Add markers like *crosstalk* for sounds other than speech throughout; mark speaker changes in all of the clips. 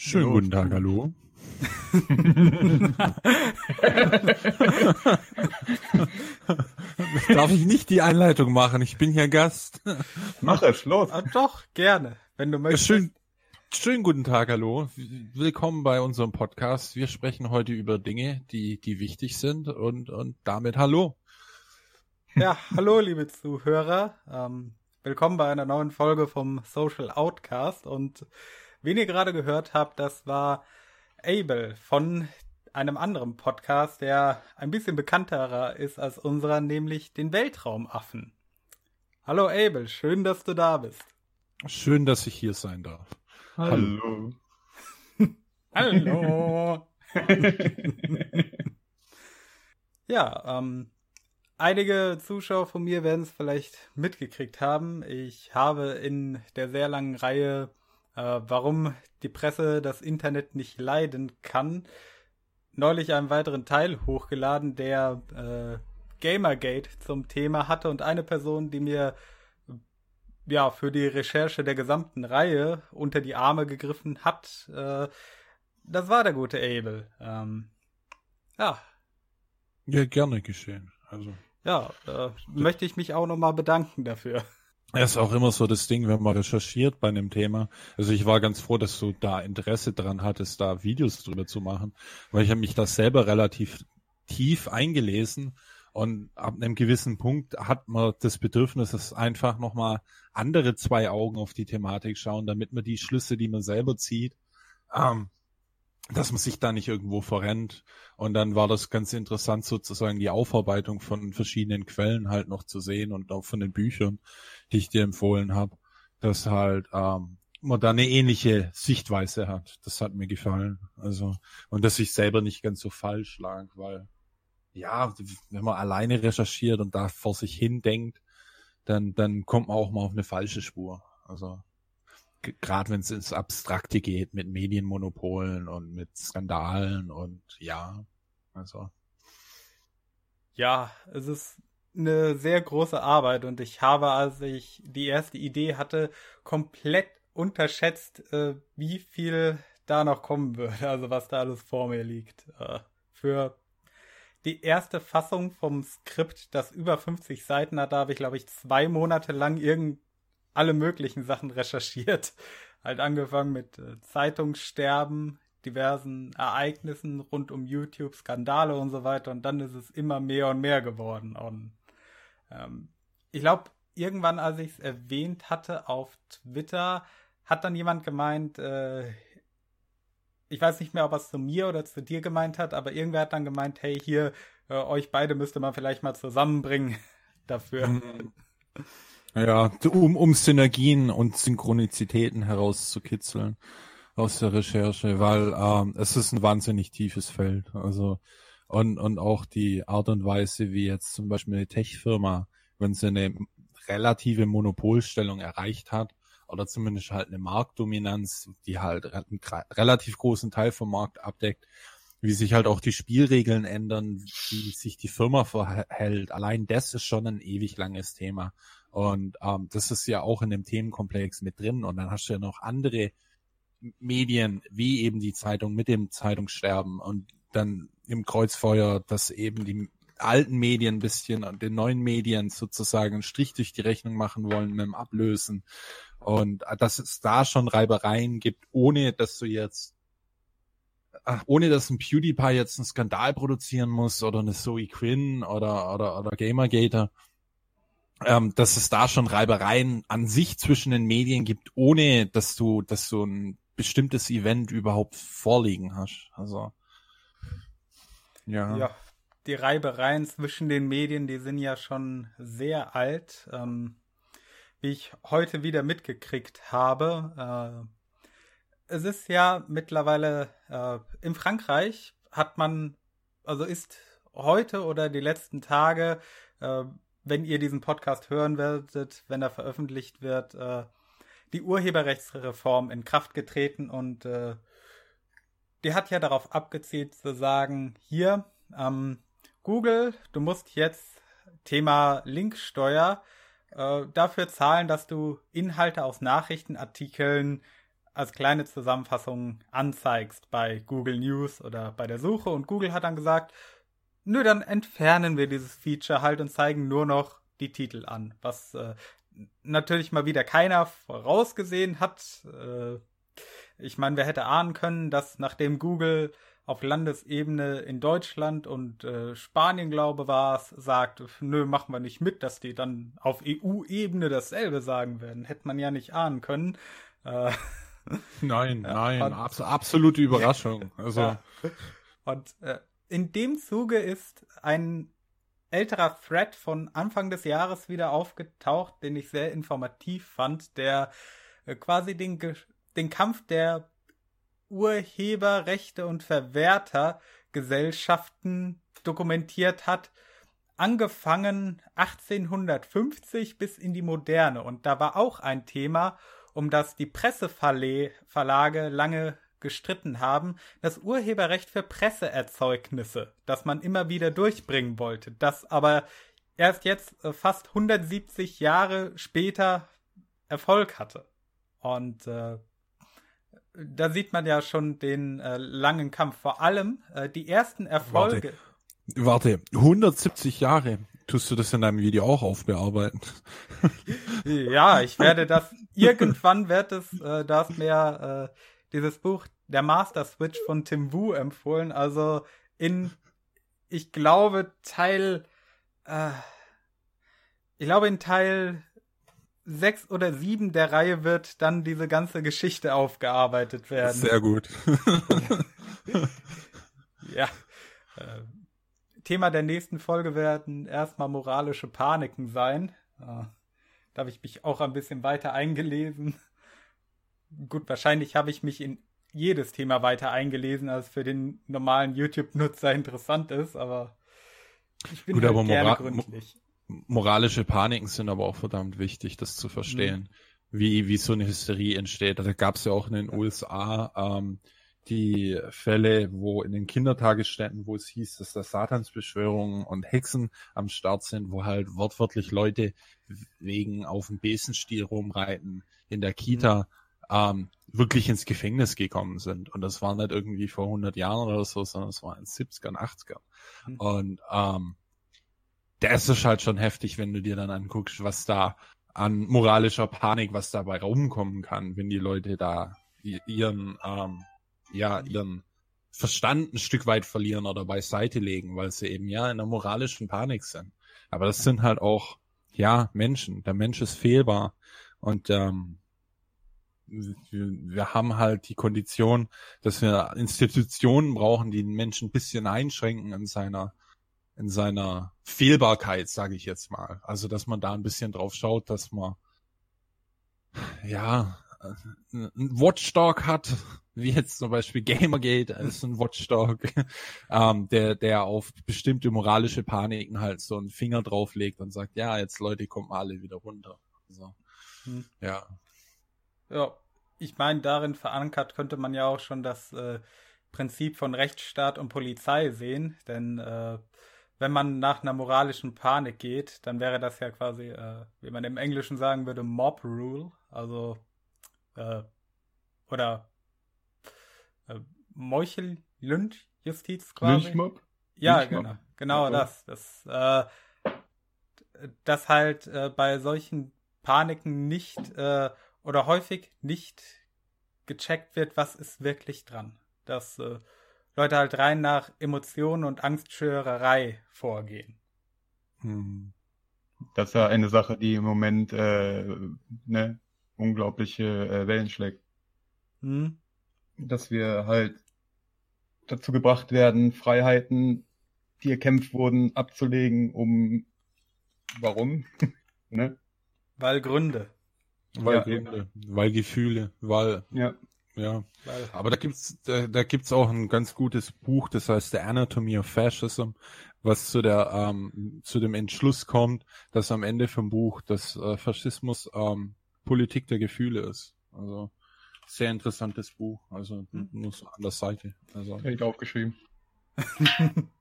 Speaker 1: Schönen hallo. guten Tag, hallo. *laughs* Darf ich nicht die Einleitung machen? Ich bin hier Gast.
Speaker 2: Mach es, los.
Speaker 3: Ah, doch, gerne, wenn du möchtest.
Speaker 1: Schön, schönen guten Tag, hallo. Willkommen bei unserem Podcast. Wir sprechen heute über Dinge, die, die wichtig sind und, und damit hallo.
Speaker 3: Ja, hallo, liebe Zuhörer. Ähm, willkommen bei einer neuen Folge vom Social Outcast und Wen ihr gerade gehört habt, das war Abel von einem anderen Podcast, der ein bisschen bekannterer ist als unserer, nämlich den Weltraumaffen. Hallo Abel, schön, dass du da bist.
Speaker 1: Schön, dass ich hier sein darf.
Speaker 2: Hallo.
Speaker 3: Hallo. *laughs* *laughs* ja, ähm, einige Zuschauer von mir werden es vielleicht mitgekriegt haben. Ich habe in der sehr langen Reihe äh, warum die Presse das Internet nicht leiden kann, neulich einen weiteren Teil hochgeladen, der äh, Gamergate zum Thema hatte und eine Person, die mir ja für die Recherche der gesamten Reihe unter die Arme gegriffen hat, äh, das war der gute Abel. Ähm, ja.
Speaker 1: Ja, gerne geschehen. Also.
Speaker 3: Ja, äh, möchte ich mich auch nochmal bedanken dafür.
Speaker 1: Das ist auch immer so das Ding, wenn man recherchiert bei einem Thema. Also ich war ganz froh, dass du da Interesse dran hattest, da Videos drüber zu machen, weil ich habe mich da selber relativ tief eingelesen und ab einem gewissen Punkt hat man das Bedürfnis, dass einfach nochmal andere zwei Augen auf die Thematik schauen, damit man die Schlüsse, die man selber zieht, ähm, dass man sich da nicht irgendwo verrennt. Und dann war das ganz interessant, sozusagen die Aufarbeitung von verschiedenen Quellen halt noch zu sehen und auch von den Büchern, die ich dir empfohlen habe, dass halt ähm, man da eine ähnliche Sichtweise hat. Das hat mir gefallen. Also, und dass ich selber nicht ganz so falsch lag, weil ja, wenn man alleine recherchiert und da vor sich hin denkt, dann, dann kommt man auch mal auf eine falsche Spur. Also gerade wenn es ins Abstrakte geht mit Medienmonopolen und mit Skandalen und ja, also.
Speaker 3: Ja, es ist eine sehr große Arbeit und ich habe, als ich die erste Idee hatte, komplett unterschätzt, äh, wie viel da noch kommen wird, also was da alles vor mir liegt. Äh, für die erste Fassung vom Skript, das über 50 Seiten hat, da habe ich, glaube ich, zwei Monate lang irgend alle möglichen Sachen recherchiert. Halt angefangen mit äh, Zeitungssterben, diversen Ereignissen rund um YouTube, Skandale und so weiter. Und dann ist es immer mehr und mehr geworden. Und ähm, ich glaube, irgendwann, als ich es erwähnt hatte auf Twitter, hat dann jemand gemeint, äh, ich weiß nicht mehr, ob er es zu mir oder zu dir gemeint hat, aber irgendwer hat dann gemeint, hey, hier, äh, euch beide müsste man vielleicht mal zusammenbringen *laughs* dafür.
Speaker 1: Ja, um, um Synergien und Synchronizitäten herauszukitzeln aus der Recherche, weil ähm, es ist ein wahnsinnig tiefes Feld. Also und, und auch die Art und Weise, wie jetzt zum Beispiel eine Tech-Firma, wenn sie eine relative Monopolstellung erreicht hat, oder zumindest halt eine Marktdominanz, die halt einen relativ großen Teil vom Markt abdeckt, wie sich halt auch die Spielregeln ändern, wie sich die Firma verhält. Allein das ist schon ein ewig langes Thema. Und ähm, das ist ja auch in dem Themenkomplex mit drin. Und dann hast du ja noch andere Medien, wie eben die Zeitung mit dem Zeitungssterben und dann im Kreuzfeuer, dass eben die alten Medien ein bisschen und den neuen Medien sozusagen einen Strich durch die Rechnung machen wollen mit dem Ablösen. Und äh, dass es da schon Reibereien gibt, ohne dass du jetzt, ach, ohne dass ein PewDiePie jetzt einen Skandal produzieren muss oder eine Zoe Quinn oder, oder, oder Gamergator ähm, dass es da schon Reibereien an sich zwischen den Medien gibt, ohne dass du, dass du ein bestimmtes Event überhaupt vorliegen hast. Also
Speaker 3: ja. Ja, die Reibereien zwischen den Medien, die sind ja schon sehr alt. Ähm, wie ich heute wieder mitgekriegt habe, äh, es ist ja mittlerweile äh, in Frankreich hat man, also ist heute oder die letzten Tage äh, wenn ihr diesen Podcast hören werdet, wenn er veröffentlicht wird, äh, die Urheberrechtsreform in Kraft getreten und äh, die hat ja darauf abgezielt zu sagen, hier, ähm, Google, du musst jetzt Thema Linksteuer äh, dafür zahlen, dass du Inhalte aus Nachrichtenartikeln als kleine Zusammenfassung anzeigst bei Google News oder bei der Suche. Und Google hat dann gesagt, nö, dann entfernen wir dieses Feature halt und zeigen nur noch die Titel an, was äh, natürlich mal wieder keiner vorausgesehen hat. Äh, ich meine, wer hätte ahnen können, dass nachdem Google auf Landesebene in Deutschland und äh, Spanien, glaube war es, sagt, nö, machen wir nicht mit, dass die dann auf EU-Ebene dasselbe sagen werden. Hätte man ja nicht ahnen können. Äh, *laughs*
Speaker 1: nein, nein, und, abs absolute Überraschung. Also. Ja.
Speaker 3: Und äh, in dem Zuge ist ein älterer Thread von Anfang des Jahres wieder aufgetaucht, den ich sehr informativ fand, der äh, quasi den, den Kampf der Urheberrechte und Verwertergesellschaften dokumentiert hat, angefangen 1850 bis in die Moderne. Und da war auch ein Thema, um das die Presseverlage lange gestritten haben, das Urheberrecht für Presseerzeugnisse, das man immer wieder durchbringen wollte, das aber erst jetzt äh, fast 170 Jahre später Erfolg hatte. Und äh, da sieht man ja schon den äh, langen Kampf. Vor allem äh, die ersten Erfolge.
Speaker 1: Warte, warte, 170 Jahre. Tust du das in deinem Video auch aufbearbeiten? *laughs*
Speaker 3: ja, ich werde das irgendwann wird es, äh, da ist mir äh, dieses Buch Der Master Switch von Tim Wu empfohlen. Also in, ich glaube, Teil, äh, ich glaube in Teil sechs oder sieben der Reihe wird dann diese ganze Geschichte aufgearbeitet werden.
Speaker 1: Sehr gut. *laughs*
Speaker 3: ja. *laughs* Äh, Thema der nächsten Folge werden erstmal moralische Paniken sein. Äh, da habe ich mich auch ein bisschen weiter eingelesen. Gut, wahrscheinlich habe ich mich in jedes Thema weiter eingelesen, als für den normalen YouTube-Nutzer interessant ist, aber ich bin Gut, halt gerne gründlich
Speaker 1: moralische Paniken sind aber auch verdammt wichtig, das zu verstehen, mhm. wie, wie so eine Hysterie entsteht. Da gab es ja auch in den USA ähm, die Fälle, wo in den Kindertagesstätten, wo es hieß, dass da Satansbeschwörungen und Hexen am Start sind, wo halt wortwörtlich Leute wegen auf dem Besenstiel rumreiten in der Kita mhm. ähm, wirklich ins Gefängnis gekommen sind. Und das war nicht irgendwie vor 100 Jahren oder so, sondern es war in den 70ern, 80ern. Mhm. Und ähm, das ist halt schon heftig, wenn du dir dann anguckst, was da an moralischer Panik, was dabei rumkommen kann, wenn die Leute da ihren, ähm, ja, ihren Verstand ein Stück weit verlieren oder beiseite legen, weil sie eben ja in einer moralischen Panik sind. Aber das sind halt auch, ja, Menschen. Der Mensch ist fehlbar. Und ähm, wir, haben halt die Kondition, dass wir Institutionen brauchen, die den Menschen ein bisschen einschränken in seiner in seiner Fehlbarkeit, sage ich jetzt mal. Also, dass man da ein bisschen drauf schaut, dass man ja ein Watchdog hat, wie jetzt zum Beispiel Gamergate ist ein Watchdog, *laughs* ähm, der, der auf bestimmte moralische Paniken halt so einen Finger drauflegt und sagt, ja, jetzt Leute, kommen alle wieder runter. Also, hm. Ja.
Speaker 3: Ja, ich meine, darin verankert könnte man ja auch schon das äh, Prinzip von Rechtsstaat und Polizei sehen, denn äh, wenn man nach einer moralischen Panik geht, dann wäre das ja quasi, äh, wie man im Englischen sagen würde, Mob Rule, also äh, oder äh, Meuchel-Lynch-Justiz quasi. Lynchmob? Ja, Lynchmob. genau, genau okay. das. Das, äh, dass halt äh, bei solchen Paniken nicht äh, oder häufig nicht gecheckt wird, was ist wirklich dran. Das äh, Leute halt rein nach Emotionen und Angstschürerei vorgehen.
Speaker 2: Hm. Das ist ja eine Sache, die im Moment äh, ne, unglaubliche äh, Wellen schlägt. Hm. Dass wir halt dazu gebracht werden, Freiheiten, die erkämpft wurden, abzulegen, um warum? *laughs* ne?
Speaker 3: Weil Gründe.
Speaker 1: Weil ja. Gründe, weil Gefühle, weil ja. Ja, aber da gibt's da, da gibt's auch ein ganz gutes Buch, das heißt The Anatomy of Fascism, was zu der ähm, zu dem Entschluss kommt, dass am Ende vom Buch das äh, Faschismus ähm, Politik der Gefühle ist. Also sehr interessantes Buch, also hm. nur so an der Seite. Also
Speaker 2: Hätte ich aufgeschrieben. *laughs*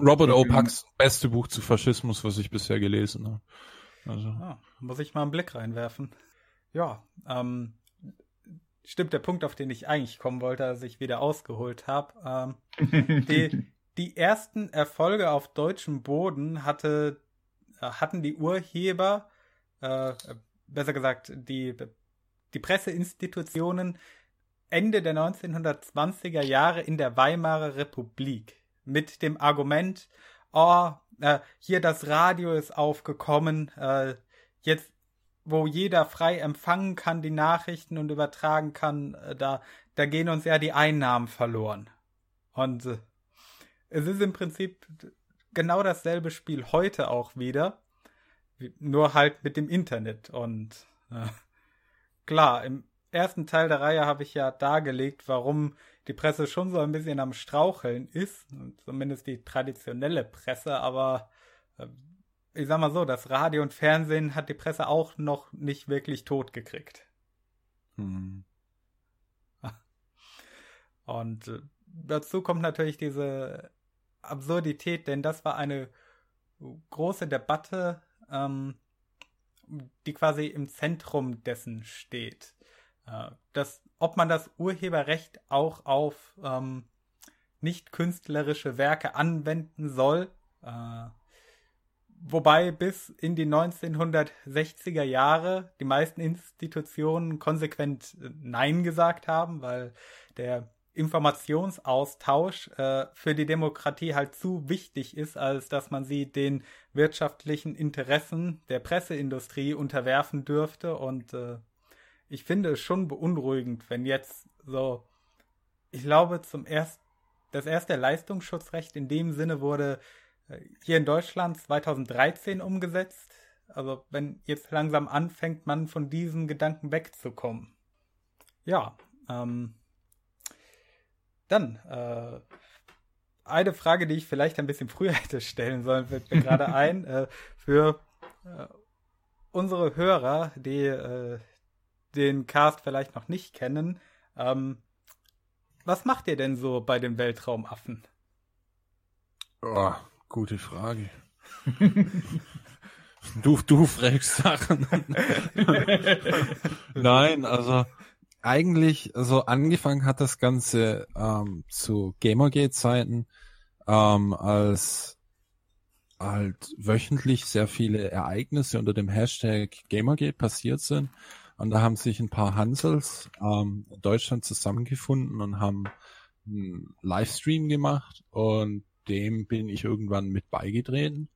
Speaker 1: Robert O. Packs beste Buch zu Faschismus, was ich bisher gelesen habe.
Speaker 3: Also. Ah, muss ich mal einen Blick reinwerfen. Ja, ähm, stimmt der Punkt, auf den ich eigentlich kommen wollte, als ich wieder ausgeholt habe. Ähm, *laughs* die, die ersten Erfolge auf deutschem Boden hatte, äh, hatten die Urheber, äh, besser gesagt, die, die Presseinstitutionen Ende der 1920er Jahre in der Weimarer Republik mit dem Argument, oh, äh, hier das Radio ist aufgekommen, äh, jetzt wo jeder frei empfangen kann die Nachrichten und übertragen kann, äh, da, da gehen uns ja die Einnahmen verloren. Und äh, es ist im Prinzip genau dasselbe Spiel heute auch wieder, nur halt mit dem Internet. Und äh, klar, im ersten Teil der Reihe habe ich ja dargelegt, warum die Presse schon so ein bisschen am Straucheln ist, zumindest die traditionelle Presse, aber äh, ich sag mal so, das Radio und Fernsehen hat die Presse auch noch nicht wirklich tot gekriegt. Hm. *laughs* Und äh, dazu kommt natürlich diese Absurdität, denn das war eine große Debatte, ähm, die quasi im Zentrum dessen steht. Äh, das, ob man das Urheberrecht auch auf ähm, nicht künstlerische Werke anwenden soll. Äh, wobei bis in die 1960er Jahre die meisten Institutionen konsequent äh, Nein gesagt haben, weil der Informationsaustausch äh, für die Demokratie halt zu wichtig ist, als dass man sie den wirtschaftlichen Interessen der Presseindustrie unterwerfen dürfte. Und äh, ich finde es schon beunruhigend, wenn jetzt so, ich glaube, zum erst, das erste Leistungsschutzrecht in dem Sinne wurde äh, hier in Deutschland 2013 umgesetzt. Also wenn jetzt langsam anfängt, man von diesem Gedanken wegzukommen. Ja, ähm, dann, äh, eine Frage, die ich vielleicht ein bisschen früher *laughs* hätte stellen sollen, fällt mir gerade *laughs* ein. Äh, für äh, unsere Hörer, die äh, den Cast vielleicht noch nicht kennen, ähm, was macht ihr denn so bei den Weltraumaffen?
Speaker 1: Oh, gute Frage. *laughs* du, du fragst Sachen. Nein, also eigentlich, also angefangen hat das Ganze ähm, zu Gamergate-Zeiten, ähm, als halt wöchentlich sehr viele Ereignisse unter dem Hashtag Gamergate passiert sind. Und da haben sich ein paar Hansels ähm, in Deutschland zusammengefunden und haben einen Livestream gemacht und dem bin ich irgendwann mit beigetreten.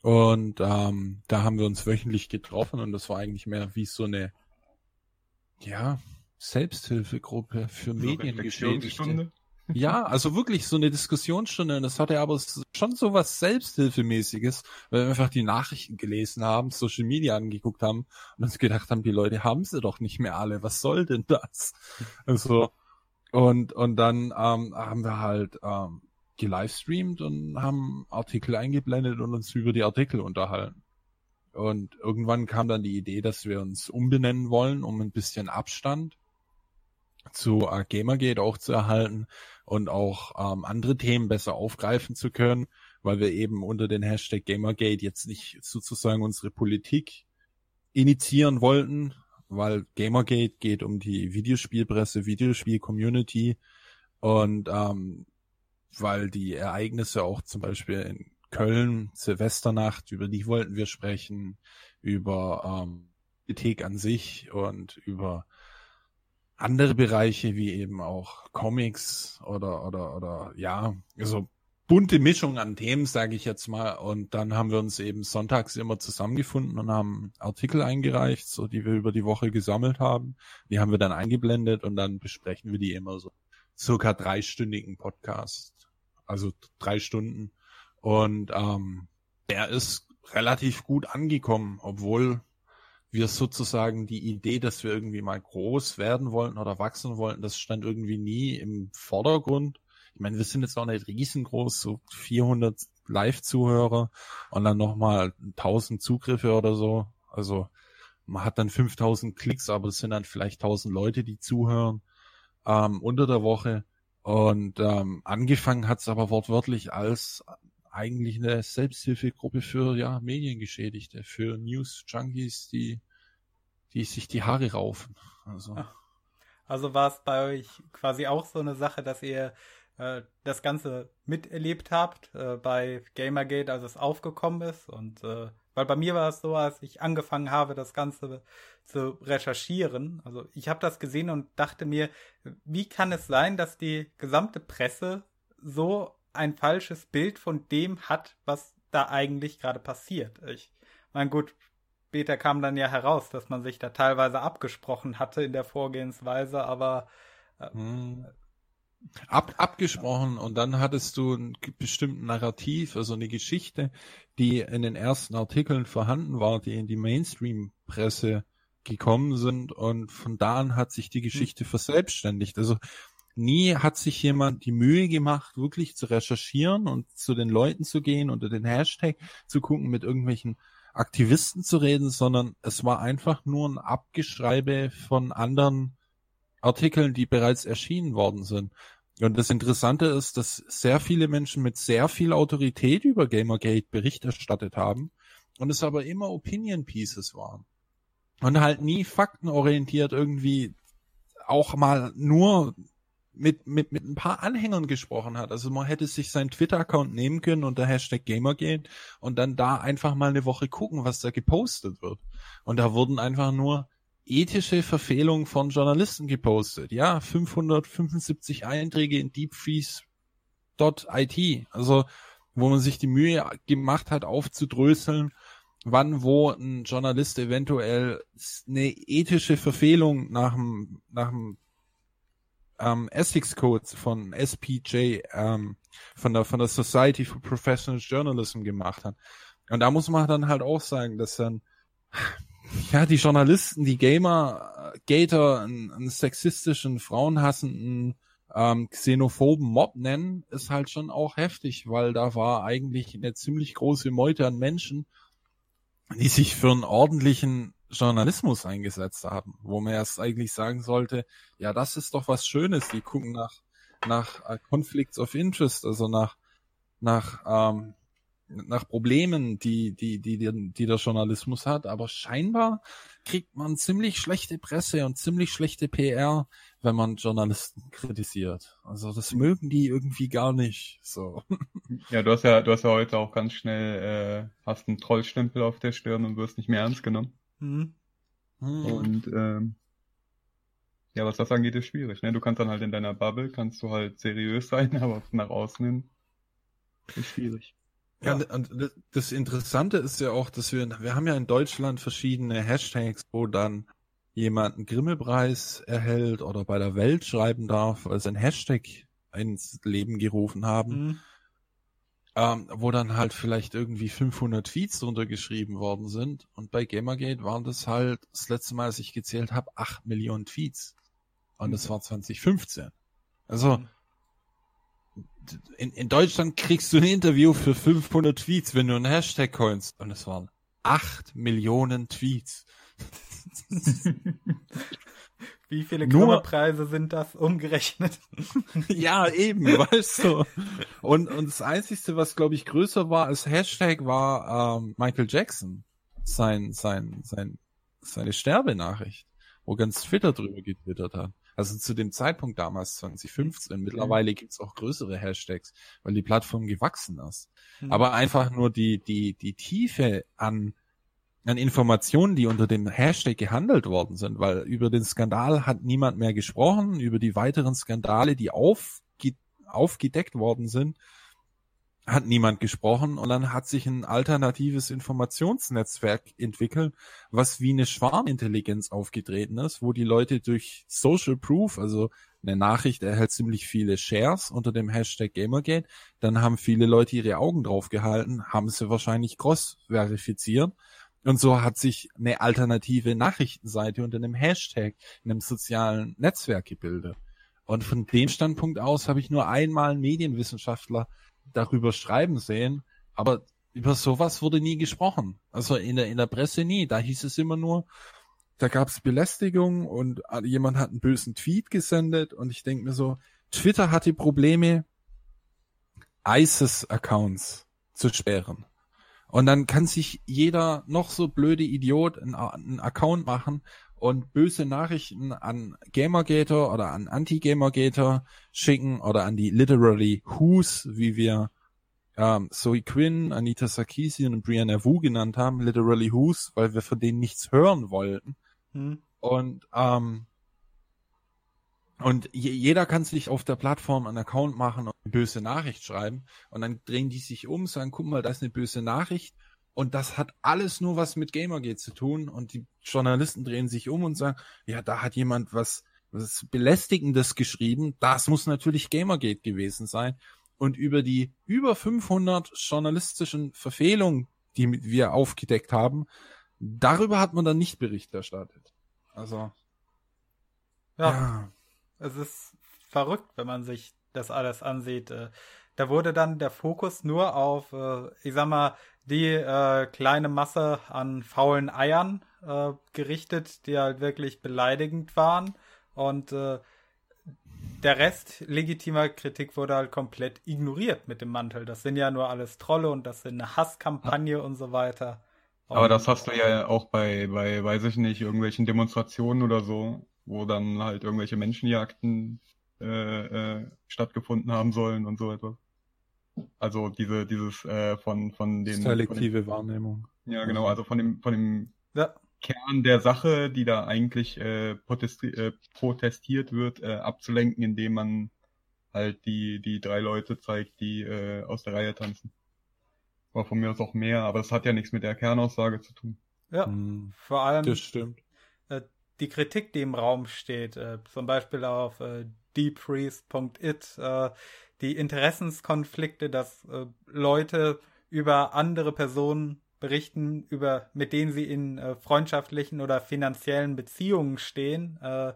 Speaker 1: Und ähm, da haben wir uns wöchentlich getroffen und das war eigentlich mehr wie so eine, ja, Selbsthilfegruppe für so Mediengeschädigte. Ja, also wirklich so eine Diskussionsstunde. Und das hatte aber schon so was Selbsthilfemäßiges, weil wir einfach die Nachrichten gelesen haben, Social Media angeguckt haben und uns gedacht haben, die Leute haben sie doch nicht mehr alle. Was soll denn das? Also, und, und dann ähm, haben wir halt ähm, gelivestreamt und haben Artikel eingeblendet und uns über die Artikel unterhalten. Und irgendwann kam dann die Idee, dass wir uns umbenennen wollen, um ein bisschen Abstand zu äh, Gamergate auch zu erhalten und auch ähm, andere Themen besser aufgreifen zu können, weil wir eben unter den Hashtag Gamergate jetzt nicht sozusagen unsere Politik initiieren wollten, weil Gamergate geht um die Videospielpresse, Videospiel-Community und ähm, weil die Ereignisse auch zum Beispiel in Köln, Silvesternacht, über die wollten wir sprechen, über ähm, Politik an sich und über andere Bereiche wie eben auch Comics oder oder oder ja, also bunte Mischung an Themen, sage ich jetzt mal. Und dann haben wir uns eben sonntags immer zusammengefunden und haben Artikel eingereicht, so die wir über die Woche gesammelt haben. Die haben wir dann eingeblendet und dann besprechen wir die immer so circa dreistündigen Podcast, also drei Stunden. Und ähm, der ist relativ gut angekommen, obwohl wir sozusagen die Idee, dass wir irgendwie mal groß werden wollten oder wachsen wollten, das stand irgendwie nie im Vordergrund. Ich meine, wir sind jetzt auch nicht riesengroß, so 400 Live-Zuhörer und dann nochmal 1000 Zugriffe oder so. Also man hat dann 5000 Klicks, aber es sind dann vielleicht 1000 Leute, die zuhören ähm, unter der Woche. Und ähm, angefangen hat es aber wortwörtlich als eigentlich eine Selbsthilfegruppe für ja Mediengeschädigte, für News Junkies, die die sich die Haare raufen. Also.
Speaker 3: Also war es bei euch quasi auch so eine Sache, dass ihr äh, das Ganze miterlebt habt äh, bei Gamergate, als es aufgekommen ist. Und äh, weil bei mir war es so, als ich angefangen habe, das Ganze zu recherchieren. Also ich habe das gesehen und dachte mir, wie kann es sein, dass die gesamte Presse so ein falsches Bild von dem hat, was da eigentlich gerade passiert. Ich meine, gut, später kam dann ja heraus, dass man sich da teilweise abgesprochen hatte in der Vorgehensweise, aber äh, hm.
Speaker 1: Ab, abgesprochen und dann hattest du einen bestimmten Narrativ, also eine Geschichte, die in den ersten Artikeln vorhanden war, die in die Mainstream-Presse gekommen sind und von da an hat sich die Geschichte hm. verselbstständigt. Also nie hat sich jemand die Mühe gemacht, wirklich zu recherchieren und zu den Leuten zu gehen, unter den Hashtag zu gucken, mit irgendwelchen Aktivisten zu reden, sondern es war einfach nur ein Abgeschreibe von anderen Artikeln, die bereits erschienen worden sind. Und das Interessante ist, dass sehr viele Menschen mit sehr viel Autorität über Gamergate Bericht erstattet haben und es aber immer Opinion Pieces waren. Und halt nie faktenorientiert irgendwie auch mal nur mit, mit, mit ein paar Anhängern gesprochen hat. Also man hätte sich seinen Twitter-Account nehmen können unter Hashtag Gamergate und dann da einfach mal eine Woche gucken, was da gepostet wird. Und da wurden einfach nur ethische Verfehlungen von Journalisten gepostet. Ja, 575 Einträge in deepfreeze.it. Also, wo man sich die Mühe gemacht hat, aufzudröseln, wann, wo ein Journalist eventuell eine ethische Verfehlung nach dem, nach dem ähm, Ethics Codes von SPJ, ähm, von der, von der Society for Professional Journalism gemacht hat. Und da muss man dann halt auch sagen, dass dann, *laughs* ja, die Journalisten, die Gamer, Gator, einen, sexistischen, frauenhassenden, ähm, xenophoben Mob nennen, ist halt schon auch heftig, weil da war eigentlich eine ziemlich große Meute an Menschen, die sich für einen ordentlichen Journalismus eingesetzt haben, wo man erst eigentlich sagen sollte, ja, das ist doch was Schönes. Die gucken nach nach uh, Conflicts of Interest, also nach nach ähm, nach Problemen, die, die, die, die, die der Journalismus hat. Aber scheinbar kriegt man ziemlich schlechte Presse und ziemlich schlechte PR, wenn man Journalisten kritisiert. Also das mögen die irgendwie gar nicht. So. *laughs*
Speaker 2: Ja, du hast ja, du hast ja heute auch ganz schnell, äh, hast einen Trollstempel auf der Stirn und wirst nicht mehr ernst genommen. Hm. Hm. Und ähm, ja, was das angeht, ist schwierig. Ne? Du kannst dann halt in deiner Bubble, kannst du halt seriös *laughs* sein, aber nach außen hin ist schwierig.
Speaker 1: Ja, und das Interessante ist ja auch, dass wir, wir haben ja in Deutschland verschiedene Hashtags, wo dann jemand einen Grimmelpreis erhält oder bei der Welt schreiben darf, weil sie ein Hashtag ins Leben gerufen haben. Mhm ähm, wo dann halt vielleicht irgendwie 500 Tweets drunter geschrieben worden sind. Und bei Gamergate waren das halt, das letzte Mal, als ich gezählt habe, 8 Millionen Tweets. Und das war 2015. Also, in, in Deutschland kriegst du ein Interview für 500 Tweets, wenn du einen Hashtag coinst. Und es waren 8 Millionen Tweets. *laughs* *laughs*
Speaker 3: Wie viele Grimme-Preise sind das umgerechnet? *laughs*
Speaker 1: ja, eben, weißt du. Und, und das Einzige, was, glaube ich, größer war als Hashtag, war ähm, Michael Jackson. Sein, sein, sein, seine Sterbenachricht, wo ganz Twitter drüber getwittert hat. Also zu dem Zeitpunkt damals, 2015. Mittlerweile gibt's auch größere Hashtags, weil die Plattform gewachsen ist. Mhm. Aber einfach nur die, die, die Tiefe an an Informationen, die unter dem Hashtag gehandelt worden sind, weil über den Skandal hat niemand mehr gesprochen, über die weiteren Skandale, die aufge aufgedeckt worden sind, hat niemand gesprochen. Und dann hat sich ein alternatives Informationsnetzwerk entwickelt, was wie eine Schwarmintelligenz aufgetreten ist, wo die Leute durch Social Proof, also eine Nachricht erhält ziemlich viele Shares unter dem Hashtag Gamergate, dann haben viele Leute ihre Augen drauf gehalten, haben sie wahrscheinlich cross verifiziert und so hat sich eine alternative Nachrichtenseite unter einem Hashtag in einem sozialen Netzwerk gebildet. Und von dem Standpunkt aus habe ich nur einmal einen Medienwissenschaftler darüber schreiben sehen, aber über sowas wurde nie gesprochen. Also in der, in der Presse nie. Da hieß es immer nur, da gab es Belästigung und jemand hat einen bösen Tweet gesendet und ich denke mir so, Twitter hatte Probleme, ISIS-Accounts zu sperren. Und dann kann sich jeder noch so blöde Idiot einen, einen Account machen und böse Nachrichten an Gamergator oder an Anti-Gamergator schicken oder an die literally Who's, wie wir ähm, Zoe Quinn, Anita Sarkeesian und Brianna Wu genannt haben, literally Who's, weil wir von denen nichts hören wollten. Hm. Und ähm, und jeder kann sich auf der Plattform einen Account machen und eine böse Nachricht schreiben. Und dann drehen die sich um, sagen, guck mal, da ist eine böse Nachricht. Und das hat alles nur was mit Gamergate zu tun. Und die Journalisten drehen sich um und sagen, ja, da hat jemand was, was Belästigendes geschrieben. Das muss natürlich Gamergate gewesen sein. Und über die über 500 journalistischen Verfehlungen, die wir aufgedeckt haben, darüber hat man dann nicht Bericht erstattet. Also.
Speaker 3: ja. ja es ist verrückt, wenn man sich das alles ansieht. Äh, da wurde dann der Fokus nur auf, äh, ich sag mal, die äh, kleine Masse an faulen Eiern äh, gerichtet, die halt wirklich beleidigend waren. Und äh, der Rest legitimer Kritik wurde halt komplett ignoriert mit dem Mantel. Das sind ja nur alles Trolle und das sind eine Hasskampagne und so weiter.
Speaker 2: Und Aber das hast du ja auch bei, bei, weiß ich nicht, irgendwelchen Demonstrationen oder so wo dann halt irgendwelche Menschenjagden äh, äh, stattgefunden haben sollen und so etwas. Also diese, dieses äh, von, von den.
Speaker 1: Selektive
Speaker 2: von den,
Speaker 1: Wahrnehmung.
Speaker 2: Ja, genau, also von dem, von dem ja. Kern der Sache, die da eigentlich äh, protesti äh, protestiert wird, äh, abzulenken, indem man halt die, die drei Leute zeigt, die äh, aus der Reihe tanzen. War von mir aus auch mehr, aber das hat ja nichts mit der Kernaussage zu tun.
Speaker 3: Ja, hm, vor allem.
Speaker 1: Das stimmt
Speaker 3: die Kritik, die im Raum steht, äh, zum Beispiel auf äh, deepfreeze.it, äh, die Interessenskonflikte, dass äh, Leute über andere Personen berichten, über mit denen sie in äh, freundschaftlichen oder finanziellen Beziehungen stehen. Äh,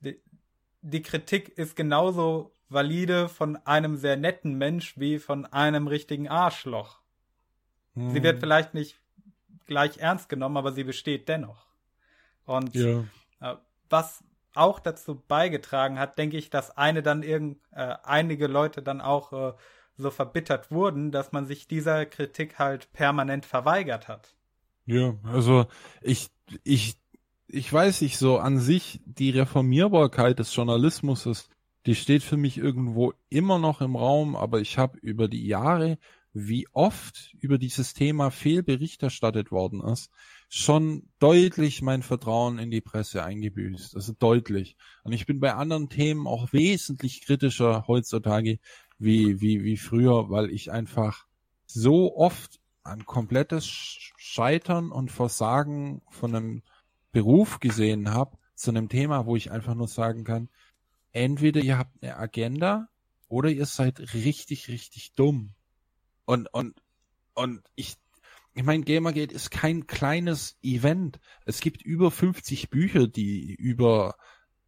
Speaker 3: die, die Kritik ist genauso valide von einem sehr netten Mensch wie von einem richtigen Arschloch. Hm. Sie wird vielleicht nicht gleich ernst genommen, aber sie besteht dennoch. Und ja. Äh, was auch dazu beigetragen hat, denke ich, dass eine dann irgend, äh, einige Leute dann auch äh, so verbittert wurden, dass man sich dieser Kritik halt permanent verweigert hat.
Speaker 1: Ja, also ich, ich, ich weiß nicht so an sich, die Reformierbarkeit des Journalismus ist, die steht für mich irgendwo immer noch im Raum, aber ich habe über die Jahre, wie oft über dieses Thema Fehlbericht erstattet worden ist, schon deutlich mein Vertrauen in die Presse eingebüßt. Also deutlich. Und ich bin bei anderen Themen auch wesentlich kritischer heutzutage wie, wie, wie früher, weil ich einfach so oft ein komplettes Scheitern und Versagen von einem Beruf gesehen habe, zu einem Thema, wo ich einfach nur sagen kann, entweder ihr habt eine Agenda oder ihr seid richtig, richtig dumm. Und, und, und ich ich meine, Gamergate ist kein kleines Event. Es gibt über 50 Bücher, die über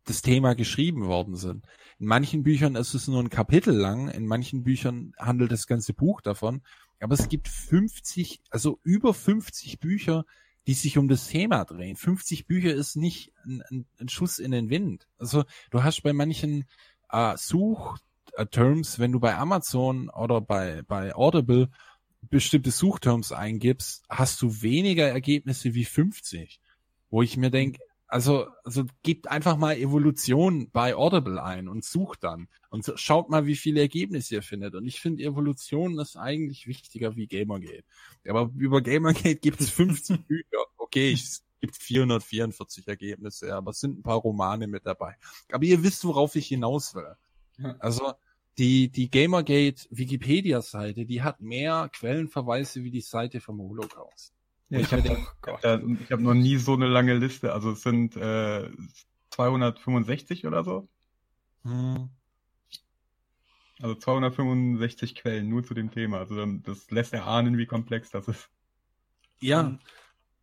Speaker 1: das Thema geschrieben worden sind. In manchen Büchern ist es nur ein Kapitel lang, in manchen Büchern handelt das ganze Buch davon. Aber es gibt 50, also über 50 Bücher, die sich um das Thema drehen. 50 Bücher ist nicht ein, ein, ein Schuss in den Wind. Also du hast bei manchen äh, Suchterms, wenn du bei Amazon oder bei, bei Audible bestimmte Suchterms eingibst, hast du weniger Ergebnisse wie 50. Wo ich mir denke, also, also gebt einfach mal Evolution bei Audible ein und sucht dann. Und schaut mal, wie viele Ergebnisse ihr findet. Und ich finde, Evolution ist eigentlich wichtiger wie Gamergate. Aber über Gamergate gibt es 50 *laughs* Bücher. Okay, es gibt 444 Ergebnisse, aber es sind ein paar Romane mit dabei. Aber ihr wisst, worauf ich hinaus will. Also, die, die Gamergate Wikipedia-Seite, die hat mehr Quellenverweise wie die Seite vom Holocaust.
Speaker 2: Ja, ich habe hab noch nie so eine lange Liste. Also es sind äh, 265 oder so. Hm. Also 265 Quellen nur zu dem Thema. Also das lässt erahnen, wie komplex das ist.
Speaker 1: Ja.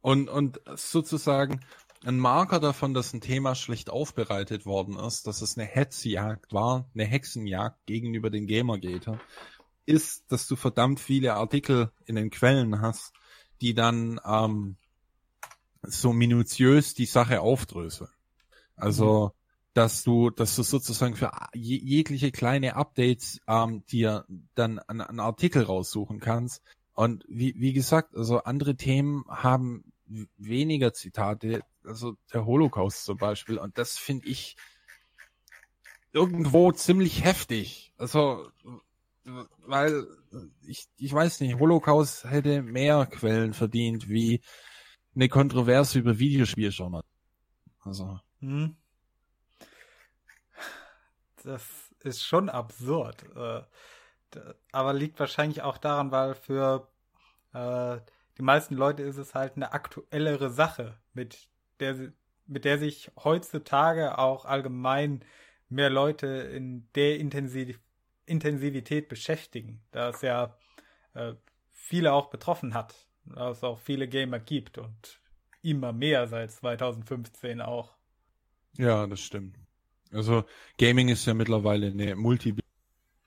Speaker 1: Und, und sozusagen, ein Marker davon, dass ein Thema schlecht aufbereitet worden ist, dass es eine Hetzjagd war, eine Hexenjagd gegenüber den Gamergater, ist, dass du verdammt viele Artikel in den Quellen hast, die dann ähm, so minutiös die Sache aufdröseln. Also, mhm. dass du, dass du sozusagen für jegliche kleine Updates ähm, dir dann einen, einen Artikel raussuchen kannst. Und wie, wie gesagt, also andere Themen haben weniger Zitate, also der Holocaust zum Beispiel. Und das finde ich irgendwo ziemlich heftig. Also, weil ich, ich weiß nicht, Holocaust hätte mehr Quellen verdient wie eine Kontroverse über Videospieljournal. Also. Hm.
Speaker 3: Das ist schon absurd. Äh, aber liegt wahrscheinlich auch daran, weil für äh, die meisten Leute ist es halt eine aktuellere Sache, mit der, mit der sich heutzutage auch allgemein mehr Leute in der Intensiv Intensivität beschäftigen, da es ja äh, viele auch betroffen hat, da es auch viele Gamer gibt und immer mehr seit 2015 auch.
Speaker 1: Ja, das stimmt. Also Gaming ist ja mittlerweile eine Multi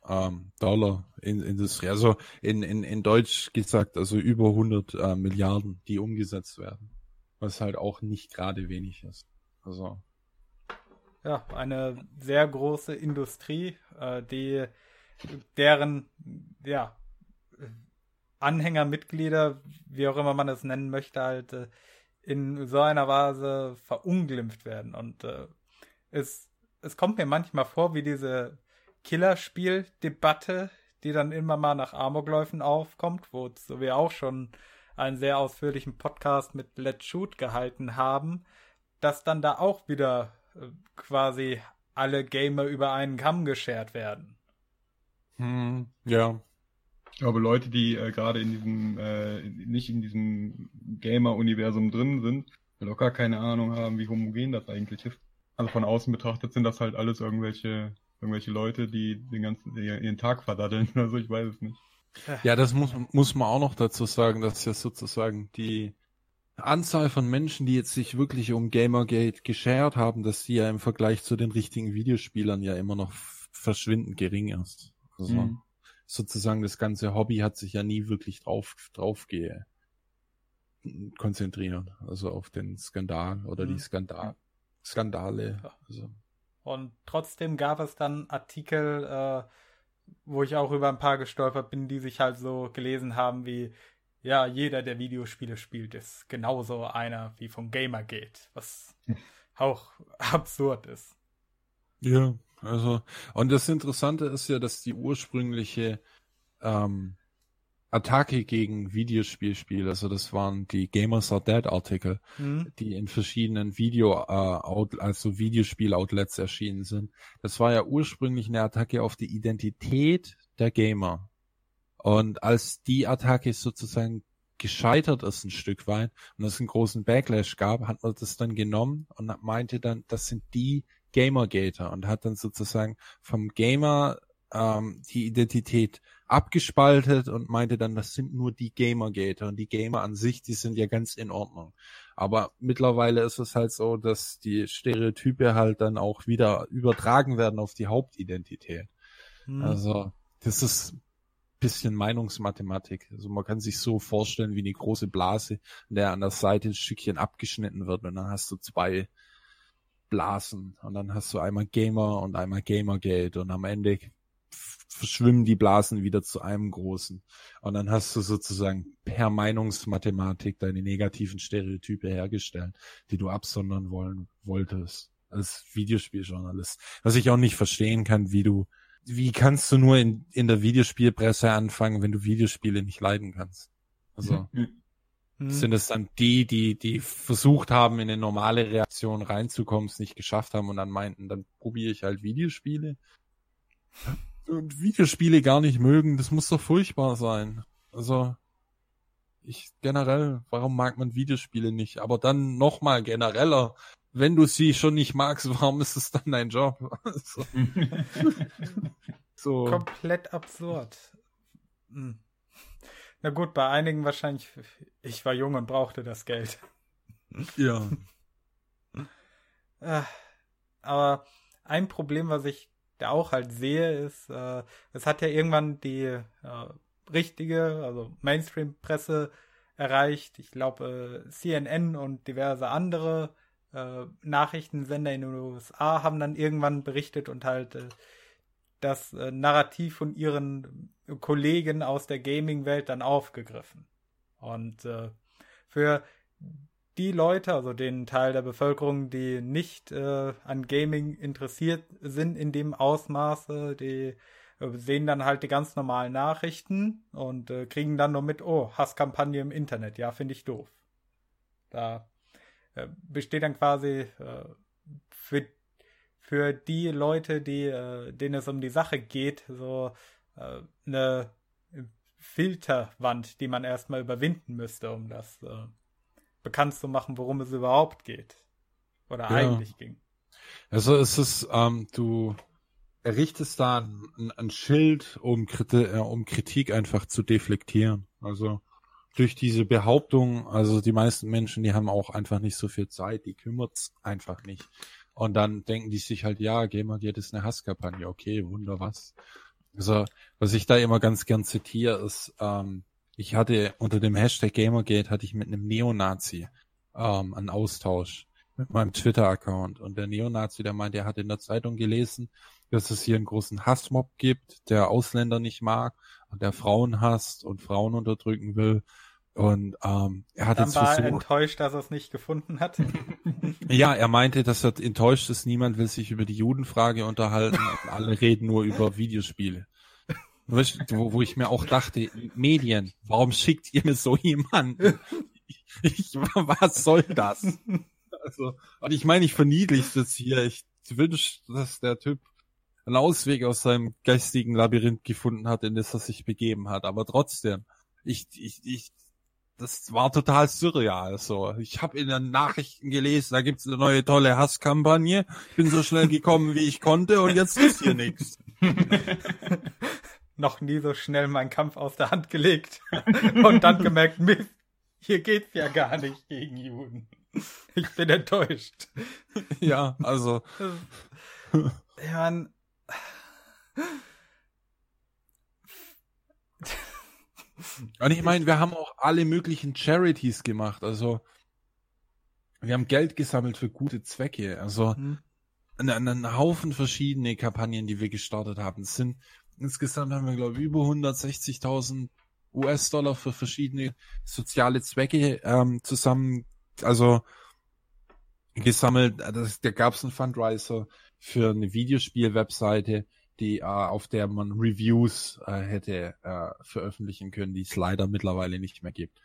Speaker 1: ähm, Dollar in Industrie. Also in, in, in Deutsch gesagt, also über 100 äh, Milliarden, die umgesetzt werden. Was halt auch nicht gerade wenig ist. Also.
Speaker 3: Ja, eine sehr große Industrie, äh, die deren, ja, Anhänger, Mitglieder, wie auch immer man das nennen möchte, halt äh, in so einer Weise verunglimpft werden. Und äh, es, es kommt mir manchmal vor, wie diese Killerspiel-Debatte, die dann immer mal nach Amokläufen aufkommt, wozu wir auch schon einen sehr ausführlichen Podcast mit Let's Shoot gehalten haben, dass dann da auch wieder äh, quasi alle Gamer über einen Kamm geschert werden.
Speaker 1: Hm, ja.
Speaker 2: Ich glaube, Leute, die äh, gerade in diesem, äh, nicht in diesem Gamer-Universum drin sind, locker keine Ahnung haben, wie homogen das eigentlich ist. Also von außen betrachtet sind das halt alles irgendwelche irgendwelche Leute, die den ganzen ihren Tag verdaddeln oder so, ich weiß es nicht.
Speaker 1: Ja, das muss, muss man auch noch dazu sagen, dass ja sozusagen die Anzahl von Menschen, die jetzt sich wirklich um Gamergate geschert haben, dass die ja im Vergleich zu den richtigen Videospielern ja immer noch verschwindend gering ist. Also mhm. sozusagen das ganze Hobby hat sich ja nie wirklich drauf, drauf ge konzentriert. Also auf den Skandal oder mhm. die Skandal, Skandale. Also.
Speaker 3: Und trotzdem gab es dann Artikel, äh, wo ich auch über ein paar gestolpert bin, die sich halt so gelesen haben wie, ja, jeder, der Videospiele spielt, ist genauso einer wie vom Gamergate, was auch *laughs* absurd ist.
Speaker 1: Ja, also, und das Interessante ist ja, dass die ursprüngliche ähm, Attacke gegen Videospielspiele. Also das waren die Gamers Are Dead Artikel, mhm. die in verschiedenen Video, äh, Out, also Videospiel-Outlets erschienen sind. Das war ja ursprünglich eine Attacke auf die Identität der Gamer. Und als die Attacke sozusagen gescheitert ist ein Stück weit und es einen großen Backlash gab, hat man das dann genommen und meinte dann, das sind die Gamergater und hat dann sozusagen vom Gamer ähm, die Identität abgespaltet und meinte dann, das sind nur die Gamergater und die Gamer an sich, die sind ja ganz in Ordnung. Aber mittlerweile ist es halt so, dass die Stereotype halt dann auch wieder übertragen werden auf die Hauptidentität. Hm. Also, das ist bisschen Meinungsmathematik. Also man kann sich so vorstellen wie eine große Blase, in der an der Seite ein Stückchen abgeschnitten wird und dann hast du zwei Blasen und dann hast du einmal Gamer und einmal Gamergate und am Ende verschwimmen die Blasen wieder zu einem großen. Und dann hast du sozusagen per Meinungsmathematik deine negativen Stereotype hergestellt, die du absondern wollen wolltest als Videospieljournalist. Was ich auch nicht verstehen kann, wie du, wie kannst du nur in, in der Videospielpresse anfangen, wenn du Videospiele nicht leiden kannst? Also, mhm. *laughs* sind es dann die, die, die versucht haben, in eine normale Reaktion reinzukommen, es nicht geschafft haben und dann meinten, dann probiere ich halt Videospiele? *laughs* Videospiele gar nicht mögen, das muss doch furchtbar sein. Also, ich generell, warum mag man Videospiele nicht? Aber dann nochmal genereller, wenn du sie schon nicht magst, *laughs* warum ist es dann dein Job? Also, *laughs*
Speaker 3: so. Komplett absurd. Hm. Na gut, bei einigen wahrscheinlich, ich war jung und brauchte das Geld.
Speaker 1: Ja.
Speaker 3: Ah, aber ein Problem, was ich auch halt sehe, ist, äh, es hat ja irgendwann die äh, richtige, also Mainstream-Presse erreicht. Ich glaube, äh, CNN und diverse andere äh, Nachrichtensender in den USA haben dann irgendwann berichtet und halt äh, das äh, Narrativ von ihren Kollegen aus der Gaming-Welt dann aufgegriffen. Und äh, für die Leute, also den Teil der Bevölkerung, die nicht äh, an Gaming interessiert sind in dem Ausmaße, die äh, sehen dann halt die ganz normalen Nachrichten und äh, kriegen dann nur mit, oh, Hasskampagne im Internet, ja, finde ich doof. Da äh, besteht dann quasi äh, für, für die Leute, die, äh, denen es um die Sache geht, so eine Filterwand, die man erstmal überwinden müsste, um das bekannt zu machen, worum es überhaupt geht. Oder ja. eigentlich ging.
Speaker 1: Also es ist, ähm, du errichtest da ein, ein Schild, um, Kriti äh, um Kritik einfach zu deflektieren. Also durch diese Behauptung, also die meisten Menschen, die haben auch einfach nicht so viel Zeit, die kümmert's einfach nicht. Und dann denken die sich halt, ja, Gamergate ist eine Hasskampagne, okay, wunder was. Also, was ich da immer ganz gern zitiere, ist, ähm, ich hatte unter dem Hashtag Gamergate hatte ich mit einem Neonazi ähm, einen Austausch mit meinem Twitter-Account. Und der Neonazi, der meinte, er hat in der Zeitung gelesen, dass es hier einen großen Hassmob gibt, der Ausländer nicht mag und der Frauen hasst und Frauen unterdrücken will. Und ähm, er hat
Speaker 3: Dann
Speaker 1: jetzt
Speaker 3: war
Speaker 1: versucht,
Speaker 3: er enttäuscht, dass er es nicht gefunden hat. *laughs* *laughs*
Speaker 1: ja, er meinte, dass er enttäuscht ist, niemand will sich über die Judenfrage unterhalten und alle reden nur über Videospiele. Wo, wo ich mir auch dachte, Medien, warum schickt ihr mir so jemanden? Ich, ich, was soll das? Also, und ich meine, ich verniedliche das hier. Ich wünsche, dass der Typ einen Ausweg aus seinem geistigen Labyrinth gefunden hat, in das er sich begeben hat. Aber trotzdem, ich, ich, ich, das war total surreal. So, ich habe in den Nachrichten gelesen, da gibt's eine neue tolle Hasskampagne. Ich bin so schnell gekommen, wie ich konnte, und jetzt ist hier nichts. *laughs*
Speaker 3: Noch nie so schnell meinen Kampf aus der Hand gelegt *laughs* und dann gemerkt, Mist, hier geht's ja gar nicht gegen Juden. Ich bin enttäuscht.
Speaker 1: Ja, also. *laughs*
Speaker 3: Ja, man,
Speaker 1: und ich meine, wir haben auch alle möglichen Charities gemacht. Also wir haben Geld gesammelt für gute Zwecke. Also mhm. einen, einen Haufen verschiedene Kampagnen, die wir gestartet haben. Sind insgesamt haben wir glaube ich über 160.000 US-Dollar für verschiedene soziale Zwecke ähm, zusammen, also gesammelt. Das, da gab es einen Fundraiser für eine Videospiel-Webseite die äh, auf der man Reviews äh, hätte äh, veröffentlichen können, die es leider mittlerweile nicht mehr gibt.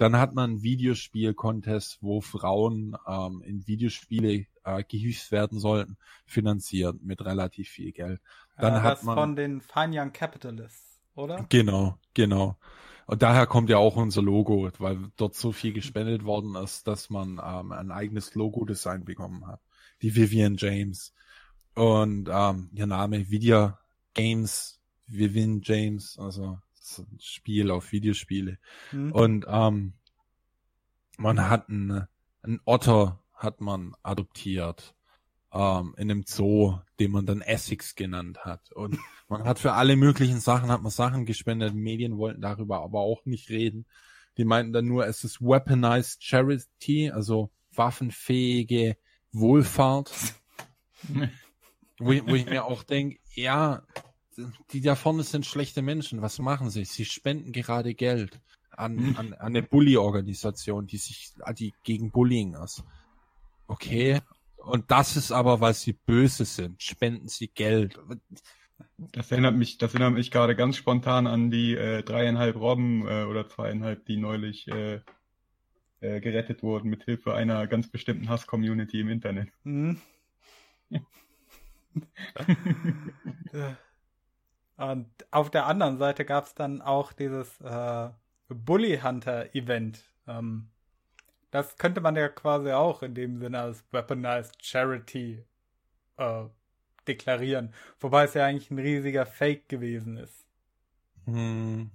Speaker 1: Dann hat man einen Videospiel-Contest, wo Frauen ähm, in Videospiele äh, gehievt werden sollten, finanziert mit relativ viel Geld. Dann
Speaker 3: ja,
Speaker 1: hat man
Speaker 3: von den Fine Young Capitalists, oder?
Speaker 1: Genau, genau. Und daher kommt ja auch unser Logo, weil dort so viel gespendet worden ist, dass man ähm, ein eigenes Logo-Design bekommen hat. Die Vivian James. Und ähm, ihr Name Video Games, Vivin James, also ein Spiel auf Videospiele. Mhm. Und ähm, man hat einen, einen Otter hat man adoptiert ähm, in einem Zoo, den man dann Essex genannt hat. Und *laughs* man hat für alle möglichen Sachen, hat man Sachen gespendet. Medien wollten darüber aber auch nicht reden. Die meinten dann nur, es ist weaponized charity, also waffenfähige Wohlfahrt. *laughs* Wo ich, wo ich mir auch denke, ja, die da vorne sind schlechte Menschen. Was machen sie? Sie spenden gerade Geld an, hm. an, an eine Bully-Organisation, die sich, die gegen Bullying ist. Okay. Und das ist aber, weil sie böse sind. Spenden sie Geld.
Speaker 2: Das erinnert mich, das erinnert mich gerade ganz spontan an die äh, dreieinhalb Robben äh, oder zweieinhalb, die neulich äh, äh, gerettet wurden mit Hilfe einer ganz bestimmten Hass-Community im Internet. Mhm. *laughs*
Speaker 3: Und auf der anderen Seite gab es dann auch dieses äh, Bully Hunter Event. Ähm, das könnte man ja quasi auch in dem Sinne als Weaponized Charity äh, deklarieren. Wobei es ja eigentlich ein riesiger Fake gewesen ist.
Speaker 2: Hm.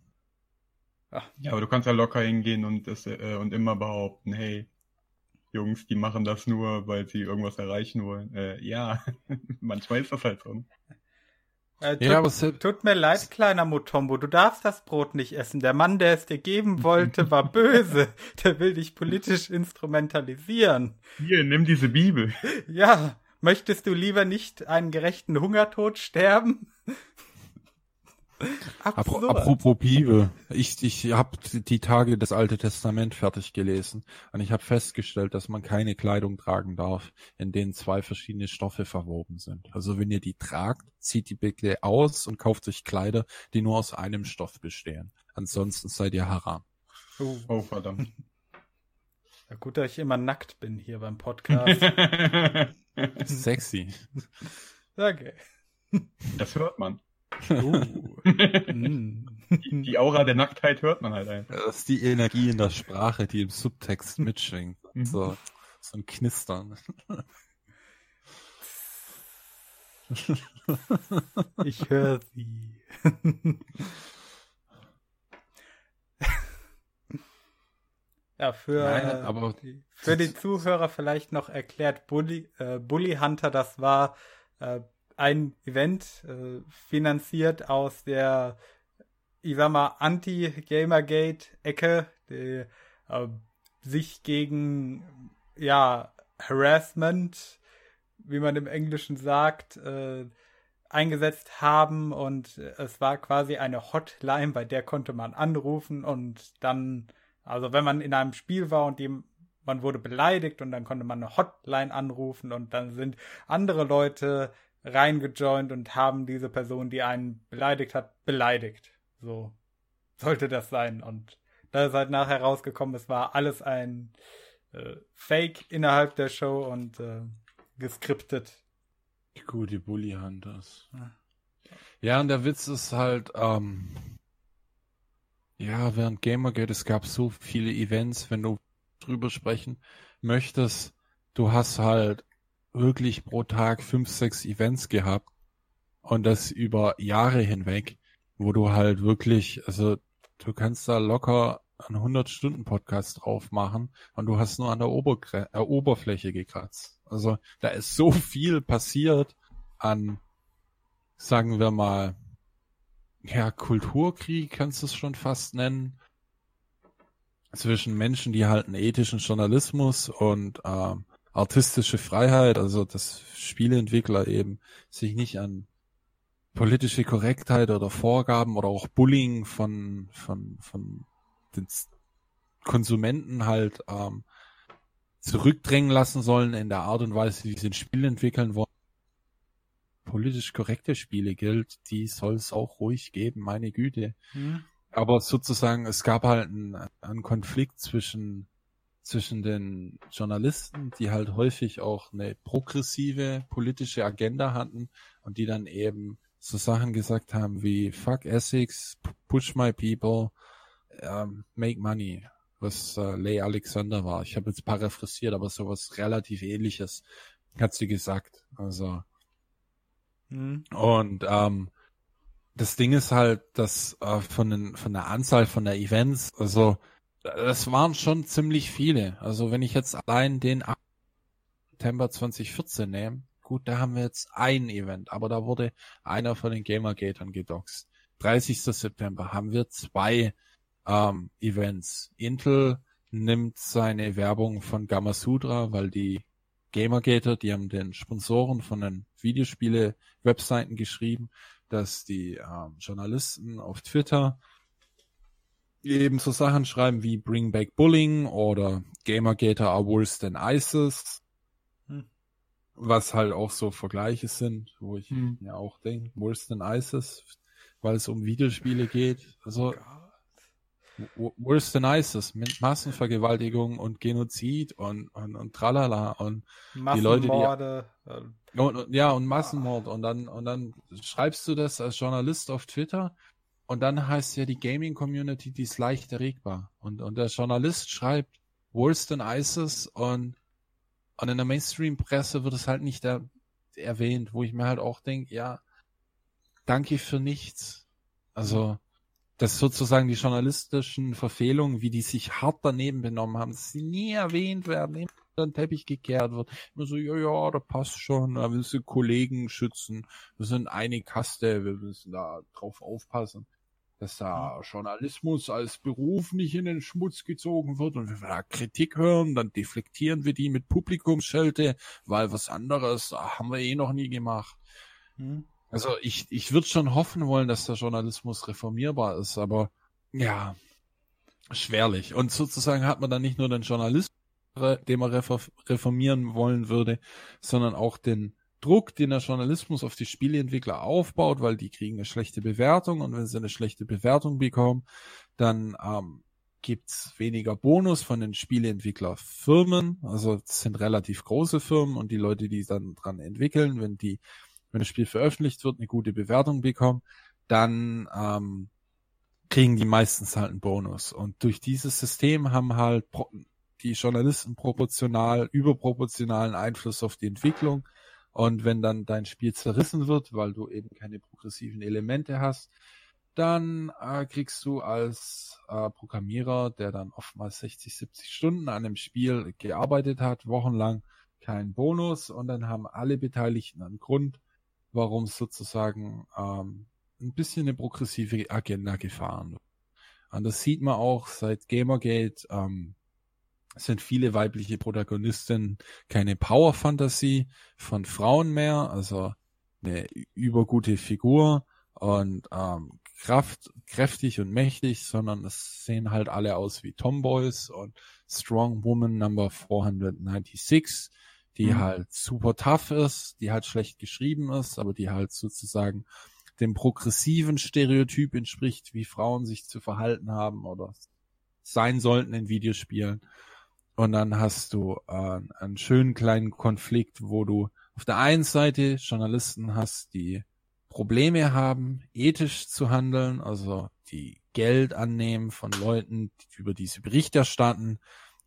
Speaker 2: Ja, aber du kannst ja locker hingehen und, das, äh, und immer behaupten, hey, Jungs, die machen das nur, weil sie irgendwas erreichen wollen. Äh, ja, *laughs* manchmal ist das halt so.
Speaker 3: Äh, tut, ja, aber tut mir leid, kleiner Mutombo, du darfst das Brot nicht essen. Der Mann, der es dir geben wollte, war *laughs* böse. Der will dich politisch instrumentalisieren.
Speaker 2: Hier, nimm diese Bibel.
Speaker 3: Ja, möchtest du lieber nicht einen gerechten Hungertod sterben?
Speaker 1: Apropos Bibel, ich, ich habe die Tage das Alte Testament fertig gelesen und ich habe festgestellt, dass man keine Kleidung tragen darf, in denen zwei verschiedene Stoffe verwoben sind. Also wenn ihr die tragt, zieht die bitte aus und kauft euch Kleider, die nur aus einem Stoff bestehen. Ansonsten seid ihr haram.
Speaker 3: Oh, oh verdammt. Ja, gut, dass ich immer nackt bin hier beim Podcast. *laughs*
Speaker 1: Sexy.
Speaker 3: Okay.
Speaker 2: Das hört man. Uh. *laughs* die, die, Aura der Nacktheit hört man halt einfach.
Speaker 1: Das ist die Energie in der Sprache, die im Subtext mitschwingt. Mhm. So, so ein Knistern.
Speaker 3: Ich höre sie. ja, für, Nein, aber die, für die Zuhörer vielleicht noch erklärt, Bully, äh, Bully Hunter, das war äh, ein Event äh, finanziert aus der, ich sag mal, Anti-Gamergate-Ecke, die äh, sich gegen, ja, Harassment, wie man im Englischen sagt, äh, eingesetzt haben. Und es war quasi eine Hotline, bei der konnte man anrufen und dann, also wenn man in einem Spiel war und die, man wurde beleidigt und dann konnte man eine Hotline anrufen und dann sind andere Leute reingejoint und haben diese Person, die einen beleidigt hat, beleidigt. So sollte das sein. Und da ist halt nachher rausgekommen, es war alles ein äh, Fake innerhalb der Show und äh, geskriptet.
Speaker 1: Gute Bully Hunters. Ja. ja, und der Witz ist halt, ähm, ja, während Gamergate, es gab so viele Events, wenn du drüber sprechen möchtest, du hast halt wirklich pro Tag fünf, sechs Events gehabt und das über Jahre hinweg, wo du halt wirklich, also du kannst da locker einen 100-Stunden-Podcast drauf machen und du hast nur an der Obergre äh, Oberfläche gekratzt. Also da ist so viel passiert an, sagen wir mal, ja, Kulturkrieg kannst du es schon fast nennen, zwischen Menschen, die halt einen ethischen Journalismus und ähm, artistische Freiheit, also dass Spieleentwickler eben sich nicht an politische Korrektheit oder Vorgaben oder auch Bullying von, von, von den Konsumenten halt ähm, zurückdrängen lassen sollen in der Art und Weise, wie sie ein Spiel entwickeln wollen. Politisch korrekte Spiele gilt, die soll es auch ruhig geben, meine Güte. Mhm. Aber sozusagen, es gab halt einen, einen Konflikt zwischen zwischen den Journalisten, die halt häufig auch eine progressive politische Agenda hatten und die dann eben so Sachen gesagt haben wie Fuck Essex, Push My People, um, Make Money, was äh, Leigh Alexander war. Ich habe jetzt paraphrasiert, aber sowas relativ ähnliches hat sie gesagt. Also mhm. und ähm, das Ding ist halt, dass äh, von, den, von der Anzahl von der Events, also das waren schon ziemlich viele. Also wenn ich jetzt allein den September 2014 nehme, gut, da haben wir jetzt ein Event, aber da wurde einer von den Gamergatern gedoxt. 30. September haben wir zwei ähm, Events. Intel nimmt seine Werbung von Gamasutra, weil die Gamergater, die haben den Sponsoren von den Videospiele-Webseiten geschrieben, dass die ähm, Journalisten auf Twitter eben so Sachen schreiben wie Bring Back Bullying oder Gamergator are worse than ISIS. Hm. Was halt auch so Vergleiche sind, wo ich hm. mir auch denke, worse than ISIS, weil es um Videospiele geht. Also oh worse than ISIS mit Massenvergewaltigung und Genozid und, und, und tralala und die Leute, die. Ähm. Und, und, ja, und Massenmord. Und dann, und dann schreibst du das als Journalist auf Twitter und dann heißt ja die Gaming-Community, die ist leicht erregbar. Und, und der Journalist schreibt worse than ISIS und, und in der Mainstream-Presse wird es halt nicht er, erwähnt, wo ich mir halt auch denke, ja, danke für nichts. Also, dass sozusagen die journalistischen Verfehlungen, wie die sich hart daneben benommen haben, dass sie nie erwähnt werden, immer unter den Teppich gekehrt wird. Immer so, ja, ja, da passt schon, wir müssen Kollegen schützen, wir sind eine Kaste, wir müssen da drauf aufpassen dass da Journalismus als Beruf nicht in den Schmutz gezogen wird und wenn wir da Kritik hören, dann deflektieren wir die mit Publikumsschelte, weil was anderes haben wir eh noch nie gemacht. Hm. Also ich, ich würde schon hoffen wollen, dass der Journalismus reformierbar ist, aber ja, schwerlich. Und sozusagen hat man dann nicht nur den Journalismus, den man reformieren wollen würde, sondern auch den Druck, den der Journalismus auf die Spieleentwickler aufbaut, weil die kriegen eine schlechte Bewertung und wenn sie eine schlechte Bewertung bekommen, dann ähm, gibt's weniger Bonus von den Spieleentwicklerfirmen. Also es sind relativ große Firmen und die Leute, die dann dran entwickeln, wenn die, wenn das Spiel veröffentlicht wird, eine gute Bewertung bekommen, dann ähm, kriegen die meistens halt einen Bonus. Und durch dieses System haben halt die Journalisten proportional, überproportionalen Einfluss auf die Entwicklung. Und wenn dann dein Spiel zerrissen wird, weil du eben keine progressiven Elemente hast, dann äh, kriegst du als äh, Programmierer, der dann oftmals 60, 70 Stunden an einem Spiel gearbeitet hat, wochenlang keinen Bonus und dann haben alle Beteiligten einen Grund, warum sozusagen ähm, ein bisschen eine progressive Agenda gefahren wird. Und das sieht man auch seit Gamergate, ähm, sind viele weibliche Protagonistinnen keine Power-Fantasie von Frauen mehr, also eine übergute Figur und ähm, Kraft, kräftig und mächtig, sondern es sehen halt alle aus wie Tomboys und Strong Woman Number 496, die mhm. halt super tough ist, die halt schlecht geschrieben ist, aber die halt sozusagen dem progressiven Stereotyp entspricht, wie Frauen sich zu verhalten haben oder sein sollten in Videospielen. Und dann hast du äh, einen schönen kleinen Konflikt, wo du auf der einen Seite Journalisten hast, die Probleme haben, ethisch zu handeln, also die Geld annehmen von Leuten, über die sie Bericht erstatten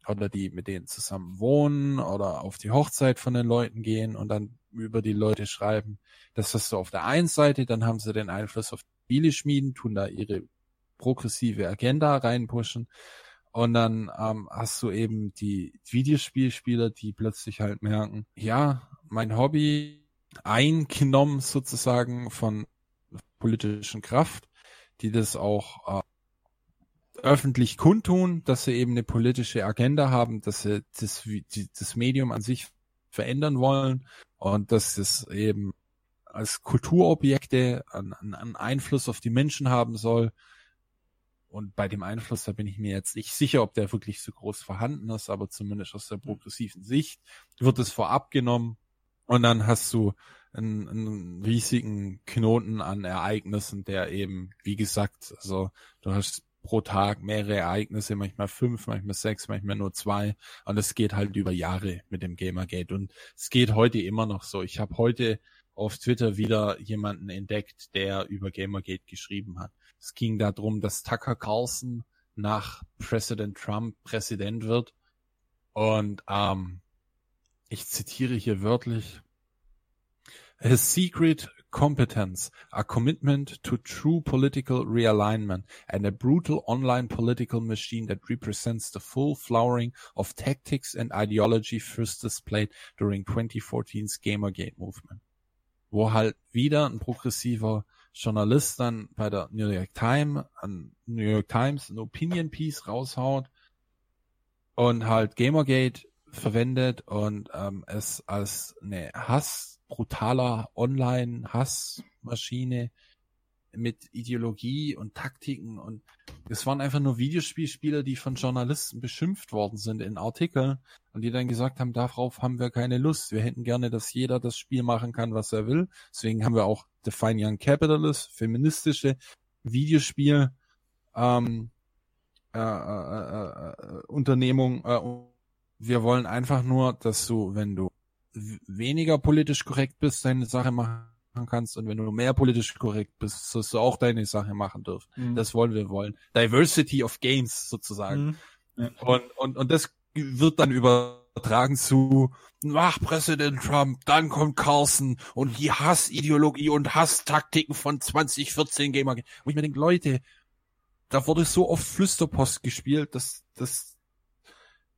Speaker 1: oder die mit denen zusammen wohnen oder auf die Hochzeit von den Leuten gehen und dann über die Leute schreiben. Das hast du auf der einen Seite, dann haben sie den Einfluss auf die Spieleschmieden, tun da ihre progressive Agenda reinpushen. Und dann ähm, hast du eben die Videospielspieler, die plötzlich halt merken, ja, mein Hobby eingenommen sozusagen von politischen Kraft, die das auch äh, öffentlich kundtun, dass sie eben eine politische Agenda haben, dass sie das, die, das Medium an sich verändern wollen und dass es eben als Kulturobjekte einen, einen Einfluss auf die Menschen haben soll. Und bei dem Einfluss, da bin ich mir jetzt nicht sicher, ob der wirklich so groß vorhanden ist, aber zumindest aus der progressiven Sicht wird es vorab genommen und dann hast du einen, einen riesigen Knoten an Ereignissen, der eben, wie gesagt, also du hast pro Tag mehrere Ereignisse, manchmal fünf, manchmal sechs, manchmal nur zwei. Und es geht halt über Jahre mit dem Gamergate. Und es geht heute immer noch so. Ich habe heute auf Twitter wieder jemanden entdeckt, der über Gamergate geschrieben hat. Es ging darum, dass Tucker Carlson nach Präsident Trump Präsident wird. Und ähm, ich zitiere hier wörtlich, His secret competence, a commitment to true political realignment, and a brutal online political machine that represents the full flowering of tactics and ideology first displayed during 2014's Gamergate movement. Wo halt wieder ein progressiver Journalist dann bei der New York Times, an New York Times ein Opinion Piece raushaut und halt Gamergate verwendet und ähm, es als eine Hass, brutaler Online-Hassmaschine mit Ideologie und Taktiken und es waren einfach nur Videospielspieler, die von Journalisten beschimpft worden sind in Artikeln und die dann gesagt haben, darauf haben wir keine Lust. Wir hätten gerne, dass jeder das Spiel machen kann, was er will. Deswegen haben wir auch Define Young Capitalist, feministische Videospiel ähm, äh, äh, äh, Unternehmung äh, wir wollen einfach nur, dass du, wenn du weniger politisch korrekt bist, deine Sache machen kannst und wenn du mehr politisch korrekt bist, sollst du auch deine Sache machen dürfen. Mhm. Das wollen wir wollen. Diversity of Games sozusagen. Mhm. Und, und, und das wird dann übertragen zu nach Präsident Trump, dann kommt Carlson und die Hassideologie und Hasstaktiken von 2014 Gamer. Wo ich mir denke, Leute, da wurde so oft Flüsterpost gespielt, dass das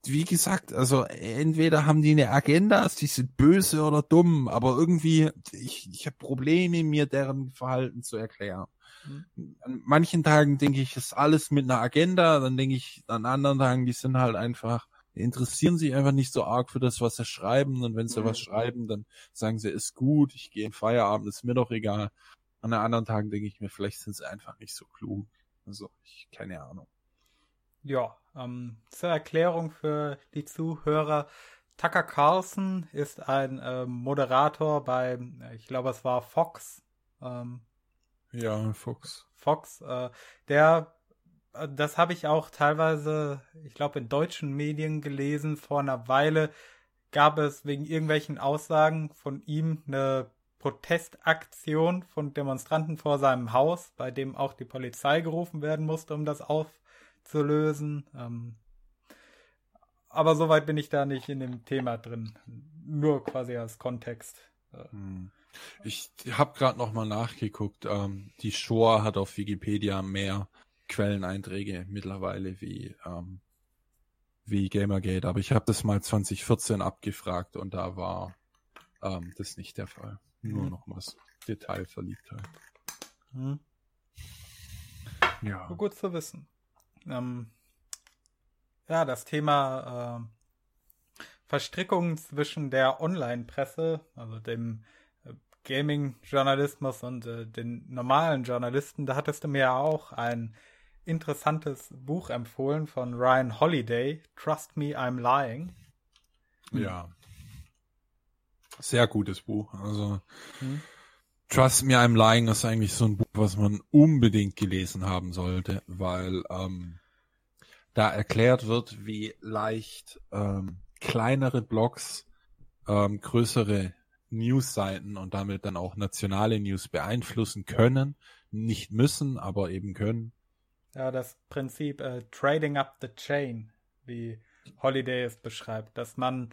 Speaker 1: wie gesagt, also entweder haben die eine Agenda, die sind böse oder dumm, aber irgendwie, ich, ich habe Probleme, mir deren Verhalten zu erklären. Mhm. An manchen Tagen denke ich, ist alles mit einer Agenda, dann denke ich, an anderen Tagen, die sind halt einfach interessieren sich einfach nicht so arg für das, was sie schreiben. Und wenn sie mhm. was schreiben, dann sagen sie, ist gut, ich gehe in Feierabend, ist mir doch egal. An anderen Tagen denke ich mir, vielleicht sind sie einfach nicht so klug. Also, ich, keine Ahnung.
Speaker 3: Ja, ähm, zur Erklärung für die Zuhörer. Tucker Carlson ist ein äh, Moderator bei, ich glaube, es war Fox. Ähm,
Speaker 1: ja, Fox.
Speaker 3: Fox, äh, der, äh, das habe ich auch teilweise, ich glaube, in deutschen Medien gelesen. Vor einer Weile gab es wegen irgendwelchen Aussagen von ihm eine Protestaktion von Demonstranten vor seinem Haus, bei dem auch die Polizei gerufen werden musste, um das aufzulösen. Ähm, aber soweit bin ich da nicht in dem Thema drin. Nur quasi als Kontext. Hm.
Speaker 1: Ich habe gerade noch mal nachgeguckt. Ähm, die Shoah hat auf Wikipedia mehr Quelleneinträge mittlerweile wie ähm, wie Gamergate, aber ich habe das mal 2014 abgefragt und da war ähm, das nicht der Fall. Nur mhm. noch was Detailverliebtheit. Mhm.
Speaker 3: Ja. Gut zu wissen. Ähm, ja, das Thema äh, Verstrickung zwischen der Online-Presse, also dem äh, Gaming-Journalismus und äh, den normalen Journalisten, da hattest du mir ja auch ein interessantes Buch empfohlen von Ryan Holiday, Trust Me, I'm Lying.
Speaker 1: Ja. Sehr gutes Buch. Also hm. Trust Me, I'm Lying ist eigentlich so ein Buch, was man unbedingt gelesen haben sollte, weil ähm, da erklärt wird, wie leicht ähm, kleinere Blogs ähm, größere Newsseiten und damit dann auch nationale News beeinflussen können, nicht müssen, aber eben können.
Speaker 3: Ja, das Prinzip äh, Trading up the Chain, wie Holiday es beschreibt, dass man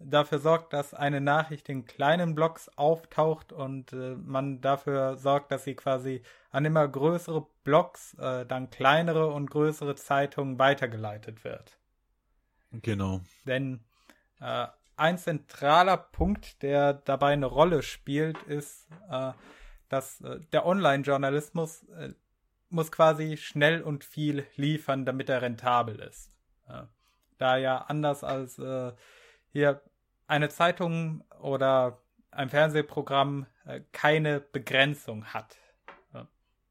Speaker 3: dafür sorgt, dass eine Nachricht in kleinen Blogs auftaucht und äh, man dafür sorgt, dass sie quasi an immer größere Blogs, äh, dann kleinere und größere Zeitungen weitergeleitet wird.
Speaker 1: Genau.
Speaker 3: Denn äh, ein zentraler Punkt, der dabei eine Rolle spielt, ist, äh, dass äh, der Online-Journalismus äh, muss quasi schnell und viel liefern, damit er rentabel ist. da ja anders als hier eine Zeitung oder ein Fernsehprogramm äh, keine Begrenzung hat.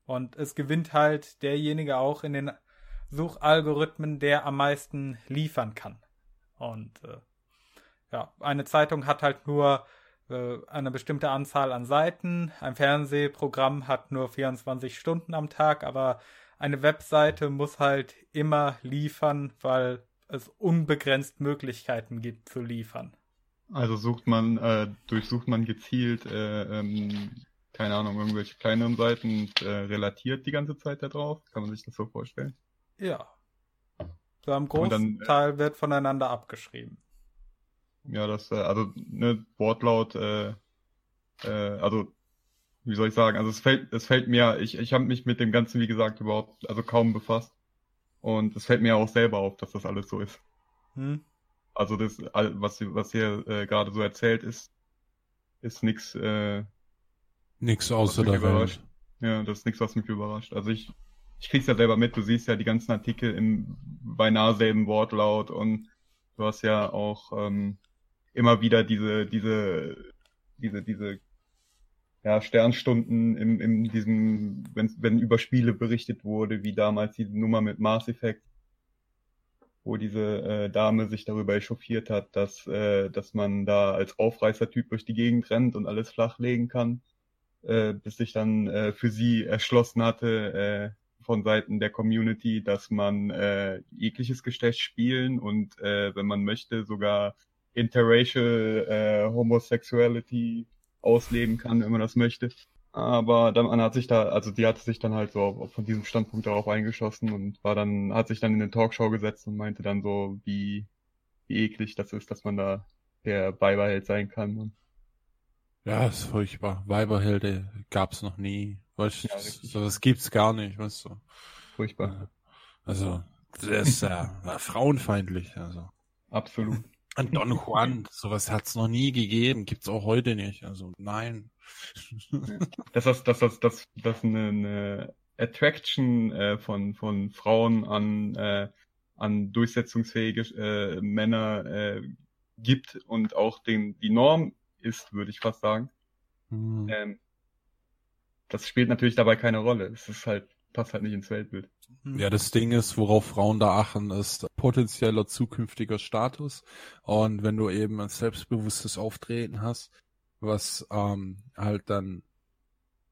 Speaker 3: Und es gewinnt halt derjenige auch in den Suchalgorithmen, der am meisten liefern kann. Und äh, ja, eine Zeitung hat halt nur äh, eine bestimmte Anzahl an Seiten, ein Fernsehprogramm hat nur 24 Stunden am Tag, aber eine Webseite muss halt immer liefern, weil es unbegrenzt Möglichkeiten gibt zu liefern.
Speaker 2: Also sucht man, äh, durchsucht man gezielt, äh, ähm, keine Ahnung, irgendwelche kleineren Seiten und äh, relatiert die ganze Zeit da drauf. Kann man sich das so vorstellen?
Speaker 3: Ja. So am großen äh, Teil wird voneinander abgeschrieben.
Speaker 2: Ja, das, äh, also, ne, Wortlaut, äh, äh, also, wie soll ich sagen, also es fällt, es fällt mir, ich, ich habe mich mit dem Ganzen, wie gesagt, überhaupt, also kaum befasst. Und es fällt mir auch selber auf, dass das alles so ist. Hm. Also das, was, was hier äh, gerade so erzählt ist, ist nichts. Äh,
Speaker 1: nix außer der Welt.
Speaker 2: Ja, das ist nichts, was mich überrascht. Also ich, ich krieg's ja selber mit. Du siehst ja die ganzen Artikel im beinahe selben Wortlaut und du hast ja auch ähm, immer wieder diese, diese, diese, diese ja, Sternstunden im, in diesem, wenn, wenn über Spiele berichtet wurde, wie damals diese Nummer mit Mass Effect wo diese äh, Dame sich darüber echauffiert hat, dass, äh, dass man da als Aufreißertyp durch die Gegend rennt und alles flachlegen kann, äh, bis sich dann äh, für sie erschlossen hatte äh, von Seiten der Community, dass man äh, jegliches Geschlecht spielen und äh, wenn man möchte sogar interracial äh, Homosexuality ausleben kann, wenn man das möchte. Aber dann man hat sich da, also die hatte sich dann halt so von diesem Standpunkt darauf eingeschossen und war dann, hat sich dann in eine Talkshow gesetzt und meinte dann so, wie, wie eklig das ist, dass man da der Weiberheld sein kann.
Speaker 1: Ja, ist furchtbar. Weiberhelde gab's noch nie. Weißt, ja, so, das gibt's gar nicht, weißt du.
Speaker 2: Furchtbar.
Speaker 1: Also, das ist ja *laughs* äh, frauenfeindlich, also.
Speaker 2: Absolut.
Speaker 1: Don *laughs* Juan, sowas hat's noch nie gegeben, gibt's auch heute nicht. Also nein.
Speaker 2: dass *laughs* das, dass das, dass das eine, eine Attraction äh, von von Frauen an äh, an durchsetzungsfähige äh, Männer äh, gibt und auch den, die Norm ist, würde ich fast sagen. Mhm. Ähm, das spielt natürlich dabei keine Rolle. Es ist halt, passt halt nicht ins Weltbild.
Speaker 1: Ja, das Ding ist, worauf Frauen da achten, ist potenzieller zukünftiger Status. Und wenn du eben ein selbstbewusstes Auftreten hast, was ähm, halt dann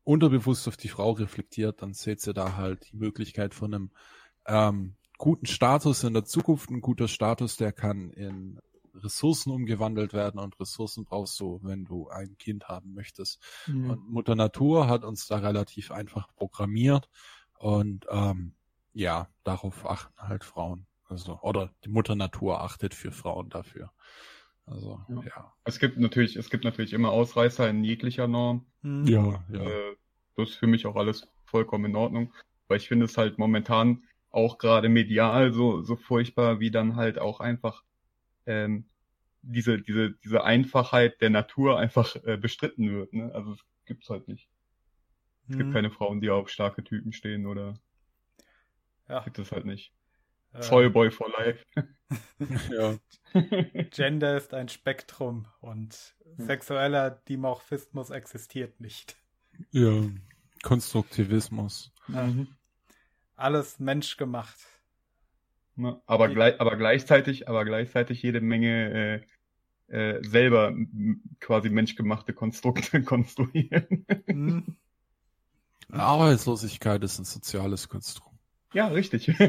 Speaker 1: unterbewusst auf die Frau reflektiert, dann seht ihr da halt die Möglichkeit von einem ähm, guten Status in der Zukunft. Ein guter Status, der kann in Ressourcen umgewandelt werden und Ressourcen brauchst du, wenn du ein Kind haben möchtest. Mhm. Und Mutter Natur hat uns da relativ einfach programmiert und ähm, ja, darauf achten halt Frauen. Also, oder die Mutter Natur achtet für Frauen dafür. Also, ja. ja.
Speaker 2: Es gibt natürlich, es gibt natürlich immer Ausreißer in jeglicher Norm.
Speaker 1: Mhm. Ja, ja.
Speaker 2: Äh, das ist für mich auch alles vollkommen in Ordnung. Weil ich finde es halt momentan auch gerade medial so, so furchtbar, wie dann halt auch einfach ähm, diese, diese, diese Einfachheit der Natur einfach äh, bestritten wird. Ne? Also es gibt's halt nicht. Es hm. gibt mhm. keine Frauen, die auf starke Typen stehen oder ja. gibt es halt nicht. Äh, Zollboy for life. *laughs*
Speaker 3: ja. *laughs* Gender ist ein Spektrum und sexueller Dimorphismus existiert nicht.
Speaker 1: Ja, Konstruktivismus. Mhm.
Speaker 3: Alles menschgemacht.
Speaker 2: Aber, gleich, aber gleichzeitig, aber gleichzeitig jede Menge äh, äh, selber quasi menschgemachte Konstrukte *laughs* konstruieren. Mhm.
Speaker 1: Arbeitslosigkeit ist ein soziales Konstrukt.
Speaker 2: Ja, richtig. *laughs*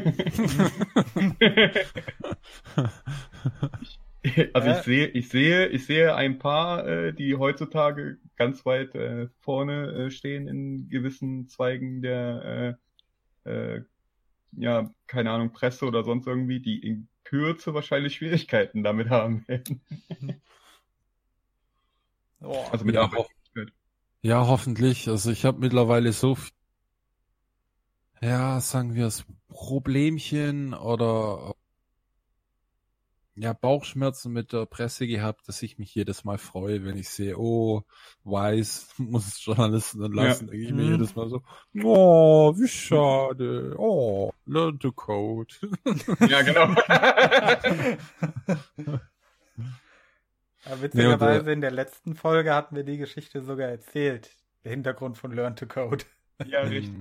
Speaker 2: also ich sehe, ich sehe, ich sehe ein paar, äh, die heutzutage ganz weit äh, vorne äh, stehen in gewissen Zweigen der äh, äh, ja, keine Ahnung, Presse oder sonst irgendwie, die in Kürze wahrscheinlich Schwierigkeiten damit haben werden. *laughs*
Speaker 1: also mit ja, Arbeit. Ja, hoffentlich. Also ich habe mittlerweile so viel, ja, sagen wir es, Problemchen oder ja, Bauchschmerzen mit der Presse gehabt, dass ich mich jedes Mal freue, wenn ich sehe, oh, weiß, *laughs* muss es Journalisten entlassen, ja. denke ich mir mhm. jedes Mal so, oh, wie schade, oh, learn to code. *laughs*
Speaker 3: Ja, genau. ja, witzigerweise nee, in der letzten Folge hatten wir die Geschichte sogar erzählt, der Hintergrund von Learn to Code.
Speaker 2: Ja, richtig.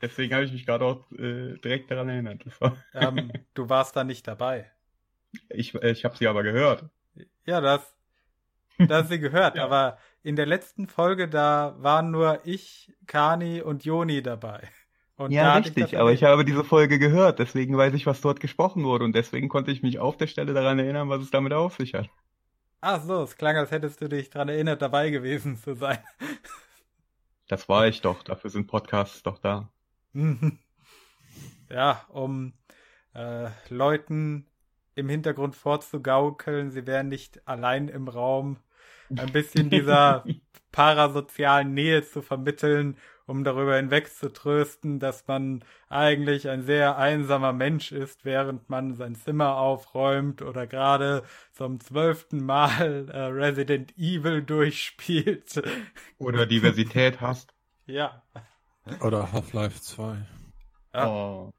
Speaker 2: Deswegen habe ich mich gerade auch äh, direkt daran erinnert. *laughs*
Speaker 3: Ähm, du warst da nicht dabei.
Speaker 2: Ich, äh, ich habe sie aber gehört.
Speaker 3: Ja, das, das sie gehört. *laughs* ja. Aber in der letzten Folge, da waren nur ich, Kani und Joni dabei. Und
Speaker 2: ja, richtig, ich aber ich habe diese Folge gehört, deswegen weiß ich, was dort gesprochen wurde und deswegen konnte ich mich auf der Stelle daran erinnern, was es damit auf sich hat.
Speaker 3: Ach so, es klang, als hättest du dich daran erinnert, dabei gewesen zu sein.
Speaker 2: Das war ich doch, dafür sind Podcasts doch da. *laughs*
Speaker 3: ja, um äh, Leuten im Hintergrund vorzugaukeln, sie wären nicht allein im Raum, ein bisschen dieser *laughs* parasozialen Nähe zu vermitteln, um darüber hinwegzutrösten, dass man eigentlich ein sehr einsamer Mensch ist, während man sein Zimmer aufräumt oder gerade zum zwölften Mal äh, Resident Evil durchspielt.
Speaker 2: Oder Diversität hast.
Speaker 3: Ja.
Speaker 1: Oder Half-Life 2.
Speaker 2: Ja. Oh.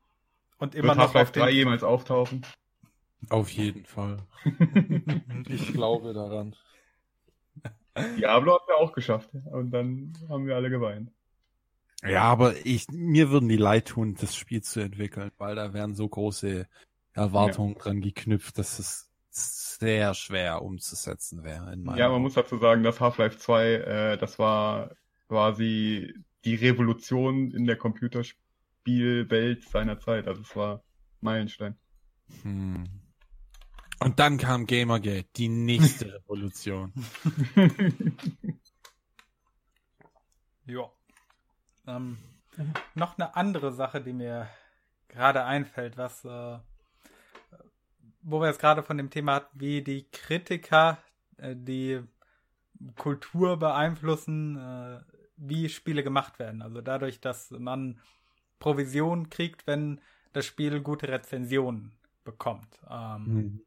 Speaker 2: Und immer Wird noch Half-Life 3 jemals auftauchen?
Speaker 1: Auf jeden Fall. *laughs* ich glaube daran.
Speaker 2: Diablo hat wir auch geschafft und dann haben wir alle geweint.
Speaker 1: Ja, aber ich, mir würden die leid tun, das Spiel zu entwickeln, weil da wären so große Erwartungen ja. dran geknüpft, dass es sehr schwer umzusetzen wäre.
Speaker 2: ja, man muss dazu sagen, dass Half-Life 2, äh, das war quasi die Revolution in der Computerspielwelt seiner Zeit. Also es war Meilenstein. Hm.
Speaker 1: Und dann kam Gamergate, die nächste *laughs* Revolution. *laughs*
Speaker 3: ja. Ähm, noch eine andere Sache, die mir gerade einfällt, was, äh, wo wir jetzt gerade von dem Thema hatten, wie die Kritiker äh, die Kultur beeinflussen, äh, wie Spiele gemacht werden. Also dadurch, dass man Provision kriegt, wenn das Spiel gute Rezensionen bekommt. Ähm, mhm.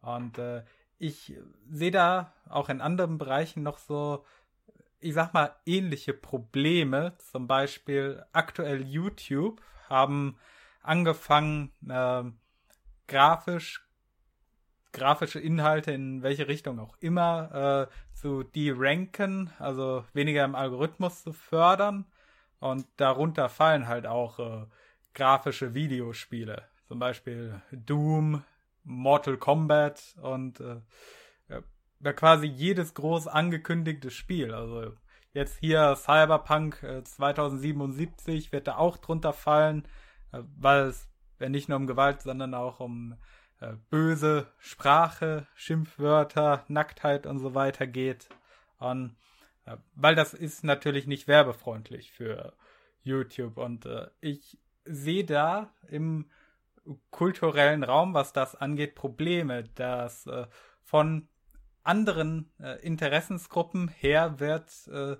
Speaker 3: Und äh, ich sehe da auch in anderen Bereichen noch so, ich sag mal, ähnliche Probleme. Zum Beispiel aktuell YouTube haben angefangen, äh, grafisch grafische Inhalte in welche Richtung auch immer äh, zu deranken, also weniger im Algorithmus zu fördern. Und darunter fallen halt auch äh, grafische Videospiele, zum Beispiel Doom, Mortal Kombat und äh, ja, quasi jedes groß angekündigte Spiel. Also jetzt hier Cyberpunk äh, 2077 wird da auch drunter fallen, äh, weil es ja nicht nur um Gewalt, sondern auch um böse Sprache, Schimpfwörter, Nacktheit und so weiter geht. Und äh, weil das ist natürlich nicht werbefreundlich für YouTube und äh, ich sehe da im kulturellen Raum, was das angeht, Probleme, dass äh, von anderen äh, Interessensgruppen her wird äh,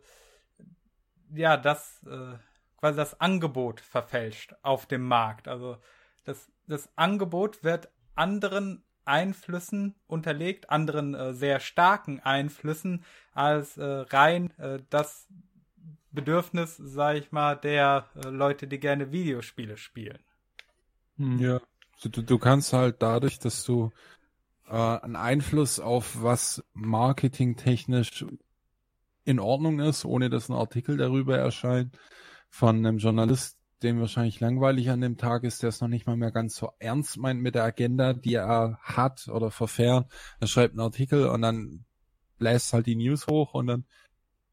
Speaker 3: ja das äh, quasi das Angebot verfälscht auf dem Markt. Also das, das Angebot wird anderen Einflüssen unterlegt, anderen äh, sehr starken Einflüssen als äh, rein äh, das Bedürfnis, sag ich mal, der äh, Leute, die gerne Videospiele spielen.
Speaker 1: Hm. Ja, du, du kannst halt dadurch, dass du äh, einen Einfluss auf was marketingtechnisch in Ordnung ist, ohne dass ein Artikel darüber erscheint, von einem Journalist dem wahrscheinlich langweilig an dem Tag ist, der es noch nicht mal mehr ganz so ernst meint mit der Agenda, die er hat oder verfährt. Er schreibt einen Artikel und dann bläst halt die News hoch und dann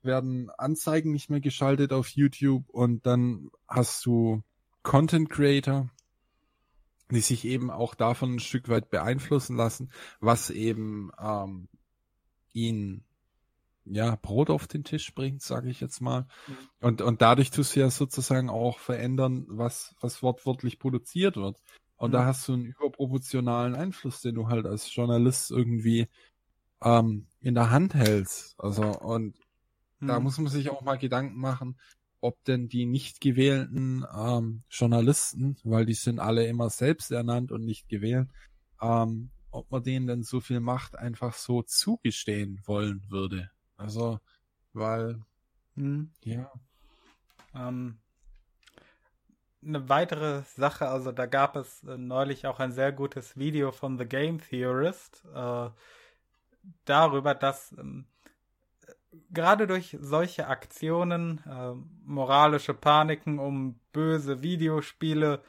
Speaker 1: werden Anzeigen nicht mehr geschaltet auf YouTube und dann hast du Content Creator, die sich eben auch davon ein Stück weit beeinflussen lassen, was eben ähm, ihn ja, Brot auf den Tisch bringt, sage ich jetzt mal. Mhm. Und, und dadurch tust du ja sozusagen auch verändern, was, was wortwörtlich produziert wird. Und mhm. da hast du einen überproportionalen Einfluss, den du halt als Journalist irgendwie ähm, in der Hand hältst. Also, und mhm. da muss man sich auch mal Gedanken machen, ob denn die nicht gewählten ähm, Journalisten, weil die sind alle immer selbst ernannt und nicht gewählt, ähm, ob man denen denn so viel Macht einfach so zugestehen wollen würde. Also, weil, hm. ja.
Speaker 3: Ähm, eine weitere Sache, also da gab es äh, neulich auch ein sehr gutes Video von The Game Theorist äh, darüber, dass ähm, gerade durch solche Aktionen, äh, moralische Paniken um böse Videospiele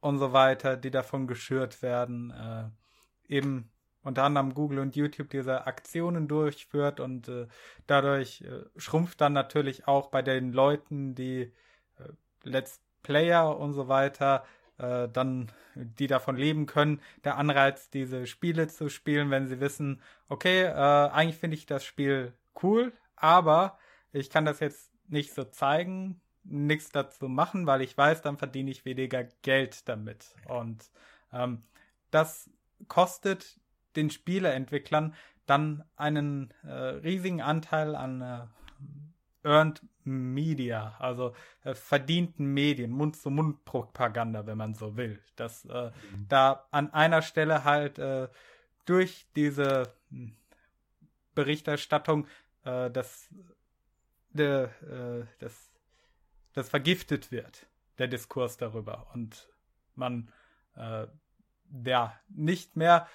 Speaker 3: und so weiter, die davon geschürt werden, äh, eben unter anderem Google und YouTube diese Aktionen durchführt und äh, dadurch äh, schrumpft dann natürlich auch bei den Leuten, die äh, Let's Player und so weiter, äh, dann die davon leben können, der Anreiz, diese Spiele zu spielen, wenn sie wissen, okay, äh, eigentlich finde ich das Spiel cool, aber ich kann das jetzt nicht so zeigen, nichts dazu machen, weil ich weiß, dann verdiene ich weniger Geld damit. Und ähm, das kostet den Spieleentwicklern dann einen äh, riesigen Anteil an äh, Earned Media, also äh, verdienten Medien, Mund-zu-Mund-Propaganda, wenn man so will. Dass äh, mhm. da an einer Stelle halt äh, durch diese hm, Berichterstattung äh, das, de, äh, das, das vergiftet wird, der Diskurs darüber. Und man äh, ja nicht mehr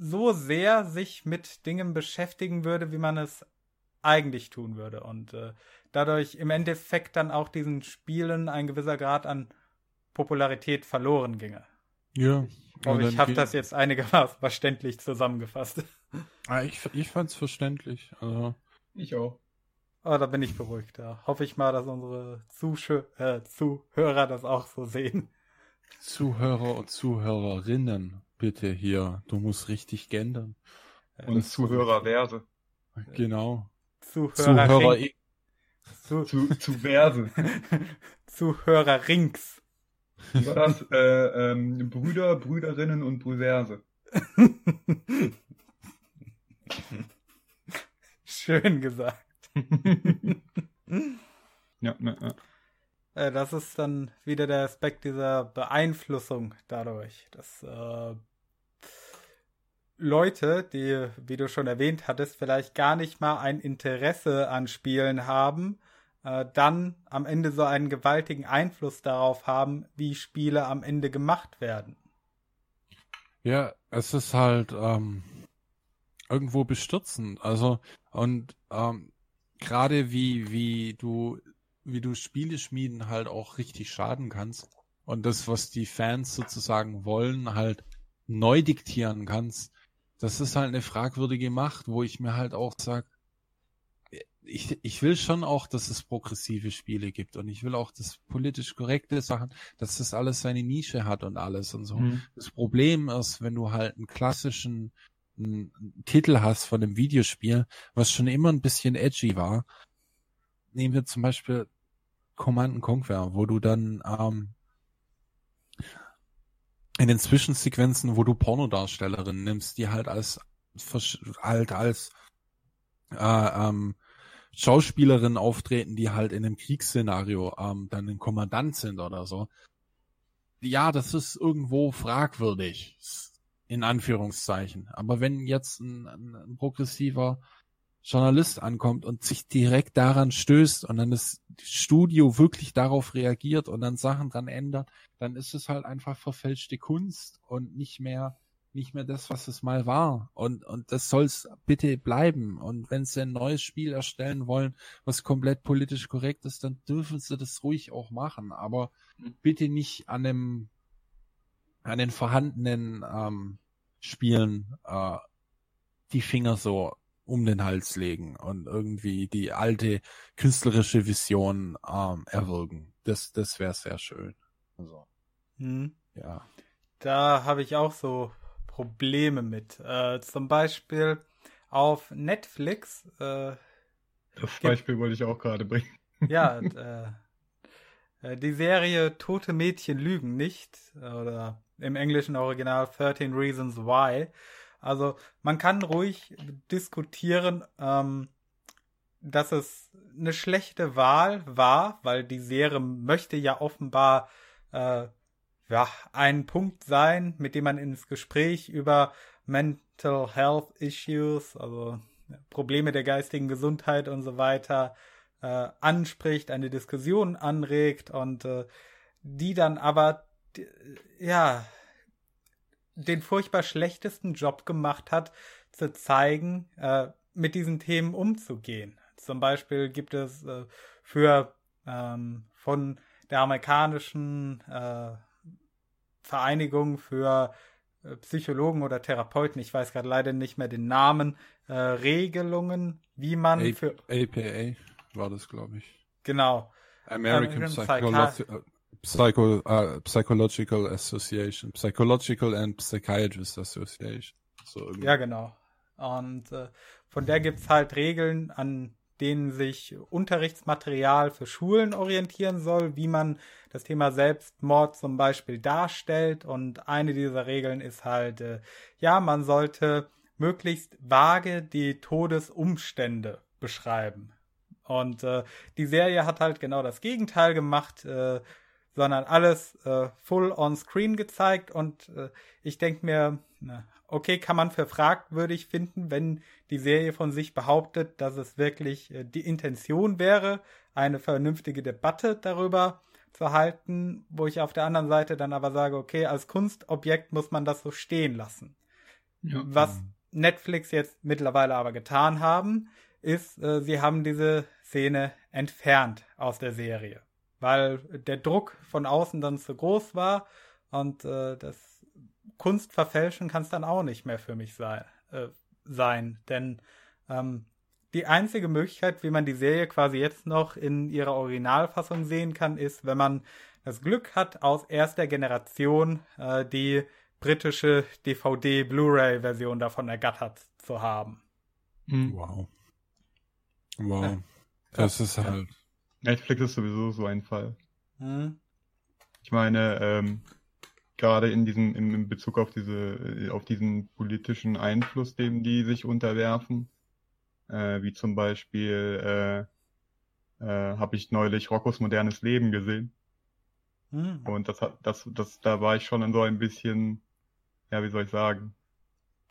Speaker 3: so sehr sich mit Dingen beschäftigen würde, wie man es eigentlich tun würde. Und äh, dadurch im Endeffekt dann auch diesen Spielen ein gewisser Grad an Popularität verloren ginge.
Speaker 1: Ja.
Speaker 3: Ich hoffe, ich habe das jetzt einigermaßen verständlich zusammengefasst.
Speaker 1: Ah, ich, ich fand es verständlich. Also.
Speaker 2: Ich auch.
Speaker 3: Oh, da bin ich beruhigt. Da hoffe ich mal, dass unsere Zuschö äh, Zuhörer das auch so sehen.
Speaker 1: Zuhörer und Zuhörerinnen bitte hier, du musst richtig gendern.
Speaker 2: Und Zuhörerverse.
Speaker 1: Genau.
Speaker 3: Zuhörer, Zuhörer
Speaker 2: zu, zu, zu Verse. *laughs*
Speaker 3: Zuhörer rings.
Speaker 2: War das äh, ähm, Brüder, Brüderinnen und Brüverse. *laughs*
Speaker 3: Schön gesagt. *laughs*
Speaker 2: ja, ja, ja.
Speaker 3: Äh, das ist dann wieder der Aspekt dieser Beeinflussung dadurch, dass äh, Leute, die, wie du schon erwähnt hattest, vielleicht gar nicht mal ein Interesse an Spielen haben, äh, dann am Ende so einen gewaltigen Einfluss darauf haben, wie Spiele am Ende gemacht werden.
Speaker 1: Ja, es ist halt ähm, irgendwo bestürzend. Also und ähm, gerade wie wie du wie du Spiele schmieden halt auch richtig schaden kannst und das, was die Fans sozusagen wollen, halt neu diktieren kannst. Das ist halt eine fragwürdige Macht, wo ich mir halt auch sag, ich, ich will schon auch, dass es progressive Spiele gibt und ich will auch, dass politisch korrekte Sachen, dass das alles seine Nische hat und alles und so. Mhm. Das Problem ist, wenn du halt einen klassischen einen Titel hast von einem Videospiel, was schon immer ein bisschen edgy war, nehmen wir zum Beispiel Command Conquer, wo du dann ähm, in den Zwischensequenzen, wo du Pornodarstellerinnen nimmst, die halt als halt als äh, ähm, Schauspielerinnen auftreten, die halt in einem Kriegsszenario ähm, dann ein Kommandant sind oder so. Ja, das ist irgendwo fragwürdig, in Anführungszeichen. Aber wenn jetzt ein, ein, ein progressiver Journalist ankommt und sich direkt daran stößt und dann das Studio wirklich darauf reagiert und dann Sachen dran ändert, dann ist es halt einfach verfälschte Kunst und nicht mehr nicht mehr das, was es mal war. Und, und das soll's bitte bleiben. Und wenn sie ein neues Spiel erstellen wollen, was komplett politisch korrekt ist, dann dürfen sie das ruhig auch machen. Aber mhm. bitte nicht an dem, an den vorhandenen ähm, Spielen äh, die Finger so um den Hals legen und irgendwie die alte künstlerische Vision ähm, erwürgen. Das, das wäre sehr schön. Also,
Speaker 3: hm. ja. Da habe ich auch so Probleme mit. Äh, zum Beispiel auf Netflix. Äh,
Speaker 2: das Beispiel wollte ich auch gerade bringen.
Speaker 3: Ja, *laughs* äh, äh, die Serie Tote Mädchen lügen nicht oder im englischen Original 13 Reasons Why. Also man kann ruhig diskutieren, ähm, dass es eine schlechte Wahl war, weil die Serie möchte ja offenbar äh, ja, ein Punkt sein, mit dem man ins Gespräch über Mental Health Issues, also Probleme der geistigen Gesundheit und so weiter äh, anspricht, eine Diskussion anregt und äh, die dann aber ja den furchtbar schlechtesten Job gemacht hat, zu zeigen, äh, mit diesen Themen umzugehen. Zum Beispiel gibt es äh, für ähm, von der amerikanischen äh, Vereinigung für äh, Psychologen oder Therapeuten, ich weiß gerade leider nicht mehr den Namen, äh, Regelungen, wie man A für
Speaker 1: APA war das, glaube ich.
Speaker 3: Genau.
Speaker 1: American, Psychology Psycho, uh, Psychological Association, Psychological and Psychiatrist Association.
Speaker 3: So ja, genau. Und äh, von der gibt's halt Regeln, an denen sich Unterrichtsmaterial für Schulen orientieren soll, wie man das Thema Selbstmord zum Beispiel darstellt. Und eine dieser Regeln ist halt, äh, ja, man sollte möglichst vage die Todesumstände beschreiben. Und äh, die Serie hat halt genau das Gegenteil gemacht, äh, sondern alles äh, full on screen gezeigt. Und äh, ich denke mir, na, okay, kann man für fragwürdig finden, wenn die Serie von sich behauptet, dass es wirklich äh, die Intention wäre, eine vernünftige Debatte darüber zu halten, wo ich auf der anderen Seite dann aber sage, okay, als Kunstobjekt muss man das so stehen lassen. Ja. Was Netflix jetzt mittlerweile aber getan haben, ist, äh, sie haben diese Szene entfernt aus der Serie, weil der Druck von außen dann zu groß war und äh, das Kunst verfälschen kann es dann auch nicht mehr für mich sein, äh, sein. Denn ähm, die einzige Möglichkeit, wie man die Serie quasi jetzt noch in ihrer Originalfassung sehen kann, ist, wenn man das Glück hat, aus erster Generation äh, die britische DVD-Blu-ray-Version davon ergattert zu haben.
Speaker 1: Hm. Wow. Wow. Ja. Das ist halt.
Speaker 2: Netflix ist sowieso so ein Fall. Hm. Ich meine, ähm, gerade in diesem, in, in Bezug auf diese, auf diesen politischen Einfluss, dem die sich unterwerfen, äh, wie zum Beispiel äh, äh, habe ich neulich Roccos modernes Leben gesehen. Mhm. Und das hat, das, das, da war ich schon in so ein bisschen, ja, wie soll ich sagen?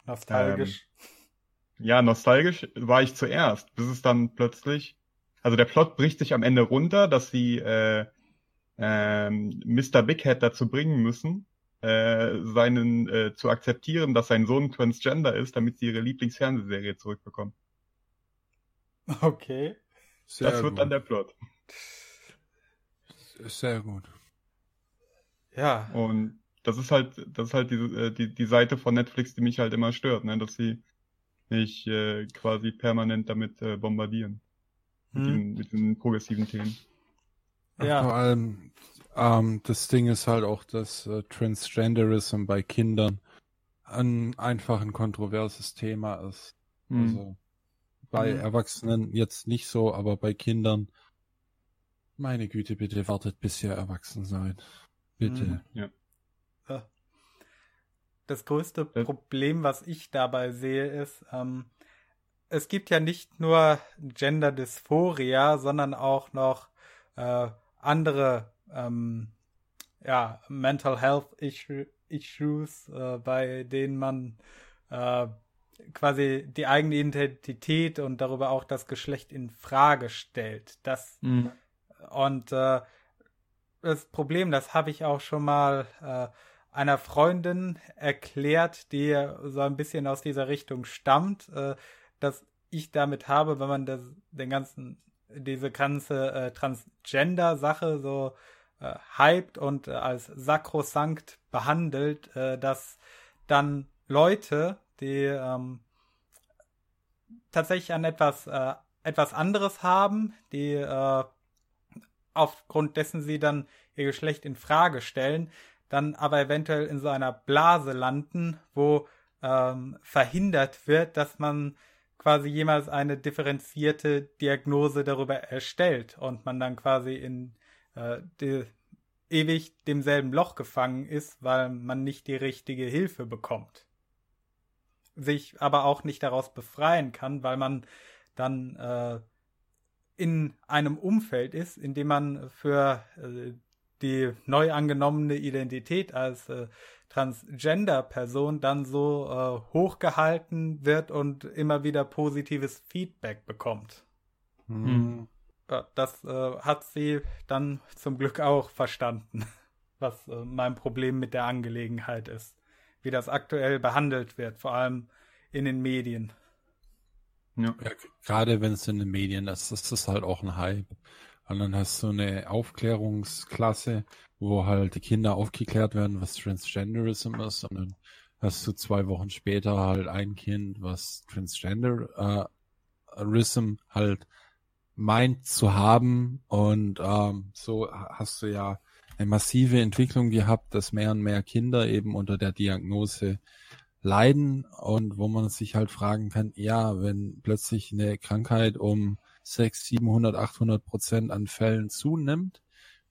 Speaker 3: Nostalgisch.
Speaker 2: Ähm, ja, nostalgisch war ich zuerst, bis es dann plötzlich, also der Plot bricht sich am Ende runter, dass sie äh, äh, Mr. Big Head dazu bringen müssen, äh, seinen äh, zu akzeptieren, dass sein Sohn Transgender ist, damit sie ihre Lieblingsfernsehserie zurückbekommen.
Speaker 3: Okay.
Speaker 2: Sehr das wird gut. dann der Plot.
Speaker 1: Sehr gut.
Speaker 2: Ja. Und das ist halt, das ist halt die, äh, die, die Seite von Netflix, die mich halt immer stört, ne? dass sie mich äh, quasi permanent damit äh, bombardieren. Hm. Mit, den, mit den progressiven Themen.
Speaker 1: Ja. Vor allem, ähm, das Ding ist halt auch, dass äh, Transgenderism bei Kindern ein einfach ein kontroverses Thema ist. Hm. Also bei hm. Erwachsenen jetzt nicht so, aber bei Kindern, meine Güte, bitte wartet, bis ihr erwachsen seid. Bitte. Hm.
Speaker 2: Ja.
Speaker 3: Das größte Problem, was ich dabei sehe, ist, ähm, es gibt ja nicht nur Gender Dysphoria, sondern auch noch äh, andere ähm, ja, Mental Health Issue, Issues, äh, bei denen man äh, quasi die eigene Identität und darüber auch das Geschlecht in Frage stellt. Das mhm. und äh, das Problem, das habe ich auch schon mal äh, einer Freundin erklärt, die so ein bisschen aus dieser Richtung stammt, äh, dass ich damit habe, wenn man das, den ganzen, diese ganze äh, Transgender-Sache so äh, hypt und äh, als sakrosankt behandelt, äh, dass dann Leute, die ähm, tatsächlich an etwas, äh, etwas anderes haben, die äh, aufgrund dessen sie dann ihr Geschlecht in Frage stellen, dann aber eventuell in so einer Blase landen, wo ähm, verhindert wird, dass man quasi jemals eine differenzierte Diagnose darüber erstellt und man dann quasi in äh, die, ewig demselben Loch gefangen ist, weil man nicht die richtige Hilfe bekommt. Sich aber auch nicht daraus befreien kann, weil man dann äh, in einem Umfeld ist, in dem man für äh, die neu angenommene Identität als äh, Transgender-Person dann so äh, hochgehalten wird und immer wieder positives Feedback bekommt. Mhm. Ja, das äh, hat sie dann zum Glück auch verstanden, *laughs* was äh, mein Problem mit der Angelegenheit ist. Wie das aktuell behandelt wird, vor allem in den Medien.
Speaker 1: Ja, ja gerade wenn es in den Medien ist, ist das halt auch ein Hype. Und dann hast du eine Aufklärungsklasse, wo halt die Kinder aufgeklärt werden, was Transgenderism ist. Und dann hast du zwei Wochen später halt ein Kind, was Transgenderism halt meint zu haben. Und ähm, so hast du ja eine massive Entwicklung gehabt, dass mehr und mehr Kinder eben unter der Diagnose leiden und wo man sich halt fragen kann, ja, wenn plötzlich eine Krankheit um 6, 700, 800 Prozent an Fällen zunimmt,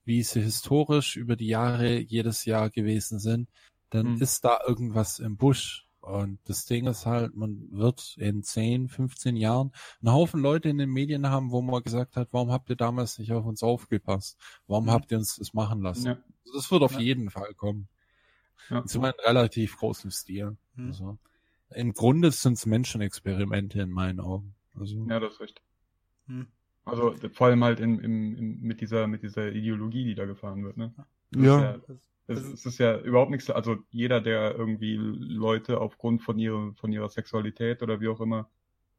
Speaker 1: wie sie historisch über die Jahre jedes Jahr gewesen sind, dann mhm. ist da irgendwas im Busch. Und das Ding ist halt, man wird in 10, 15 Jahren einen Haufen Leute in den Medien haben, wo man gesagt hat, warum habt ihr damals nicht auf uns aufgepasst? Warum mhm. habt ihr uns das machen lassen? Ja. Also das wird auf ja. jeden Fall kommen. Ja. Zu einem relativ großen Stil. Mhm. Also, Im Grunde sind es Menschenexperimente in meinen Augen. Also,
Speaker 2: ja, das ist richtig. Hm. Also vor allem halt in, in, in, mit dieser mit dieser Ideologie, die da gefahren wird, ne?
Speaker 1: Das ja.
Speaker 2: Ist ja es, es ist ja überhaupt nichts, also jeder, der irgendwie Leute aufgrund von ihrer von ihrer Sexualität oder wie auch immer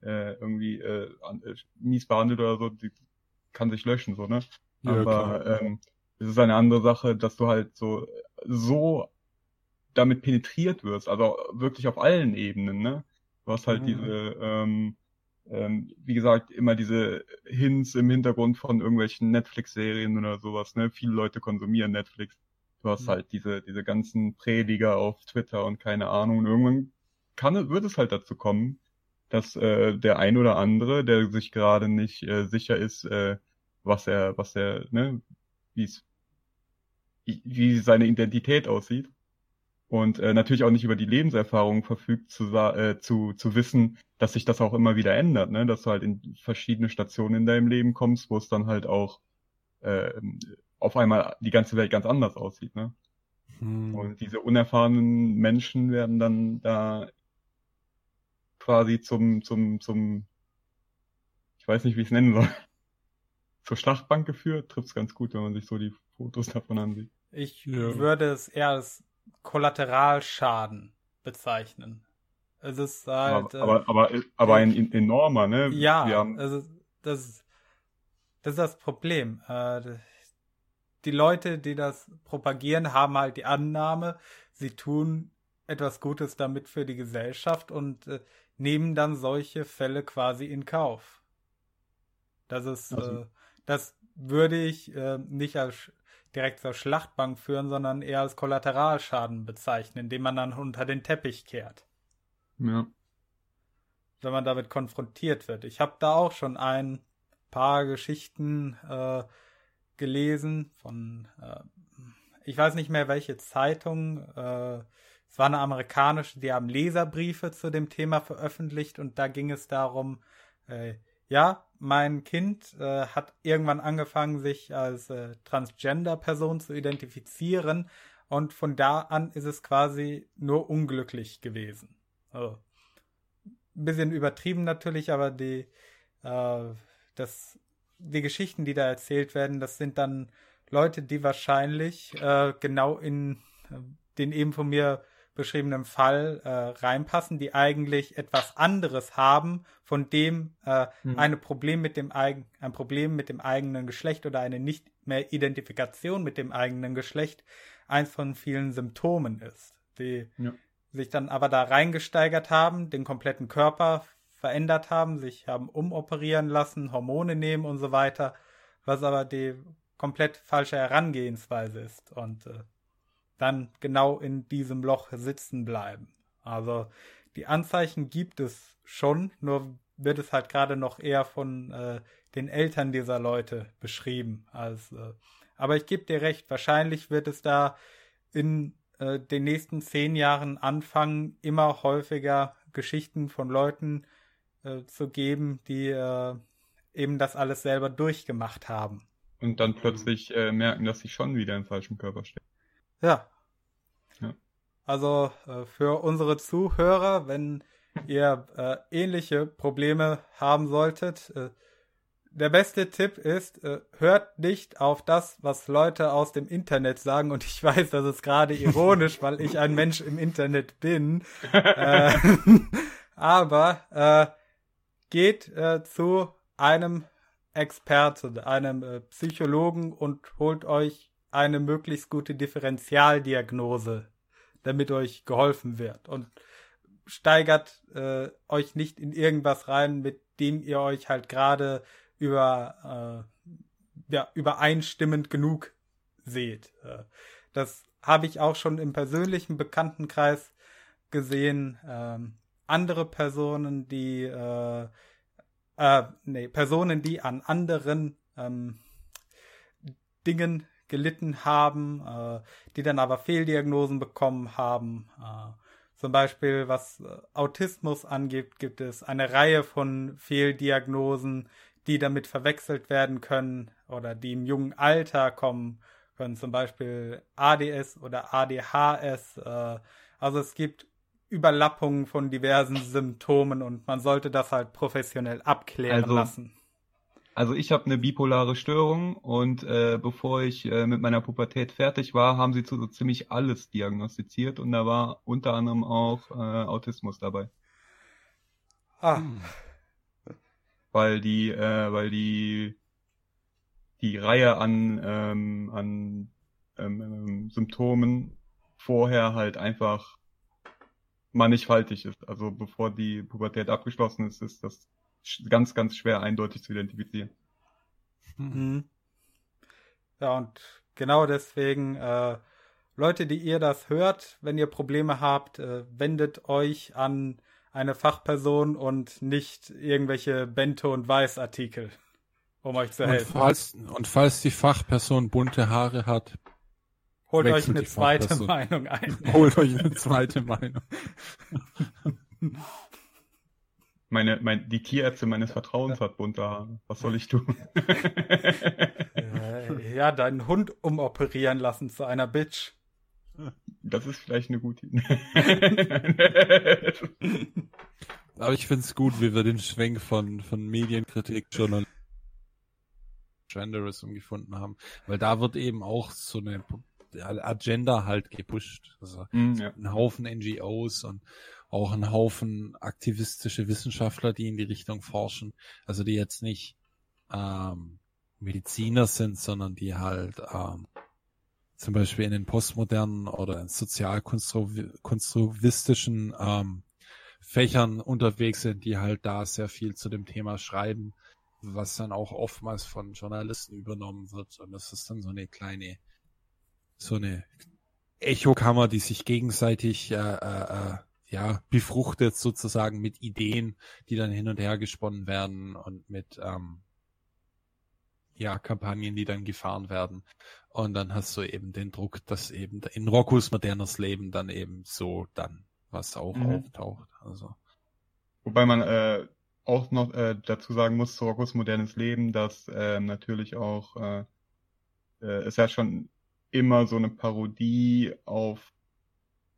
Speaker 2: äh, irgendwie äh, äh mies behandelt oder so, die kann sich löschen, so, ne? Ja, Aber ähm, es ist eine andere Sache, dass du halt so so damit penetriert wirst, also wirklich auf allen Ebenen, ne? Du hast halt mhm. diese ähm, ähm, wie gesagt, immer diese Hints im Hintergrund von irgendwelchen Netflix-Serien oder sowas, ne? Viele Leute konsumieren Netflix. Du hast mhm. halt diese, diese ganzen Prediger auf Twitter und keine Ahnung. Und irgendwann kann, wird es halt dazu kommen, dass äh, der ein oder andere, der sich gerade nicht äh, sicher ist, äh, was er, was er, ne, wie es, wie seine Identität aussieht, und äh, natürlich auch nicht über die Lebenserfahrung verfügt, zu, äh, zu, zu wissen, dass sich das auch immer wieder ändert, ne? dass du halt in verschiedene Stationen in deinem Leben kommst, wo es dann halt auch äh, auf einmal die ganze Welt ganz anders aussieht. Ne? Hm. Und diese unerfahrenen Menschen werden dann da quasi zum, zum, zum, ich weiß nicht, wie ich es nennen soll, *laughs* zur Schlachtbank geführt. Trifft's ganz gut, wenn man sich so die Fotos davon ansieht.
Speaker 3: Ich ja. würde es eher als Kollateralschaden bezeichnen. Es ist halt.
Speaker 2: Aber, aber, aber, aber ein enormer, ne?
Speaker 3: Ja, haben... also das, das ist das Problem. Äh, die Leute, die das propagieren, haben halt die Annahme, sie tun etwas Gutes damit für die Gesellschaft und äh, nehmen dann solche Fälle quasi in Kauf. Das ist, also. äh, das würde ich äh, nicht als direkt zur Schlachtbank führen, sondern eher als Kollateralschaden bezeichnen, den man dann unter den Teppich kehrt.
Speaker 2: Ja.
Speaker 3: Wenn man damit konfrontiert wird. Ich habe da auch schon ein paar Geschichten äh, gelesen von, äh, ich weiß nicht mehr welche Zeitung, äh, es war eine amerikanische, die haben Leserbriefe zu dem Thema veröffentlicht und da ging es darum, äh, ja, mein Kind äh, hat irgendwann angefangen, sich als äh, Transgender-Person zu identifizieren und von da an ist es quasi nur unglücklich gewesen. Also, ein bisschen übertrieben natürlich, aber die, äh, das, die Geschichten, die da erzählt werden, das sind dann Leute, die wahrscheinlich äh, genau in äh, den eben von mir beschriebenen Fall äh, reinpassen, die eigentlich etwas anderes haben, von dem äh, hm. eine Problem mit dem eigen, ein Problem mit dem eigenen Geschlecht oder eine nicht mehr Identifikation mit dem eigenen Geschlecht eins von vielen Symptomen ist, die ja. sich dann aber da reingesteigert haben, den kompletten Körper verändert haben, sich haben umoperieren lassen, Hormone nehmen und so weiter, was aber die komplett falsche Herangehensweise ist und äh, dann genau in diesem Loch sitzen bleiben. Also die Anzeichen gibt es schon, nur wird es halt gerade noch eher von äh, den Eltern dieser Leute beschrieben. Als, äh, aber ich gebe dir recht, wahrscheinlich wird es da in äh, den nächsten zehn Jahren anfangen, immer häufiger Geschichten von Leuten äh, zu geben, die äh, eben das alles selber durchgemacht haben.
Speaker 2: Und dann plötzlich äh, merken, dass sie schon wieder im falschen Körper stecken.
Speaker 3: Ja. ja. Also äh, für unsere Zuhörer, wenn ihr äh, ähnliche Probleme haben solltet, äh, der beste Tipp ist, hört nicht auf das, was Leute aus dem Internet sagen. Und ich weiß, das ist gerade ironisch, weil ich ein Mensch im Internet bin. *laughs* *laughs* Aber geht zu einem Experte, einem Psychologen und holt euch eine möglichst gute Differentialdiagnose, damit euch geholfen wird. Und steigert äh, euch nicht in irgendwas rein, mit dem ihr euch halt gerade über äh, ja, übereinstimmend genug seht. Äh, das habe ich auch schon im persönlichen Bekanntenkreis gesehen. Ähm, andere Personen, die äh, äh, nee, Personen, die an anderen ähm, Dingen gelitten haben, äh, die dann aber Fehldiagnosen bekommen haben. Äh, zum Beispiel, was äh, Autismus angeht, gibt es eine Reihe von Fehldiagnosen, die damit verwechselt werden können oder die im jungen Alter kommen können, zum Beispiel ADS oder ADHS. Äh, also es gibt Überlappungen von diversen Symptomen und man sollte das halt professionell abklären also, lassen.
Speaker 2: Also ich habe eine bipolare Störung und äh, bevor ich äh, mit meiner Pubertät fertig war, haben sie zu so ziemlich alles diagnostiziert und da war unter anderem auch äh, Autismus dabei.
Speaker 3: Ah.
Speaker 2: Weil die, äh, weil die die Reihe an ähm, an ähm, ähm, Symptomen vorher halt einfach mannigfaltig ist. Also bevor die Pubertät abgeschlossen ist, ist das ganz, ganz schwer eindeutig zu identifizieren.
Speaker 3: Mhm. Ja, und genau deswegen, äh, Leute, die ihr das hört, wenn ihr Probleme habt, äh, wendet euch an eine Fachperson und nicht irgendwelche Bento- und Weiß-Artikel, um euch zu helfen.
Speaker 1: Und falls, und falls die Fachperson bunte Haare hat,
Speaker 3: holt euch eine zweite Meinung ein. *laughs*
Speaker 1: Holt euch eine zweite Meinung. *laughs*
Speaker 2: Meine, mein, die Tierärzte meines Vertrauens hat bunte Haare. Was soll ich tun?
Speaker 3: ja, deinen Hund umoperieren lassen zu einer Bitch.
Speaker 2: Das ist vielleicht eine gute Idee.
Speaker 1: Aber ich find's gut, wie wir den Schwenk von, von Medienkritik, Journalismus, Genderism gefunden haben. Weil da wird eben auch so eine Agenda halt gepusht. Also mm, ja. ein Haufen NGOs und auch ein Haufen aktivistische Wissenschaftler, die in die Richtung forschen. Also die jetzt nicht ähm, Mediziner sind, sondern die halt ähm, zum Beispiel in den postmodernen oder in sozialkonstruktivistischen ähm, Fächern unterwegs sind, die halt da sehr viel zu dem Thema schreiben, was dann auch oftmals von Journalisten übernommen wird. Und das ist dann so eine kleine, so eine Echokammer, die sich gegenseitig äh, äh, äh ja befruchtet sozusagen mit Ideen, die dann hin und her gesponnen werden und mit ähm, ja, Kampagnen, die dann gefahren werden. Und dann hast du eben den Druck, dass eben in Roccos modernes Leben dann eben so dann was auch mhm. auftaucht. Also.
Speaker 2: Wobei man äh, auch noch äh, dazu sagen muss, zu Roccos modernes Leben, dass äh, natürlich auch äh, äh, ist ja schon immer so eine Parodie auf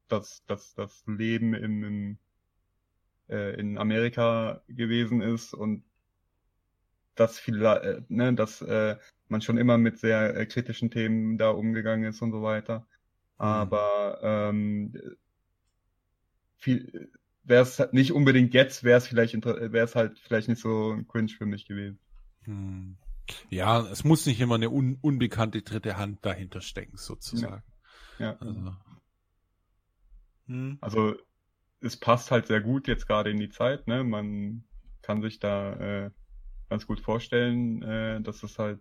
Speaker 2: das, das, das Leben in, in, äh, in Amerika gewesen ist und dass viele, äh, ne, dass äh, man schon immer mit sehr äh, kritischen Themen da umgegangen ist und so weiter. Mhm. Aber ähm, viel wäre es nicht unbedingt jetzt, wäre es vielleicht wäre es halt vielleicht nicht so ein Cringe für mich gewesen.
Speaker 1: Hm. Ja, es muss nicht immer eine un unbekannte dritte Hand dahinter stecken, sozusagen.
Speaker 2: Ja. ja. Also. Hm. also es passt halt sehr gut jetzt gerade in die Zeit, ne? Man kann sich da äh, ganz gut vorstellen, äh, dass es halt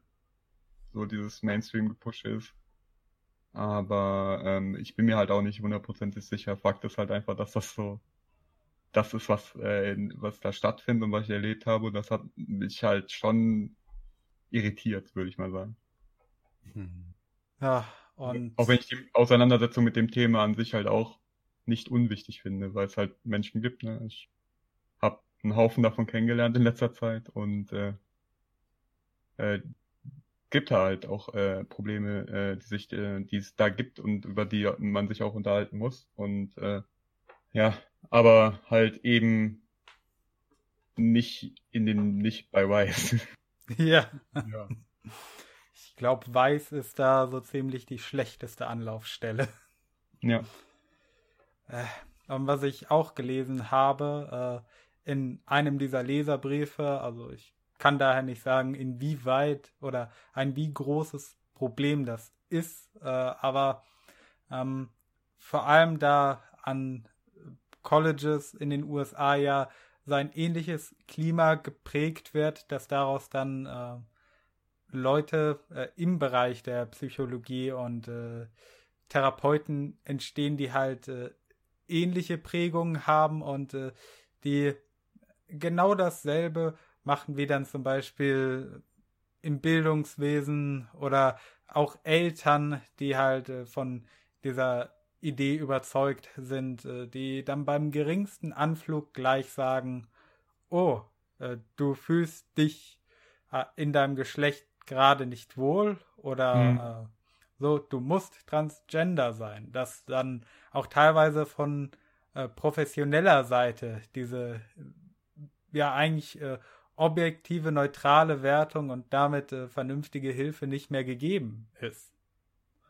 Speaker 2: so dieses Mainstream-Gepush ist. Aber ähm, ich bin mir halt auch nicht hundertprozentig sicher. Fakt ist halt einfach, dass das so das ist, was, äh, was da stattfindet und was ich erlebt habe. Und das hat mich halt schon irritiert, würde ich mal sagen.
Speaker 3: Hm. Ja, und.
Speaker 2: Auch wenn ich die Auseinandersetzung mit dem Thema an sich halt auch nicht unwichtig finde, weil es halt Menschen gibt. Ne? Ich einen Haufen davon kennengelernt in letzter Zeit und äh, äh, gibt halt auch äh, Probleme, äh, die sich, äh, die es da gibt und über die man sich auch unterhalten muss. Und äh, ja, aber halt eben nicht in den, nicht bei Weiß. *laughs*
Speaker 3: Ja. ja. Ich glaube, Weiß ist da so ziemlich die schlechteste Anlaufstelle.
Speaker 2: Ja.
Speaker 3: Äh, und was ich auch gelesen habe, äh, in einem dieser Leserbriefe. Also ich kann daher nicht sagen, inwieweit oder ein wie großes Problem das ist, äh, aber ähm, vor allem da an Colleges in den USA ja sein ähnliches Klima geprägt wird, dass daraus dann äh, Leute äh, im Bereich der Psychologie und äh, Therapeuten entstehen, die halt äh, ähnliche Prägungen haben und äh, die genau dasselbe machen wie dann zum Beispiel im Bildungswesen oder auch Eltern, die halt äh, von dieser Idee überzeugt sind, äh, die dann beim geringsten Anflug gleich sagen, oh, äh, du fühlst dich in deinem Geschlecht gerade nicht wohl oder mhm. So, du musst transgender sein, dass dann auch teilweise von professioneller Seite diese ja eigentlich äh, objektive, neutrale Wertung und damit äh, vernünftige Hilfe nicht mehr gegeben ist.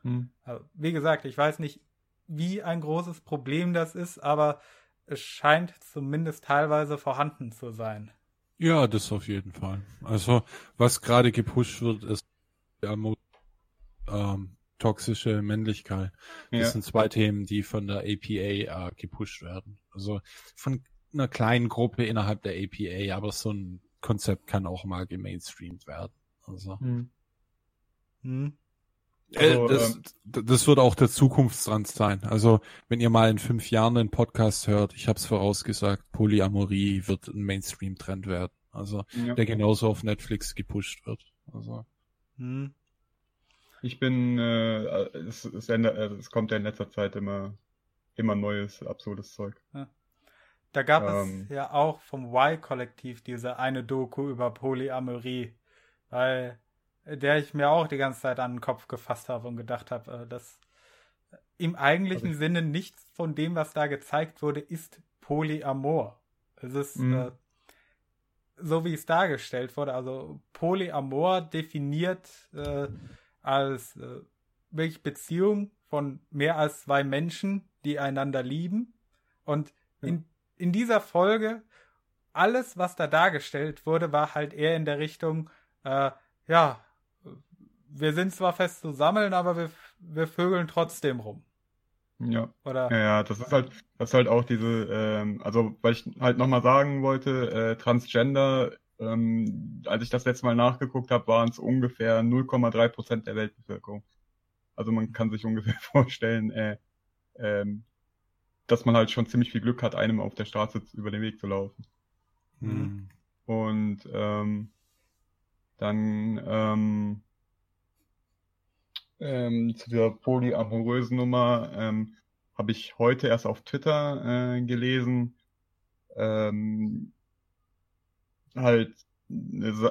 Speaker 3: Hm. Also, wie gesagt, ich weiß nicht, wie ein großes Problem das ist, aber es scheint zumindest teilweise vorhanden zu sein.
Speaker 1: Ja, das auf jeden Fall. Also, was gerade gepusht wird, ist ähm, toxische Männlichkeit. Das ja. sind zwei Themen, die von der APA äh, gepusht werden. Also von einer kleinen Gruppe innerhalb der APA, aber so ein Konzept kann auch mal gemainstreamt werden. Also. Hm. Hm. Also, das, ähm, das wird auch der Zukunftstrend sein. Also wenn ihr mal in fünf Jahren einen Podcast hört, ich habe es vorausgesagt, Polyamorie wird ein Mainstream-Trend werden. Also ja. der genauso auf Netflix gepusht wird. Also. Hm.
Speaker 2: Ich bin, äh, es, es, ändert, es kommt ja in letzter Zeit immer, immer neues, absurdes Zeug. Ja.
Speaker 3: Da gab ähm, es ja auch vom Y-Kollektiv diese eine Doku über Polyamorie, weil der ich mir auch die ganze Zeit an den Kopf gefasst habe und gedacht habe, äh, dass im eigentlichen also Sinne nichts von dem, was da gezeigt wurde, ist Polyamor. Es ist mhm. äh, so, wie es dargestellt wurde. Also Polyamor definiert äh, als äh, wirklich Beziehung von mehr als zwei Menschen, die einander lieben. Und in, in dieser Folge, alles, was da dargestellt wurde, war halt eher in der Richtung, äh, ja, wir sind zwar fest zusammen, aber wir, wir vögeln trotzdem rum.
Speaker 2: Ja. Oder? Ja, ja, das ist halt, das ist halt auch diese, ähm, also weil ich halt nochmal sagen wollte, äh, Transgender, ähm, als ich das letzte Mal nachgeguckt habe, waren es ungefähr 0,3 Prozent der Weltbevölkerung. Also man kann sich ungefähr *laughs* vorstellen, äh, ähm, dass man halt schon ziemlich viel Glück hat, einem auf der Straße über den Weg zu laufen. Mhm. Und ähm, dann ähm, ähm, zu dieser polyamorösen Nummer ähm, habe ich heute erst auf Twitter äh, gelesen. Ähm, halt,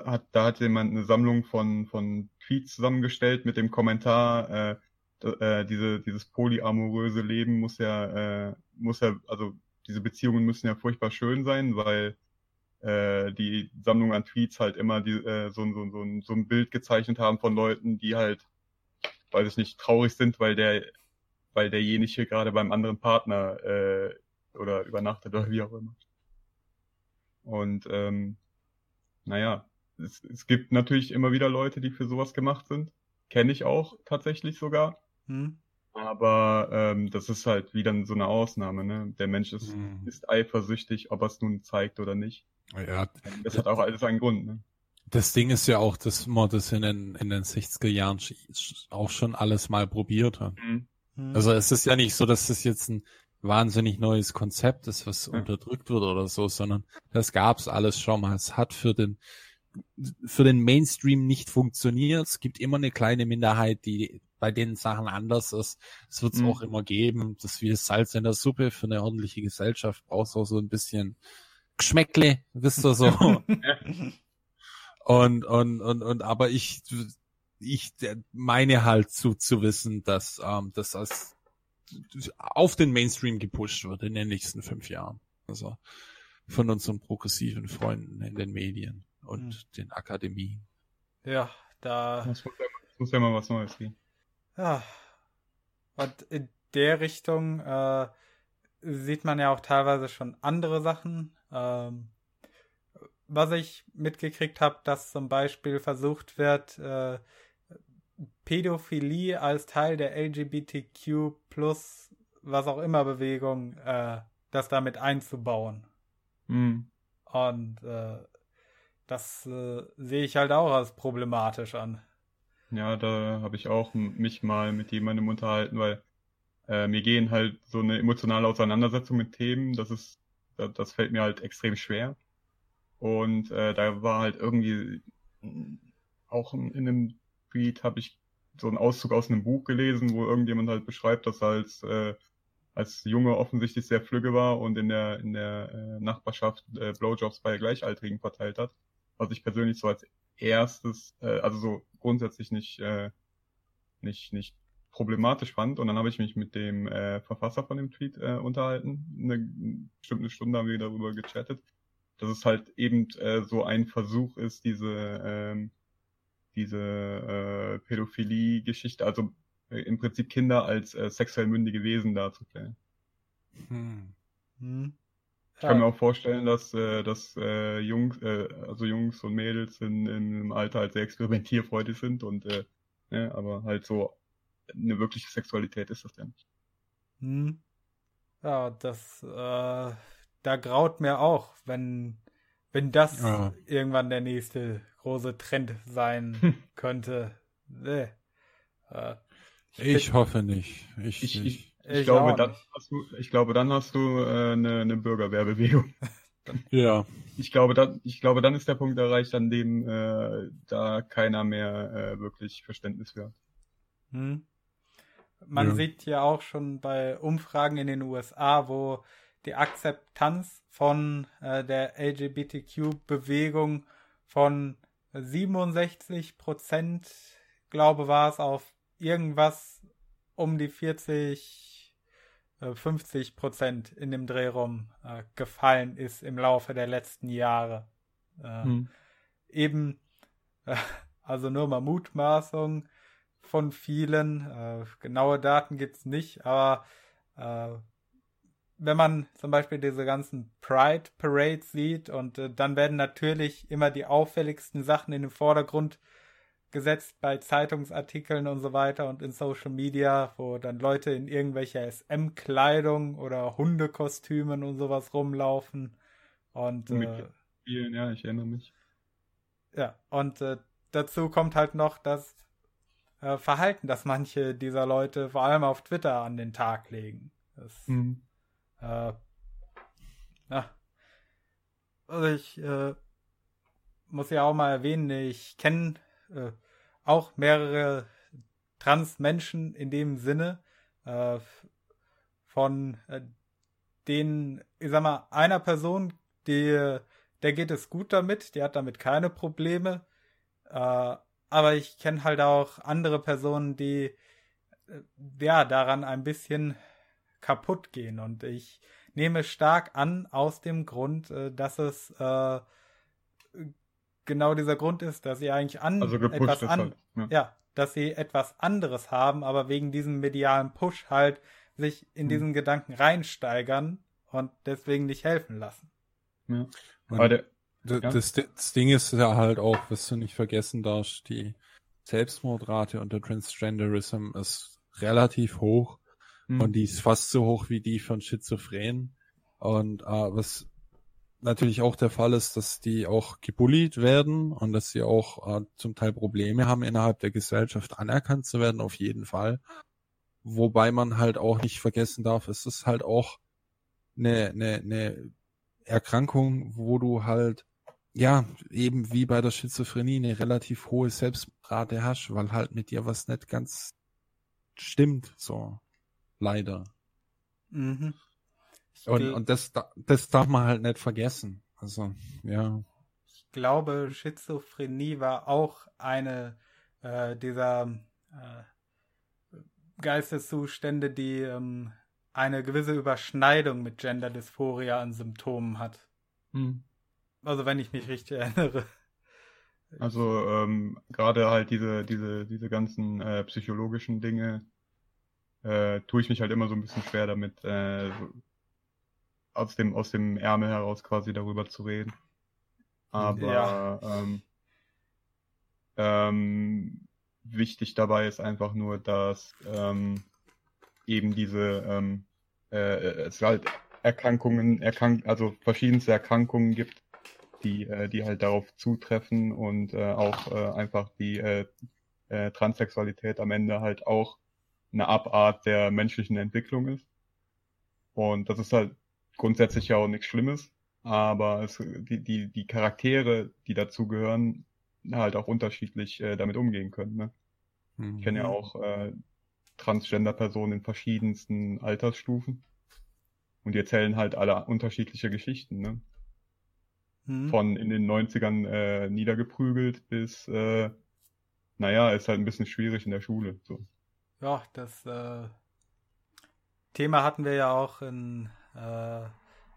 Speaker 2: hat, da hat jemand eine Sammlung von, von Tweets zusammengestellt mit dem Kommentar, äh, äh, diese, dieses polyamoröse Leben muss ja, äh, muss ja, also diese Beziehungen müssen ja furchtbar schön sein, weil äh, die Sammlung an Tweets halt immer die, äh, so, so, so, so ein Bild gezeichnet haben von Leuten, die halt weiß ich nicht, traurig sind, weil der, weil derjenige gerade beim anderen Partner äh, oder übernachtet oder wie auch immer. Und ähm, naja, es, es gibt natürlich immer wieder Leute, die für sowas gemacht sind. Kenne ich auch tatsächlich sogar. Hm. Aber ähm, das ist halt wieder so eine Ausnahme. Ne? Der Mensch ist, hm. ist eifersüchtig, ob er es nun zeigt oder nicht. Ja, das hat auch alles einen Grund. Ne?
Speaker 1: Das Ding ist ja auch, dass man das in den, in den 60er Jahren auch schon alles mal probiert hat. Mhm. mhm. Also es ist ja nicht so, dass das jetzt ein wahnsinnig neues Konzept ist, was ja. unterdrückt wird oder so, sondern das gab's alles schon mal. Es hat für den, für den Mainstream nicht funktioniert. Es gibt immer eine kleine Minderheit, die bei den Sachen anders ist. Es wird es mhm. auch immer geben. Das ist wie das Salz in der Suppe für eine ordentliche Gesellschaft. Brauchst auch so ein bisschen Geschmäckle, wisst ihr so. *laughs* Und, und, und, und, aber ich, ich meine halt zu, zu wissen, dass, ähm, dass das auf den Mainstream gepusht wird in den nächsten fünf Jahren. Also von unseren progressiven Freunden in den Medien und mhm. den Akademien.
Speaker 3: Ja, da.
Speaker 2: Es muss, muss ja mal was Neues gehen.
Speaker 3: Ja. Und in der Richtung äh, sieht man ja auch teilweise schon andere Sachen. Ähm, was ich mitgekriegt habe, dass zum Beispiel versucht wird, äh, Pädophilie als Teil der LGBTQ plus was auch immer Bewegung, äh, das damit einzubauen. Mhm. Und äh, das äh, sehe ich halt auch als problematisch an.
Speaker 2: Ja, da habe ich auch mich mal mit jemandem unterhalten, weil äh, mir gehen halt so eine emotionale Auseinandersetzung mit Themen, das ist, das, das fällt mir halt extrem schwer. Und äh, da war halt irgendwie auch in, in einem Tweet habe ich so einen Auszug aus einem Buch gelesen, wo irgendjemand halt beschreibt, dass er als äh, als Junge offensichtlich sehr flügge war und in der in der äh, Nachbarschaft äh, Blowjobs bei Gleichaltrigen verteilt hat. Was ich persönlich so als erstes, äh, also so grundsätzlich nicht äh, nicht nicht problematisch fand. Und dann habe ich mich mit dem äh, Verfasser von dem Tweet äh, unterhalten. Eine bestimmt eine Stunde haben wir darüber gechattet dass es halt eben äh, so ein Versuch ist, diese, ähm, diese äh, Pädophilie-Geschichte, also äh, im Prinzip Kinder als äh, sexuell mündige Wesen darzustellen. Hm. Hm. Ich kann mir auch vorstellen, dass, äh, dass äh, Jungs, äh, also Jungs und Mädels in, in einem Alter halt sehr experimentierfreudig sind und äh, ne, aber halt so eine wirkliche Sexualität ist das ja nicht.
Speaker 3: Hm. Ja, das äh, da graut mir auch, wenn, wenn das ja. irgendwann der nächste große Trend sein *laughs* hm. könnte. Nee.
Speaker 1: Äh, ich, ich hoffe nicht. Ich,
Speaker 2: ich, ich, ich glaube, dann hast du, ich glaube, dann hast du äh, eine, eine Bürgerwehrbewegung. *laughs*
Speaker 1: ja.
Speaker 2: Ich glaube, dann, ich glaube, dann ist der Punkt erreicht, an dem äh, da keiner mehr äh, wirklich Verständnis für hat. Hm.
Speaker 3: Man ja. sieht ja auch schon bei Umfragen in den USA, wo die Akzeptanz von äh, der LGBTQ-Bewegung von 67 Prozent, glaube war es, auf irgendwas um die 40, äh, 50 Prozent in dem Drehraum äh, gefallen ist im Laufe der letzten Jahre. Äh, hm. Eben, äh, also nur mal Mutmaßung, von vielen. Äh, genaue Daten gibt's nicht, aber äh, wenn man zum Beispiel diese ganzen Pride Parades sieht und äh, dann werden natürlich immer die auffälligsten Sachen in den Vordergrund gesetzt bei Zeitungsartikeln und so weiter und in Social Media, wo dann Leute in irgendwelcher SM-Kleidung oder Hundekostümen und sowas rumlaufen. Und
Speaker 2: äh, Spielen, ja, ich erinnere mich.
Speaker 3: Ja, und äh, dazu kommt halt noch das äh, Verhalten, das manche dieser Leute vor allem auf Twitter an den Tag legen. Das, mhm. Äh, ja. Also ich äh, muss ja auch mal erwähnen, ich kenne äh, auch mehrere Trans-Menschen in dem Sinne, äh, von äh, denen, ich sag mal, einer Person, die, der geht es gut damit, die hat damit keine Probleme. Äh, aber ich kenne halt auch andere Personen, die äh, ja daran ein bisschen kaputt gehen. Und ich nehme stark an aus dem Grund, äh, dass es äh, genau dieser Grund ist, dass sie eigentlich an
Speaker 2: also
Speaker 3: etwas an
Speaker 2: halt,
Speaker 3: ja. ja. dass sie etwas anderes haben, aber wegen diesem medialen Push halt sich in hm. diesen Gedanken reinsteigern und deswegen nicht helfen lassen.
Speaker 1: Ja. Der, ja. das, das, Ding ist ja halt auch, was du nicht vergessen darfst, die Selbstmordrate unter Transgenderism ist relativ hoch mhm. und die ist fast so hoch wie die von Schizophren. Und äh, was natürlich auch der Fall ist, dass die auch gebullied werden und dass sie auch äh, zum Teil Probleme haben, innerhalb der Gesellschaft anerkannt zu werden, auf jeden Fall. Wobei man halt auch nicht vergessen darf, es ist halt auch eine, eine, eine Erkrankung, wo du halt, ja, eben wie bei der Schizophrenie eine relativ hohe Selbstrate hast, weil halt mit dir was nicht ganz stimmt, so. Leider. Mhm. Und, und das, das darf man halt nicht vergessen. Also, ja.
Speaker 3: Ich glaube, Schizophrenie war auch eine äh, dieser äh, Geisteszustände, die ähm, eine gewisse Überschneidung mit Gender-Dysphoria an Symptomen hat. Hm. Also wenn ich mich richtig erinnere.
Speaker 2: Also ähm, gerade halt diese, diese, diese ganzen äh, psychologischen Dinge äh, tue ich mich halt immer so ein bisschen schwer damit, äh, aus dem, aus dem Ärmel heraus quasi darüber zu reden. Aber ja. ähm, ähm, wichtig dabei ist einfach nur, dass ähm, eben diese ähm, äh, es halt Erkrankungen, erkrank also verschiedenste Erkrankungen gibt, die, äh, die halt darauf zutreffen und äh, auch äh, einfach die äh, äh, Transsexualität am Ende halt auch eine Abart der menschlichen Entwicklung ist. Und das ist halt grundsätzlich ja auch nichts Schlimmes, aber es, die, die, die Charaktere, die dazugehören, halt auch unterschiedlich äh, damit umgehen können. Ne? Mhm. Ich kenne ja auch äh, Transgender-Personen in verschiedensten Altersstufen. Und die erzählen halt alle unterschiedliche Geschichten, ne? Mhm. Von in den 90ern äh, niedergeprügelt bis, äh, naja, ist halt ein bisschen schwierig in der Schule. So.
Speaker 3: Ja, das äh, Thema hatten wir ja auch in äh,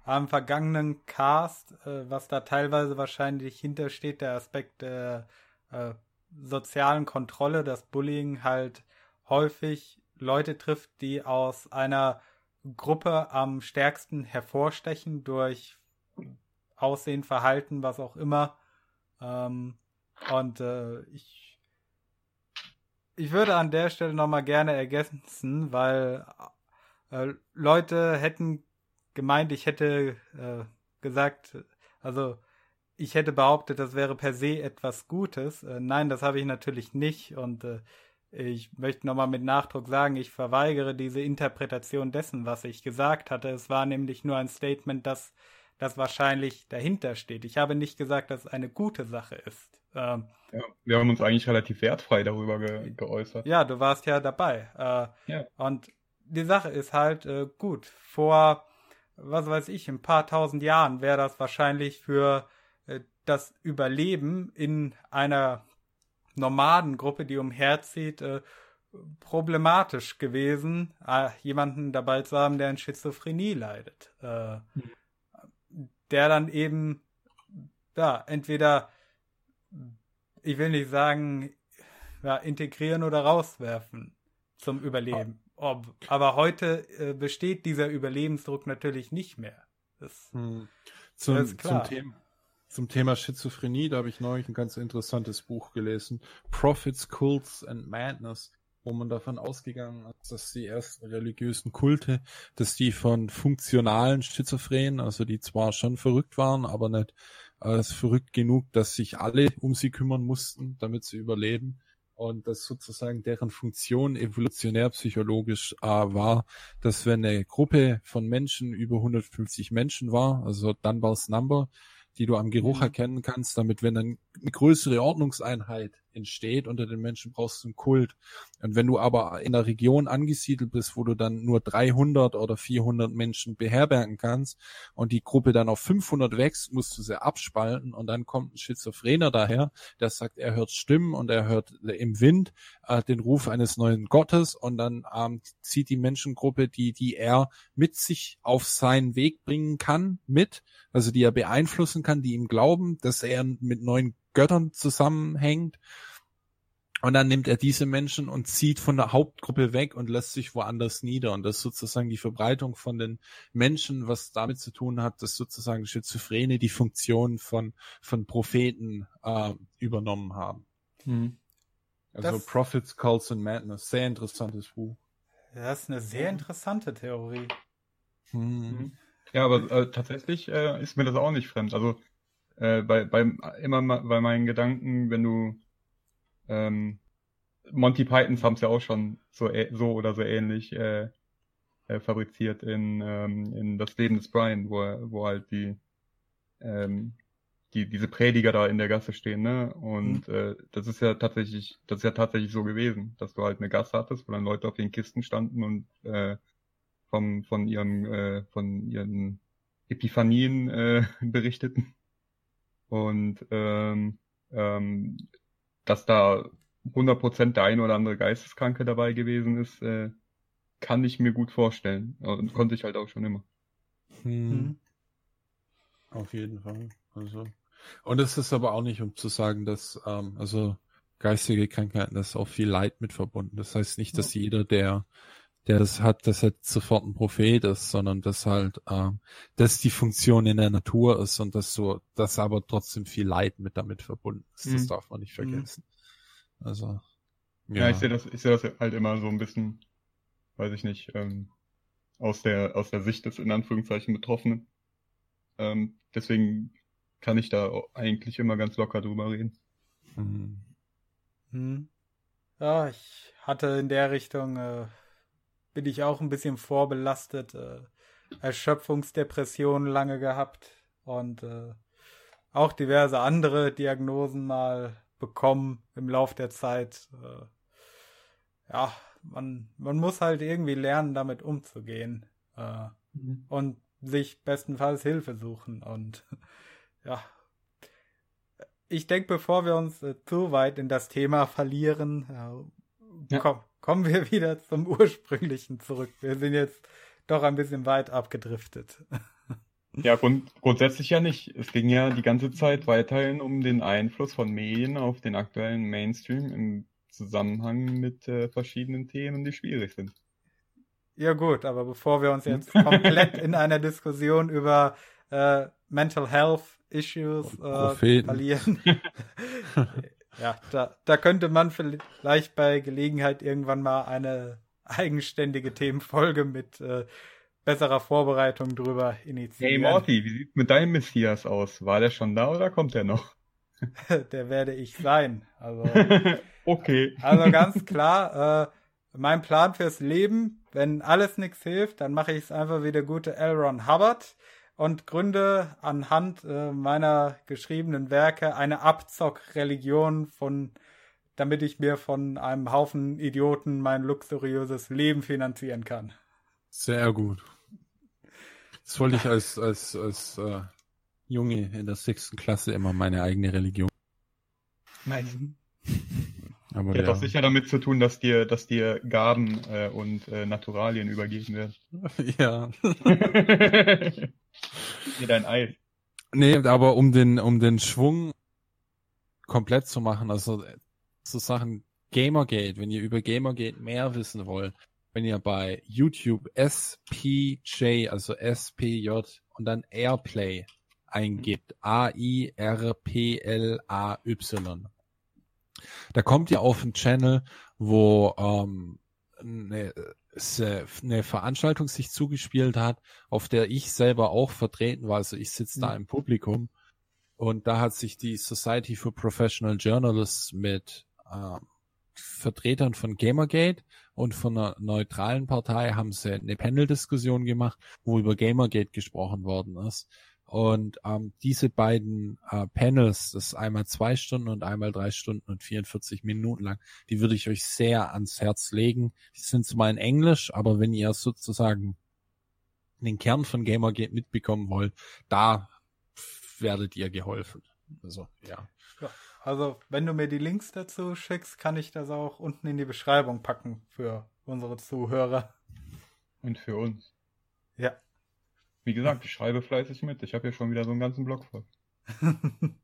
Speaker 3: am vergangenen Cast, äh, was da teilweise wahrscheinlich hintersteht, der Aspekt der äh, sozialen Kontrolle, dass Bullying halt häufig Leute trifft, die aus einer Gruppe am stärksten hervorstechen durch Aussehen, Verhalten, was auch immer. Ähm, und äh, ich, ich würde an der Stelle nochmal gerne ergänzen, weil äh, Leute hätten gemeint, ich hätte äh, gesagt, also ich hätte behauptet, das wäre per se etwas Gutes. Äh, nein, das habe ich natürlich nicht und äh, ich möchte nochmal mit Nachdruck sagen, ich verweigere diese Interpretation dessen, was ich gesagt hatte. Es war nämlich nur ein Statement, das, das wahrscheinlich dahinter steht. Ich habe nicht gesagt, dass es eine gute Sache ist. Ähm,
Speaker 2: ja, wir haben uns eigentlich relativ wertfrei darüber ge geäußert.
Speaker 3: Ja, du warst ja dabei. Äh, ja. Und die Sache ist halt äh, gut. Vor, was weiß ich, ein paar tausend Jahren wäre das wahrscheinlich für äh, das Überleben in einer Nomadengruppe, die umherzieht, äh, problematisch gewesen, äh, jemanden dabei zu haben, der an Schizophrenie leidet. Äh, der dann eben, ja, entweder, ich will nicht sagen, ja, integrieren oder rauswerfen zum Überleben. Ob, aber heute äh, besteht dieser Überlebensdruck natürlich nicht mehr. Das,
Speaker 1: hm. zum, das. Zum Thema, zum Thema Schizophrenie, da habe ich neulich ein ganz interessantes Buch gelesen. Prophets, Cults and Madness wo man davon ausgegangen ist, dass die ersten religiösen Kulte, dass die von funktionalen Schizophrenen, also die zwar schon verrückt waren, aber nicht äh, verrückt genug, dass sich alle um sie kümmern mussten, damit sie überleben. Und das sozusagen deren Funktion evolutionär psychologisch äh, war, dass wenn eine Gruppe von Menschen über 150 Menschen war, also Dunbar's Number, die du am Geruch mhm. erkennen kannst, damit wenn dann eine größere Ordnungseinheit entsteht unter den Menschen, brauchst du einen Kult. Und wenn du aber in der Region angesiedelt bist, wo du dann nur 300 oder 400 Menschen beherbergen kannst und die Gruppe dann auf 500 wächst, musst du sie abspalten und dann kommt ein Schizophrener daher, der sagt, er hört Stimmen und er hört im Wind äh, den Ruf eines neuen Gottes und dann ähm, zieht die Menschengruppe, die, die er mit sich auf seinen Weg bringen kann, mit, also die er beeinflussen kann, die ihm glauben, dass er mit neuen Göttern zusammenhängt. Und dann nimmt er diese Menschen und zieht von der Hauptgruppe weg und lässt sich woanders nieder. Und das ist sozusagen die Verbreitung von den Menschen, was damit zu tun hat, dass sozusagen Schizophrene die Funktion von, von Propheten äh, übernommen haben. Hm. Also das, Prophets, Cults and Madness. Sehr interessantes Buch.
Speaker 3: Das ist eine sehr interessante Theorie.
Speaker 2: Hm. Ja, aber äh, tatsächlich äh, ist mir das auch nicht fremd. Also äh, bei, bei, immer bei meinen Gedanken, wenn du ähm, Monty Pythons haben es ja auch schon so, so oder so ähnlich äh, äh, fabriziert in, ähm, in das Leben des Brian, wo, wo halt die, ähm, die diese Prediger da in der Gasse stehen, ne? Und mhm. äh, das ist ja tatsächlich, das ist ja tatsächlich so gewesen, dass du halt eine Gasse hattest, wo dann Leute auf den Kisten standen und äh, vom, von ihrem, äh, von ihren Epiphanien äh, *laughs* berichteten. Und ähm, ähm, dass da 100% der eine oder andere Geisteskranke dabei gewesen ist, äh, kann ich mir gut vorstellen. Und konnte ich halt auch schon immer. Hm.
Speaker 1: hm. Auf jeden Fall. Also. Und es ist aber auch nicht, um zu sagen, dass, ähm, also geistige Krankheiten, da ist auch viel Leid mit verbunden. Das heißt nicht, dass jeder, der der das hat, dass er sofort ein Prophet ist, sondern dass halt, ähm, dass die Funktion in der Natur ist und dass so, dass aber trotzdem viel Leid mit damit verbunden ist. Mhm. Das darf man nicht mhm. vergessen. Mhm. Also.
Speaker 2: Ja, ja ich sehe das, ich sehe das halt immer so ein bisschen, weiß ich nicht, ähm, aus der, aus der Sicht des in Anführungszeichen Betroffenen. Ähm, deswegen kann ich da eigentlich immer ganz locker drüber reden. Mhm.
Speaker 3: Hm. Ja, ich hatte in der Richtung äh, bin ich auch ein bisschen vorbelastet. Äh, Erschöpfungsdepressionen lange gehabt und äh, auch diverse andere Diagnosen mal bekommen im Lauf der Zeit. Äh, ja, man, man muss halt irgendwie lernen, damit umzugehen äh, mhm. und sich bestenfalls Hilfe suchen. Und *laughs* ja, ich denke, bevor wir uns äh, zu weit in das Thema verlieren, äh, ja. komm, kommen wir wieder zum ursprünglichen zurück. Wir sind jetzt doch ein bisschen weit abgedriftet.
Speaker 2: Ja, grund grundsätzlich ja nicht. Es ging ja die ganze Zeit weiterhin um den Einfluss von Medien auf den aktuellen Mainstream im Zusammenhang mit äh, verschiedenen Themen, die schwierig sind.
Speaker 3: Ja gut, aber bevor wir uns jetzt komplett in einer Diskussion über äh, Mental Health Issues äh, verlieren, *laughs* *laughs* Ja, da, da könnte man vielleicht bei Gelegenheit irgendwann mal eine eigenständige Themenfolge mit äh, besserer Vorbereitung drüber initiieren.
Speaker 2: Hey Morty, wie sieht's mit deinem Messias aus? War der schon da oder kommt der noch? *laughs*
Speaker 3: der werde ich sein. Also, *laughs*
Speaker 2: okay.
Speaker 3: Also ganz klar, äh, mein Plan fürs Leben, wenn alles nichts hilft, dann mache ich es einfach wie der gute L. Ron Hubbard und gründe anhand äh, meiner geschriebenen Werke eine Abzockreligion von, damit ich mir von einem Haufen Idioten mein luxuriöses Leben finanzieren kann.
Speaker 1: Sehr gut. Das wollte ich als, als, als äh, Junge in der sechsten Klasse immer meine eigene Religion.
Speaker 2: Nein. Aber ja, hat doch sicher damit zu tun, dass dir, dass dir Gaben äh, und äh, Naturalien übergeben werden. *laughs*
Speaker 1: Ja. *laughs*
Speaker 2: Dir dein Eis.
Speaker 1: Nee, aber um den, um den Schwung komplett zu machen, also so Sachen, Gamergate, wenn ihr über Gamergate mehr wissen wollt, wenn ihr bei YouTube SPJ, also SPJ und dann Airplay eingibt, A-I-R-P-L-A-Y, da kommt ihr auf einen Channel, wo ähm, eine, eine Veranstaltung sich zugespielt hat, auf der ich selber auch vertreten war. Also ich sitze da mhm. im Publikum und da hat sich die Society for Professional Journalists mit äh, Vertretern von Gamergate und von einer neutralen Partei haben sie eine Panel-Diskussion gemacht, wo über Gamergate gesprochen worden ist. Und ähm, diese beiden äh, Panels, das ist einmal zwei Stunden und einmal drei Stunden und 44 Minuten lang, die würde ich euch sehr ans Herz legen. Die sind zwar in Englisch, aber wenn ihr sozusagen den Kern von Gamergate mitbekommen wollt, da werdet ihr geholfen. Also, ja.
Speaker 3: ja. Also, wenn du mir die Links dazu schickst, kann ich das auch unten in die Beschreibung packen für unsere Zuhörer.
Speaker 2: Und für uns.
Speaker 3: Ja.
Speaker 2: Wie gesagt, ich schreibe fleißig mit. Ich habe ja schon wieder so einen ganzen Blog voll. *laughs*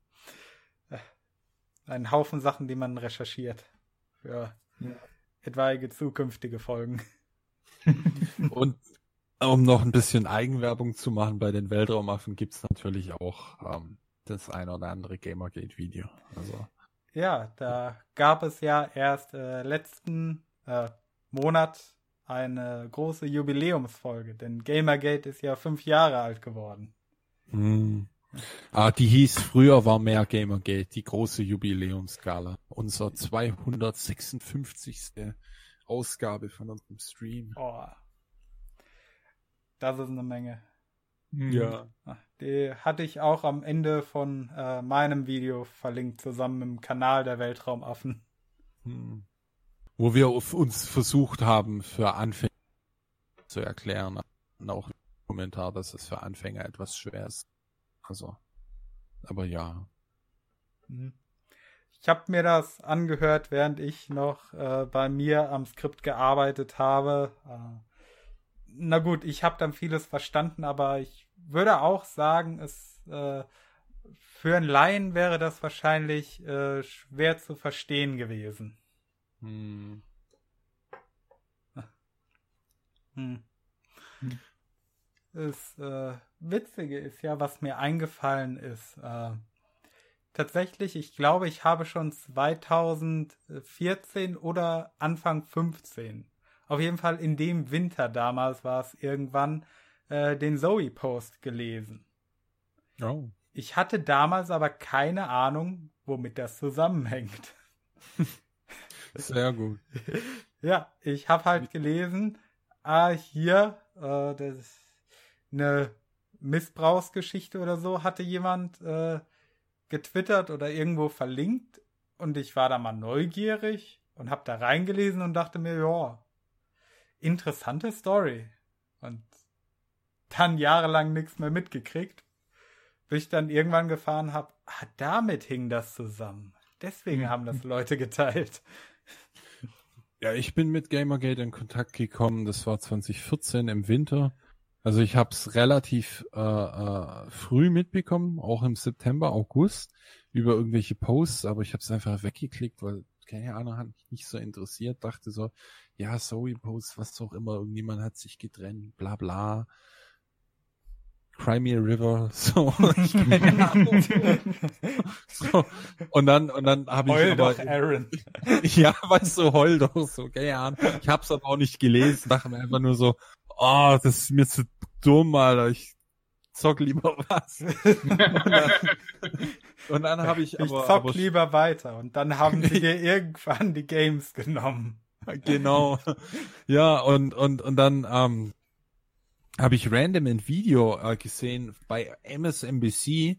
Speaker 3: Ein Haufen Sachen, die man recherchiert für ja. etwaige zukünftige Folgen. *laughs*
Speaker 1: Und um noch ein bisschen Eigenwerbung zu machen, bei den Weltraumaffen gibt es natürlich auch ähm, das ein oder andere Gamergate-Video. Also.
Speaker 3: Ja, da gab es ja erst äh, letzten äh, Monat eine große Jubiläumsfolge, denn Gamergate ist ja fünf Jahre alt geworden.
Speaker 1: Hm. Ah, die hieß früher war mehr Gamergate, die große Jubiläumsskala. Unser 256. Ausgabe von unserem Stream.
Speaker 3: Oh. Das ist eine Menge.
Speaker 1: Ja.
Speaker 3: Ah, die hatte ich auch am Ende von äh, meinem Video verlinkt, zusammen im Kanal der Weltraumaffen.
Speaker 1: Hm wo wir uns versucht haben, für Anfänger zu erklären, und auch im Kommentar, dass es für Anfänger etwas schwer ist. Also, aber ja.
Speaker 3: Mhm. Ich habe mir das angehört, während ich noch äh, bei mir am Skript gearbeitet habe. Äh, na gut, ich habe dann vieles verstanden, aber ich würde auch sagen, es äh, für einen Laien wäre das wahrscheinlich äh, schwer zu verstehen gewesen. Hm. *laughs* Hm. Das äh, Witzige ist ja, was mir eingefallen ist. Äh, tatsächlich, ich glaube, ich habe schon 2014 oder Anfang 15, auf jeden Fall in dem Winter damals war es irgendwann, äh, den Zoe-Post gelesen.
Speaker 1: Oh.
Speaker 3: Ich hatte damals aber keine Ahnung, womit das zusammenhängt. *laughs*
Speaker 1: Sehr gut. *laughs*
Speaker 3: ja, ich habe halt gelesen, ah, hier, äh, das ist eine Missbrauchsgeschichte oder so, hatte jemand äh, getwittert oder irgendwo verlinkt und ich war da mal neugierig und habe da reingelesen und dachte mir, ja, interessante Story. Und dann jahrelang nichts mehr mitgekriegt, bis ich dann irgendwann gefahren habe, ah, damit hing das zusammen. Deswegen *laughs* haben das Leute geteilt.
Speaker 1: Ja, ich bin mit Gamergate in Kontakt gekommen. Das war 2014 im Winter. Also ich habe es relativ äh, äh, früh mitbekommen, auch im September, August, über irgendwelche Posts, aber ich habe es einfach weggeklickt, weil keine Ahnung, hat mich nicht so interessiert. Dachte so, ja, Zoe Posts, was auch immer, irgendjemand hat sich getrennt, bla bla. Crimea River, *laughs* so, ich so. Und dann, und dann habe ich
Speaker 3: heul aber, doch, Aaron. *laughs*
Speaker 1: ja, weißt du, heul doch, so, keine Ahnung. Ich hab's aber auch nicht gelesen, dachte mir einfach nur so, oh, das ist mir zu dumm, Alter, ich zock lieber was. *laughs* und dann, dann habe ich,
Speaker 3: aber, ich zock aber, lieber weiter und dann haben sie dir irgendwann die Games genommen.
Speaker 1: genau. Ja, und, und, und dann, ähm, habe ich random ein Video äh, gesehen bei MSNBC,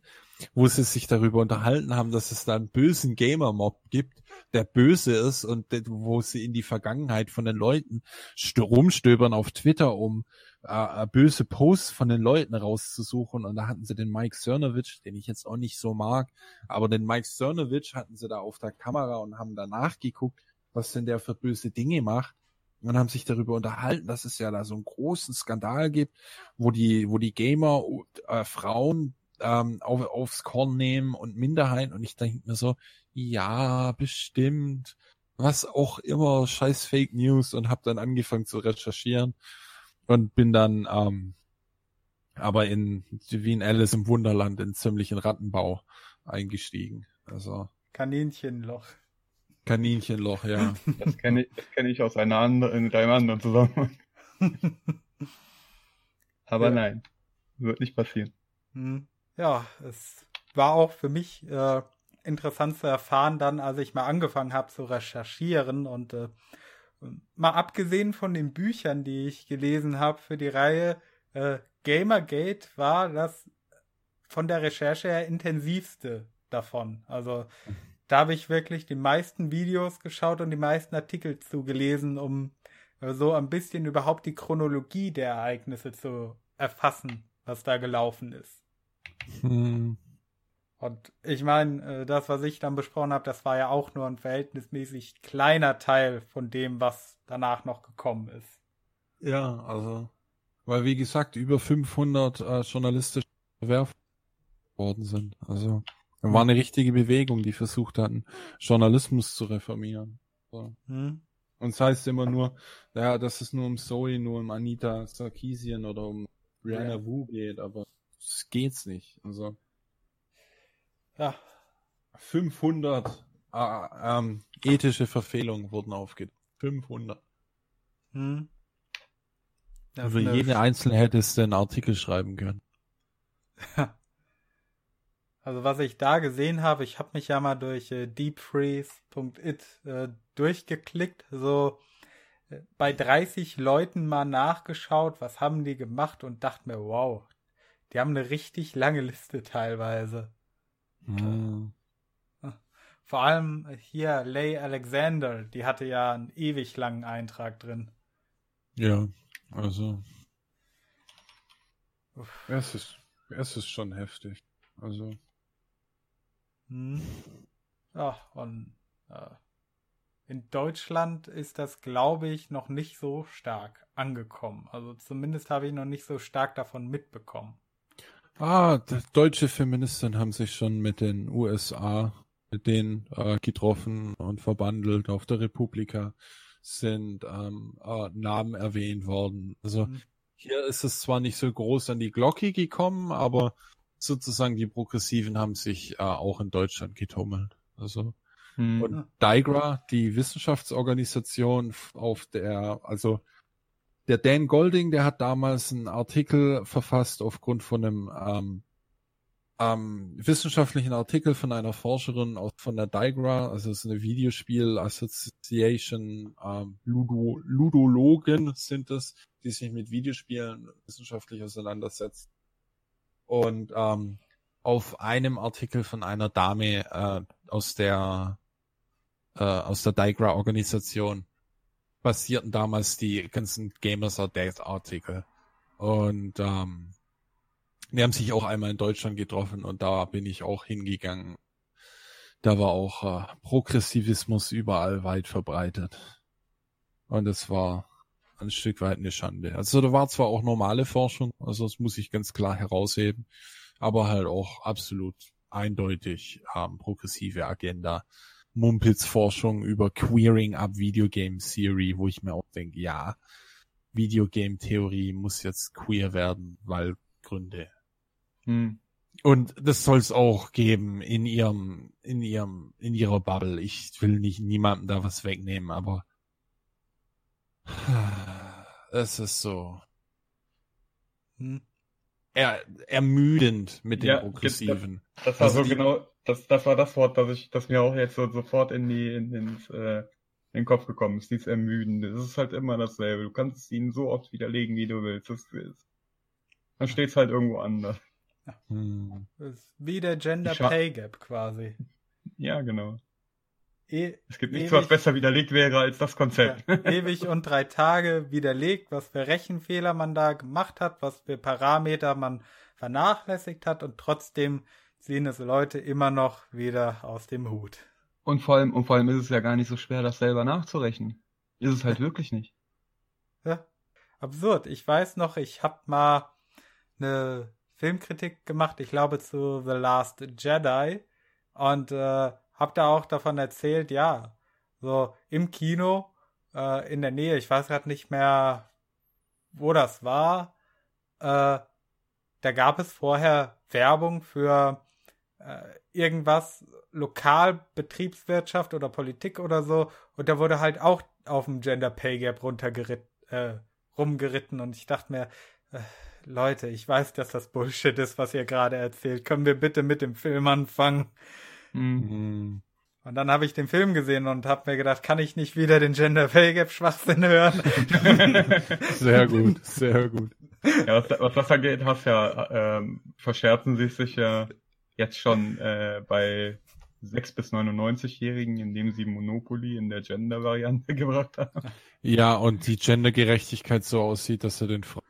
Speaker 1: wo sie sich darüber unterhalten haben, dass es da einen bösen Gamer-Mob gibt, der böse ist und wo sie in die Vergangenheit von den Leuten rumstöbern auf Twitter, um äh, böse Posts von den Leuten rauszusuchen. Und da hatten sie den Mike Cernovich, den ich jetzt auch nicht so mag, aber den Mike Cernovich hatten sie da auf der Kamera und haben danach geguckt, was denn der für böse Dinge macht und haben sich darüber unterhalten, dass es ja da so einen großen Skandal gibt, wo die, wo die Gamer äh, Frauen ähm, auf, aufs Korn nehmen und Minderheiten. Und ich denke mir so, ja, bestimmt. was auch immer, scheiß Fake News und habe dann angefangen zu recherchieren und bin dann ähm, aber in wie in Alice im Wunderland in ziemlichen Rattenbau eingestiegen. Also
Speaker 3: Kaninchenloch.
Speaker 1: Kaninchenloch, ja.
Speaker 2: Das kenne ich, das kenn ich aus einer anderen, mit einem anderen Zusammenhang. Aber ja. nein, wird nicht passieren.
Speaker 3: Hm. Ja, es war auch für mich äh, interessant zu erfahren, dann, als ich mal angefangen habe zu recherchieren und äh, mal abgesehen von den Büchern, die ich gelesen habe für die Reihe, äh, Gamergate war das von der Recherche her intensivste davon. Also da habe ich wirklich die meisten Videos geschaut und die meisten Artikel zugelesen, um so ein bisschen überhaupt die Chronologie der Ereignisse zu erfassen, was da gelaufen ist. Hm. Und ich meine, äh, das, was ich dann besprochen habe, das war ja auch nur ein verhältnismäßig kleiner Teil von dem, was danach noch gekommen ist.
Speaker 1: Ja, also, weil wie gesagt, über 500 äh, journalistische Bewerber worden sind. Also, war eine richtige Bewegung, die versucht hatten, Journalismus zu reformieren. So. Hm. Und es das heißt immer nur, ja, dass es nur um Zoe, nur um Anita Sarkeesian oder um Brianna ja. Wu geht, aber es geht's nicht. Also
Speaker 3: ja.
Speaker 1: 500 äh, ähm, ethische Verfehlungen wurden aufgedeckt. 500. Hm. Für jede einzelne hättest du einen Artikel schreiben können.
Speaker 3: Also was ich da gesehen habe, ich habe mich ja mal durch äh, deepfreeze.it äh, durchgeklickt, so äh, bei 30 Leuten mal nachgeschaut, was haben die gemacht und dachte mir, wow, die haben eine richtig lange Liste teilweise. Mhm. Vor allem hier Lay Alexander, die hatte ja einen ewig langen Eintrag drin.
Speaker 1: Ja, also. Es ist, es ist schon heftig. Also.
Speaker 3: Hm. Ja, und äh, in Deutschland ist das, glaube ich, noch nicht so stark angekommen. Also zumindest habe ich noch nicht so stark davon mitbekommen.
Speaker 1: Ah, deutsche Feministen haben sich schon mit den USA, mit denen äh, getroffen und verbandelt. Auf der Republika sind ähm, äh, Namen erwähnt worden. Also mhm. hier ist es zwar nicht so groß an die Glocke gekommen, aber sozusagen die Progressiven haben sich äh, auch in Deutschland getummelt. Also mhm. und DIGRA, die Wissenschaftsorganisation auf der, also der Dan Golding, der hat damals einen Artikel verfasst aufgrund von einem ähm, ähm, wissenschaftlichen Artikel von einer Forscherin aus, von der DIGRA, also es ist eine Videospiel Association, ähm, Ludo, Ludologen sind es, die sich mit Videospielen wissenschaftlich auseinandersetzt. Und ähm, auf einem Artikel von einer Dame äh, aus der äh, aus der DIGRA-Organisation basierten damals die ganzen Gamers are Dead Artikel. Und ähm, die haben sich auch einmal in Deutschland getroffen und da bin ich auch hingegangen. Da war auch äh, Progressivismus überall weit verbreitet. Und es war ein Stück weit eine Schande. Also da war zwar auch normale Forschung, also das muss ich ganz klar herausheben, aber halt auch absolut eindeutig ähm, progressive Agenda. Mumpitz-Forschung über Queering Up Videogame Theory, wo ich mir auch denke, ja, Videogame-Theorie muss jetzt queer werden, weil Gründe. Hm. Und das soll es auch geben in ihrem, in ihrem, in ihrer Bubble. Ich will nicht niemandem da was wegnehmen, aber es ist so hm. er, ermüdend mit den ja, Progressiven.
Speaker 2: Das, das war also so die, genau, das, das war das Wort, das ich, das mir auch jetzt so sofort in die, in, ins, äh, in den Kopf gekommen ist, dieses Ermüdende. Das ist halt immer dasselbe. Du kannst es ihnen so oft widerlegen, wie du willst. Das ist, dann steht es halt irgendwo anders.
Speaker 3: Hm. Das ist wie der Gender Pay Gap quasi.
Speaker 2: Ja, genau. E es gibt nichts, ewig, was besser widerlegt wäre als das Konzept.
Speaker 3: Ja, ewig und drei Tage widerlegt, was für Rechenfehler man da gemacht hat, was für Parameter man vernachlässigt hat und trotzdem sehen es Leute immer noch wieder aus dem Hut.
Speaker 2: Und vor allem, und vor allem ist es ja gar nicht so schwer, das selber nachzurechnen. Ist es halt *laughs* wirklich nicht.
Speaker 3: Ja, absurd. Ich weiß noch, ich hab mal eine Filmkritik gemacht, ich glaube zu The Last Jedi und äh, hab da auch davon erzählt, ja, so im Kino äh, in der Nähe, ich weiß gerade nicht mehr, wo das war, äh, da gab es vorher Werbung für äh, irgendwas lokal Betriebswirtschaft oder Politik oder so und da wurde halt auch auf dem Gender Pay Gap runtergeritten, äh, rumgeritten und ich dachte mir, äh, Leute, ich weiß, dass das Bullshit ist, was ihr gerade erzählt. Können wir bitte mit dem Film anfangen? Mhm. Und dann habe ich den Film gesehen und habe mir gedacht, kann ich nicht wieder den Gender Pay Gap Schwachsinn hören? *laughs*
Speaker 1: sehr gut, sehr gut.
Speaker 2: Ja, was, was das angeht, hast ja, ähm, verscherzen sie sich ja jetzt schon äh, bei 6 bis 99-Jährigen, indem sie Monopoly in der Gender-Variante *laughs* gebracht haben.
Speaker 1: Ja, und die Gendergerechtigkeit so aussieht, dass er den Frauen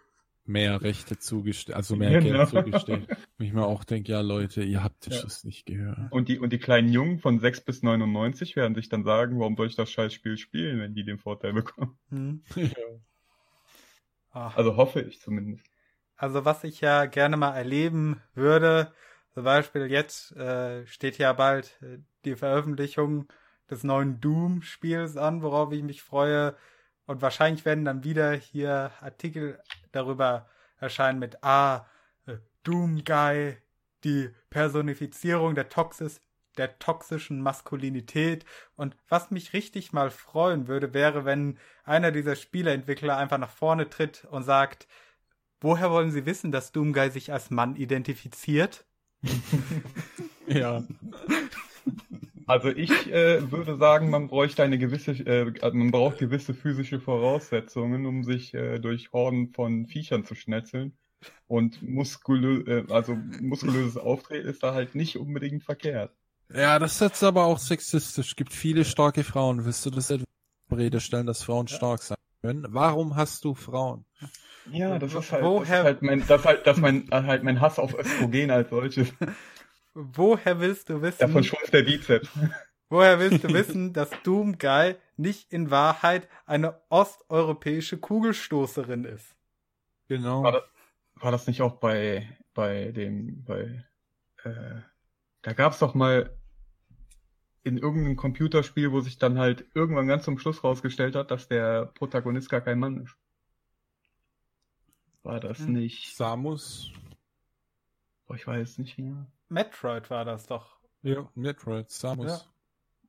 Speaker 1: mehr Rechte zugesteht, also mehr genau. Geld zugesteht. *laughs* Und ich mir auch denke, ja Leute, ihr habt ja. das nicht gehört.
Speaker 2: Und die, und die kleinen Jungen von 6 bis 99 werden sich dann sagen, warum soll ich das Scheißspiel spielen, wenn die den Vorteil bekommen? Hm. *laughs* Ja. Also hoffe ich zumindest.
Speaker 3: Also was ich ja gerne mal erleben würde, zum Beispiel jetzt äh, steht ja bald äh, die Veröffentlichung des neuen Doom-Spiels an, worauf ich mich freue. Und wahrscheinlich werden dann wieder hier Artikel darüber erscheinen mit Ah, äh, Doom Guy, die Personifizierung der Toxis, der toxischen Maskulinität. Und was mich richtig mal freuen würde, wäre, wenn einer dieser Spieleentwickler einfach nach vorne tritt und sagt, woher wollen Sie wissen, dass Doomguy sich als Mann identifiziert? *laughs*
Speaker 1: ja.
Speaker 2: Also ich äh, würde sagen, man bräuchte eine gewisse, äh, man braucht gewisse physische Voraussetzungen, um sich äh, durch Horden von Viechern zu schnetzeln. Und muskulö äh, also muskulöses Auftreten ist da halt nicht unbedingt verkehrt.
Speaker 1: Ja, das ist jetzt aber auch sexistisch. Es gibt viele starke Frauen. Willst du das etwa Rede stellen, dass Frauen ja. stark sein können? Warum hast du Frauen?
Speaker 2: Ja, das ist halt, Woher? Das ist halt mein, das halt, das mein, halt mein Hass auf Östrogen als solches. *laughs*
Speaker 3: Woher willst du wissen?
Speaker 2: Davon schrumpft der Bizeps.
Speaker 3: Woher willst du *laughs* wissen, dass Doom Guy nicht in Wahrheit eine osteuropäische Kugelstoßerin ist?
Speaker 2: Genau. War das, war das nicht auch bei, bei dem, bei, äh, da gab's doch mal in irgendeinem Computerspiel, wo sich dann halt irgendwann ganz zum Schluss rausgestellt hat, dass der Protagonist gar kein Mann ist. War das hm. nicht?
Speaker 1: Samus?
Speaker 2: Boah, ich weiß nicht mehr.
Speaker 3: Metroid war das doch.
Speaker 1: Ja, Metroid, Samus. Ja.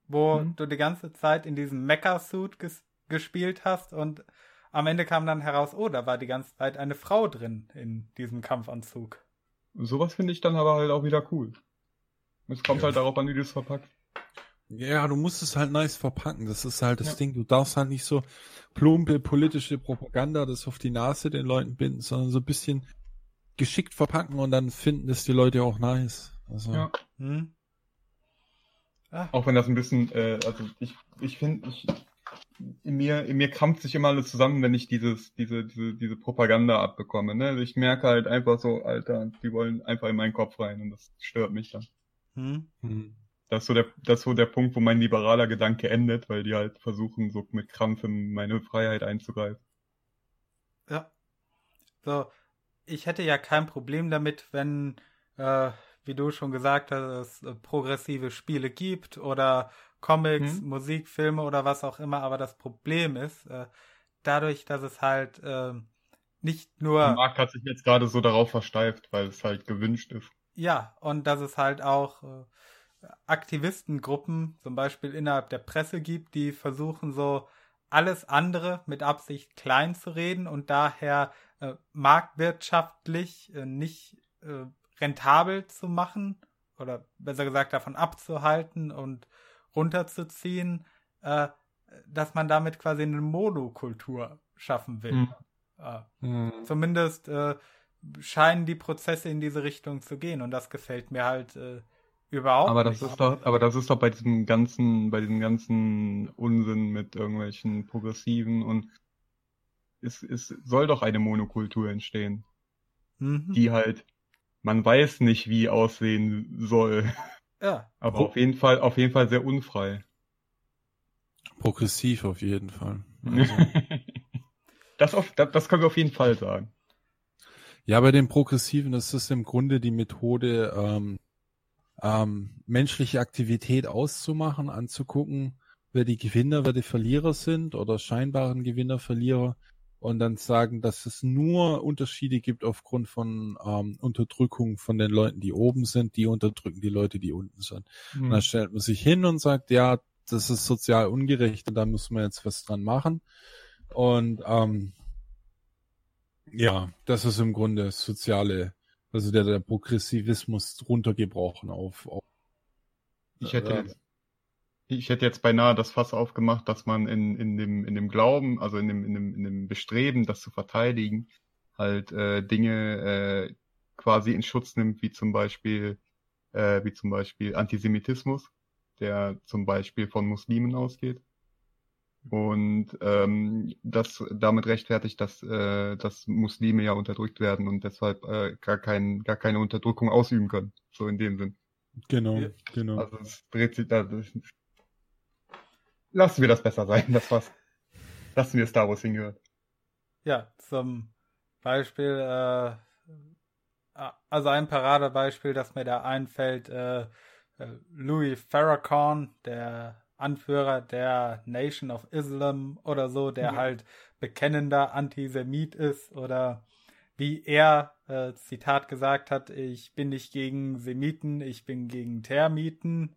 Speaker 3: Wo hm. du die ganze Zeit in diesem Mecha-Suit ges gespielt hast und am Ende kam dann heraus, oh, da war die ganze Zeit eine Frau drin in diesem Kampfanzug.
Speaker 2: Sowas finde ich dann aber halt auch wieder cool. Es kommt ja. halt darauf an, wie du es verpackst.
Speaker 1: Ja, du musst es halt nice verpacken. Das ist halt das ja. Ding. Du darfst halt nicht so plumpe politische Propaganda das auf die Nase den Leuten binden, sondern so ein bisschen geschickt verpacken und dann finden es die Leute auch nice. Also. Ja. Hm.
Speaker 2: Ah. Auch wenn das ein bisschen, äh, also ich, ich finde, ich, in mir, in mir krampft sich immer alles zusammen, wenn ich dieses, diese, diese, diese Propaganda abbekomme. Ne? Also ich merke halt einfach so, Alter, die wollen einfach in meinen Kopf rein und das stört mich dann. Hm. Hm. Das ist so der, das ist so der Punkt, wo mein liberaler Gedanke endet, weil die halt versuchen, so mit Krampf in meine Freiheit einzugreifen.
Speaker 3: Ja. So, ich hätte ja kein Problem damit, wenn, äh, wie du schon gesagt hast, es äh, progressive Spiele gibt oder Comics, hm? Musik, Filme oder was auch immer, aber das Problem ist, äh, dadurch, dass es halt äh, nicht nur.
Speaker 2: Der Markt hat sich jetzt gerade so darauf versteift, weil es halt gewünscht ist.
Speaker 3: Ja, und dass es halt auch äh, Aktivistengruppen, zum Beispiel innerhalb der Presse gibt, die versuchen so alles andere mit Absicht klein zu reden und daher äh, marktwirtschaftlich äh, nicht äh, rentabel zu machen oder besser gesagt davon abzuhalten und runterzuziehen, äh, dass man damit quasi eine Monokultur schaffen will. Hm. Hm. Zumindest äh, scheinen die Prozesse in diese Richtung zu gehen und das gefällt mir halt äh, Überhaupt
Speaker 2: aber das nicht. ist doch, aber das ist doch bei diesem ganzen, bei diesem ganzen Unsinn mit irgendwelchen Progressiven und es, es soll doch eine Monokultur entstehen, mhm. die halt, man weiß nicht, wie aussehen soll. Ja. Aber Pro auf jeden Fall, auf jeden Fall sehr unfrei.
Speaker 1: Progressiv auf jeden Fall. *laughs*
Speaker 2: Also. das, auf, das, das können wir auf jeden Fall sagen.
Speaker 1: Ja, bei den Progressiven ist es im Grunde die Methode, ähm, ähm, menschliche Aktivität auszumachen, anzugucken, wer die Gewinner, wer die Verlierer sind oder scheinbaren Gewinner, Verlierer und dann sagen, dass es nur Unterschiede gibt aufgrund von ähm, Unterdrückung von den Leuten, die oben sind, die unterdrücken die Leute, die unten sind. Mhm. Und dann stellt man sich hin und sagt, ja, das ist sozial ungerecht und da muss man jetzt was dran machen. Und ähm, ja, das ist im Grunde soziale, also der, der Progressivismus runtergebrochen auf, auf
Speaker 2: ich hätte jetzt ich hätte jetzt beinahe das Fass aufgemacht, dass man in, in, dem, in dem Glauben, also in dem, in, dem, in dem Bestreben, das zu verteidigen, halt äh, Dinge äh, quasi in Schutz nimmt, wie zum Beispiel, äh, wie zum Beispiel Antisemitismus, der zum Beispiel von Muslimen ausgeht. Und ähm, das damit rechtfertigt, dass, äh, dass Muslime ja unterdrückt werden und deshalb äh, gar, kein, gar keine Unterdrückung ausüben können. So in dem Sinn.
Speaker 1: Genau, genau.
Speaker 2: Also es dreht sich da, lassen wir das besser sein, das was. Lassen wir Star Wars hingehört.
Speaker 3: Ja, zum Beispiel, äh, also ein Paradebeispiel, das mir da einfällt, äh, äh, Louis Farrakhan, der Anführer der Nation of Islam oder so, der ja. halt bekennender Antisemit ist oder wie er, äh, Zitat gesagt hat, ich bin nicht gegen Semiten, ich bin gegen Termiten,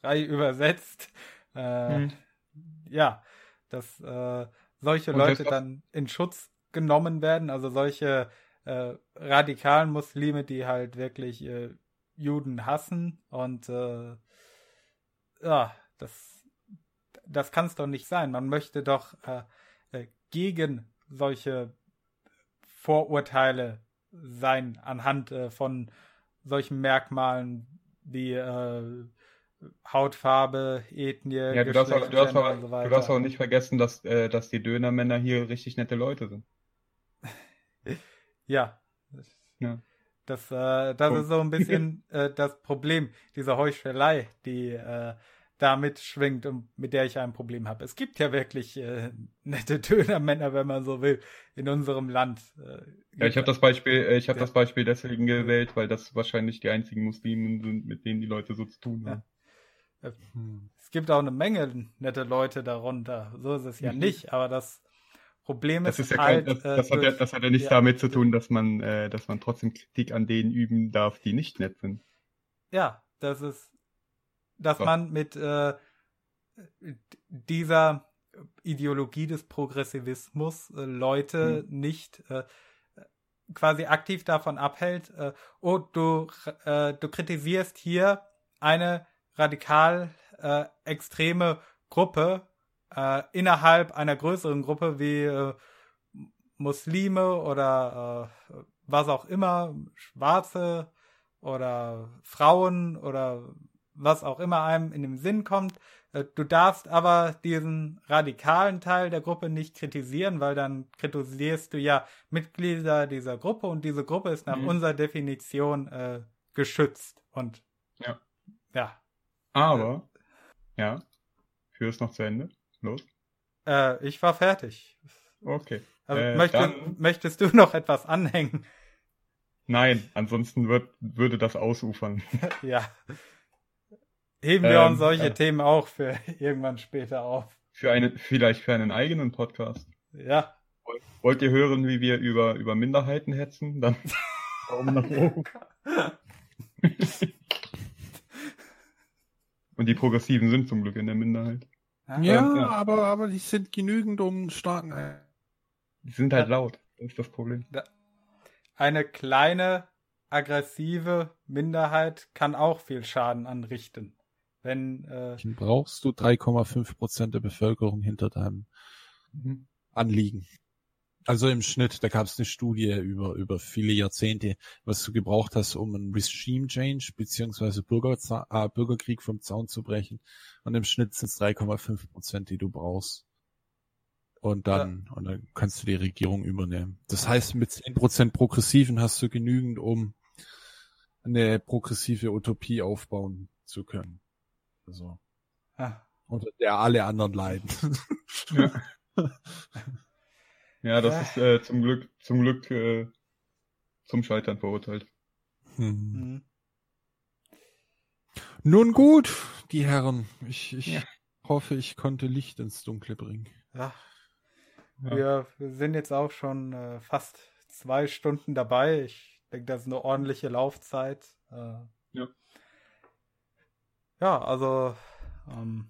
Speaker 3: frei übersetzt. Äh, hm. Ja, dass äh, solche Und Leute dann in Schutz genommen werden, also solche äh, radikalen Muslime, die halt wirklich äh, Juden hassen und äh, ja, das, das kann es doch nicht sein. Man möchte doch äh, äh, gegen solche Vorurteile sein anhand äh, von solchen Merkmalen wie äh, Hautfarbe, Ethnie,
Speaker 2: ja, du darfst, auch, du, darfst auch, so du darfst auch nicht vergessen, dass, äh, dass die Dönermänner hier richtig nette Leute sind. *laughs*
Speaker 3: ja. ja. Das, äh, das ist so ein bisschen äh, das Problem, diese Heuchelei, die äh, da mitschwingt und mit der ich ein Problem habe. Es gibt ja wirklich äh, *laughs* nette Dönermänner, wenn man so will, in unserem Land. Äh,
Speaker 2: ja, ich habe das Beispiel, äh, ich habe ja. das Beispiel deswegen gewählt, weil das wahrscheinlich die einzigen Muslimen sind, mit denen die Leute so zu tun haben. Ja.
Speaker 3: Hm. Es gibt auch eine Menge nette Leute darunter. So ist es ja mhm. nicht, aber das Problem
Speaker 2: das
Speaker 3: ist,
Speaker 2: ist ja halt. Kein, das, das, durch, hat ja, das, hat ja, nichts ja, damit zu tun, dass man, äh, dass man trotzdem Kritik an denen üben darf, die nicht nett sind.
Speaker 3: Ja, das ist, dass man mit äh, dieser Ideologie des Progressivismus äh, Leute hm. nicht äh, quasi aktiv davon abhält, äh, oh, du, äh, du kritisierst hier eine radikal äh, extreme Gruppe äh, innerhalb einer größeren Gruppe wie äh, Muslime oder äh, was auch immer, Schwarze oder Frauen oder was auch immer einem in den Sinn kommt. Äh, du darfst aber diesen radikalen Teil der Gruppe nicht kritisieren, weil dann kritisierst du ja Mitglieder dieser Gruppe und diese Gruppe ist nach mhm. unserer Definition äh, geschützt. Und
Speaker 2: ja.
Speaker 3: ja,
Speaker 2: aber, ja, führ es noch zu Ende. Los.
Speaker 3: Äh, ich war fertig.
Speaker 2: Okay.
Speaker 3: Also äh, möchtest, möchtest du noch etwas anhängen?
Speaker 2: Nein, ansonsten wird, würde das ausufern. *laughs*
Speaker 3: ja. Heben wir ähm, uns solche äh, Themen auch für *laughs* irgendwann später auf.
Speaker 2: Für eine, vielleicht für einen eigenen Podcast.
Speaker 3: Ja.
Speaker 2: Wollt ihr hören, wie wir über, über Minderheiten hetzen? Dann *laughs* Daumen nach oben. *laughs* Und die Progressiven sind zum Glück in der Minderheit.
Speaker 1: Ja, ja. aber, aber die sind genügend, um starken.
Speaker 2: Die sind halt laut. Das ist das Problem.
Speaker 3: Eine kleine, aggressive Minderheit kann auch viel Schaden anrichten. Wenn, äh,
Speaker 1: brauchst du 3,5 Prozent der Bevölkerung hinter deinem mhm. Anliegen. Also im Schnitt, da gab es eine Studie über, über viele Jahrzehnte, was du gebraucht hast, um einen Regime Change beziehungsweise Bürger, äh, Bürgerkrieg vom Zaun zu brechen. Und im Schnitt sind es 3,5 Prozent, die du brauchst. Und dann, ja. und dann kannst du die Regierung übernehmen. Das heißt, mit 10 Prozent Progressiven hast du genügend, um eine progressive Utopie aufbauen zu können. Also. Ah. Unter der alle anderen leiden. *laughs*
Speaker 2: Ja. *laughs* Ja, das äh. ist äh, zum Glück, zum Glück äh, zum Scheitern verurteilt. Hm.
Speaker 1: Mhm. Nun gut, die Herren. Ich, ich ja. hoffe, ich konnte Licht ins Dunkle bringen.
Speaker 3: Ja. wir, sind jetzt auch schon äh, fast zwei Stunden dabei. Ich denke, das ist eine ordentliche Laufzeit. Äh, ja. Ja, also ähm,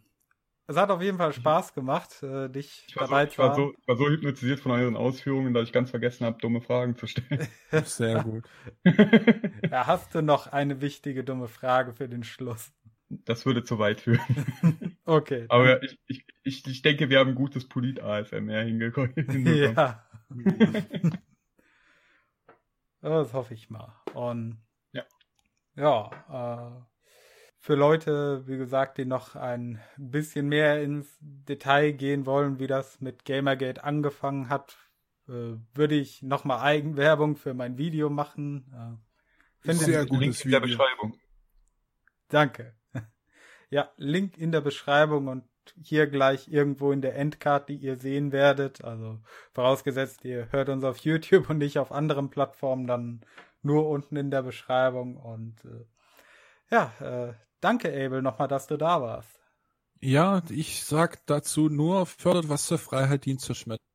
Speaker 3: es hat auf jeden Fall Spaß gemacht, äh, dich
Speaker 2: ich dabei so, zu haben. So, ich war so hypnotisiert von euren Ausführungen, dass ich ganz vergessen habe, dumme Fragen zu stellen.
Speaker 1: Sehr gut. *laughs*
Speaker 3: ja, hast du noch eine wichtige dumme Frage für den Schluss?
Speaker 2: Das würde zu weit führen. *laughs*
Speaker 3: okay.
Speaker 2: Aber ich, ich, ich, ich denke, wir haben ein gutes Polit-ASMR hingekommen. *laughs*
Speaker 3: ja. das hoffe ich mal. Und ja, ja äh, für Leute, wie gesagt, die noch ein bisschen mehr ins Detail gehen wollen, wie das mit Gamergate angefangen hat, äh, würde ich nochmal Eigenwerbung für mein Video machen.
Speaker 2: Äh, Finde Sehr gutes Link in der Beschreibung.
Speaker 3: Danke. *laughs* ja, Link in der Beschreibung und hier gleich irgendwo in der Endcard, die ihr sehen werdet. Also vorausgesetzt, ihr hört uns auf YouTube und nicht auf anderen Plattformen, dann nur unten in der Beschreibung. Und äh, ja, äh, Danke, Abel, nochmal, dass du da warst.
Speaker 1: Ja, ich sag dazu nur, fördert, was zur Freiheit dient, zerschmettert.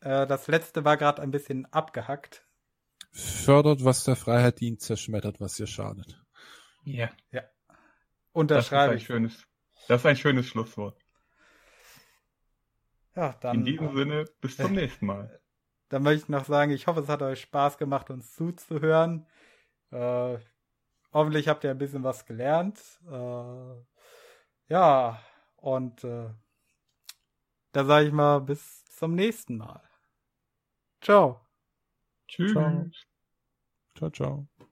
Speaker 3: Äh, das letzte war gerade ein bisschen abgehackt.
Speaker 1: Fördert, was der Freiheit dient, zerschmettert, was ihr schadet.
Speaker 3: Ja. Ja. Unterschreibe
Speaker 2: das ist ein schönes, das ist ein schönes Schlusswort.
Speaker 3: Ja, dann.
Speaker 2: In diesem Sinne, bis zum äh, nächsten Mal.
Speaker 3: Dann möchte ich noch sagen, ich hoffe, es hat euch Spaß gemacht, uns zuzuhören. Äh, Hoffentlich habt ihr ein bisschen was gelernt. Äh, ja, und äh, da sage ich mal bis zum nächsten Mal. Ciao.
Speaker 1: Tschüss. Ciao, ciao. ciao.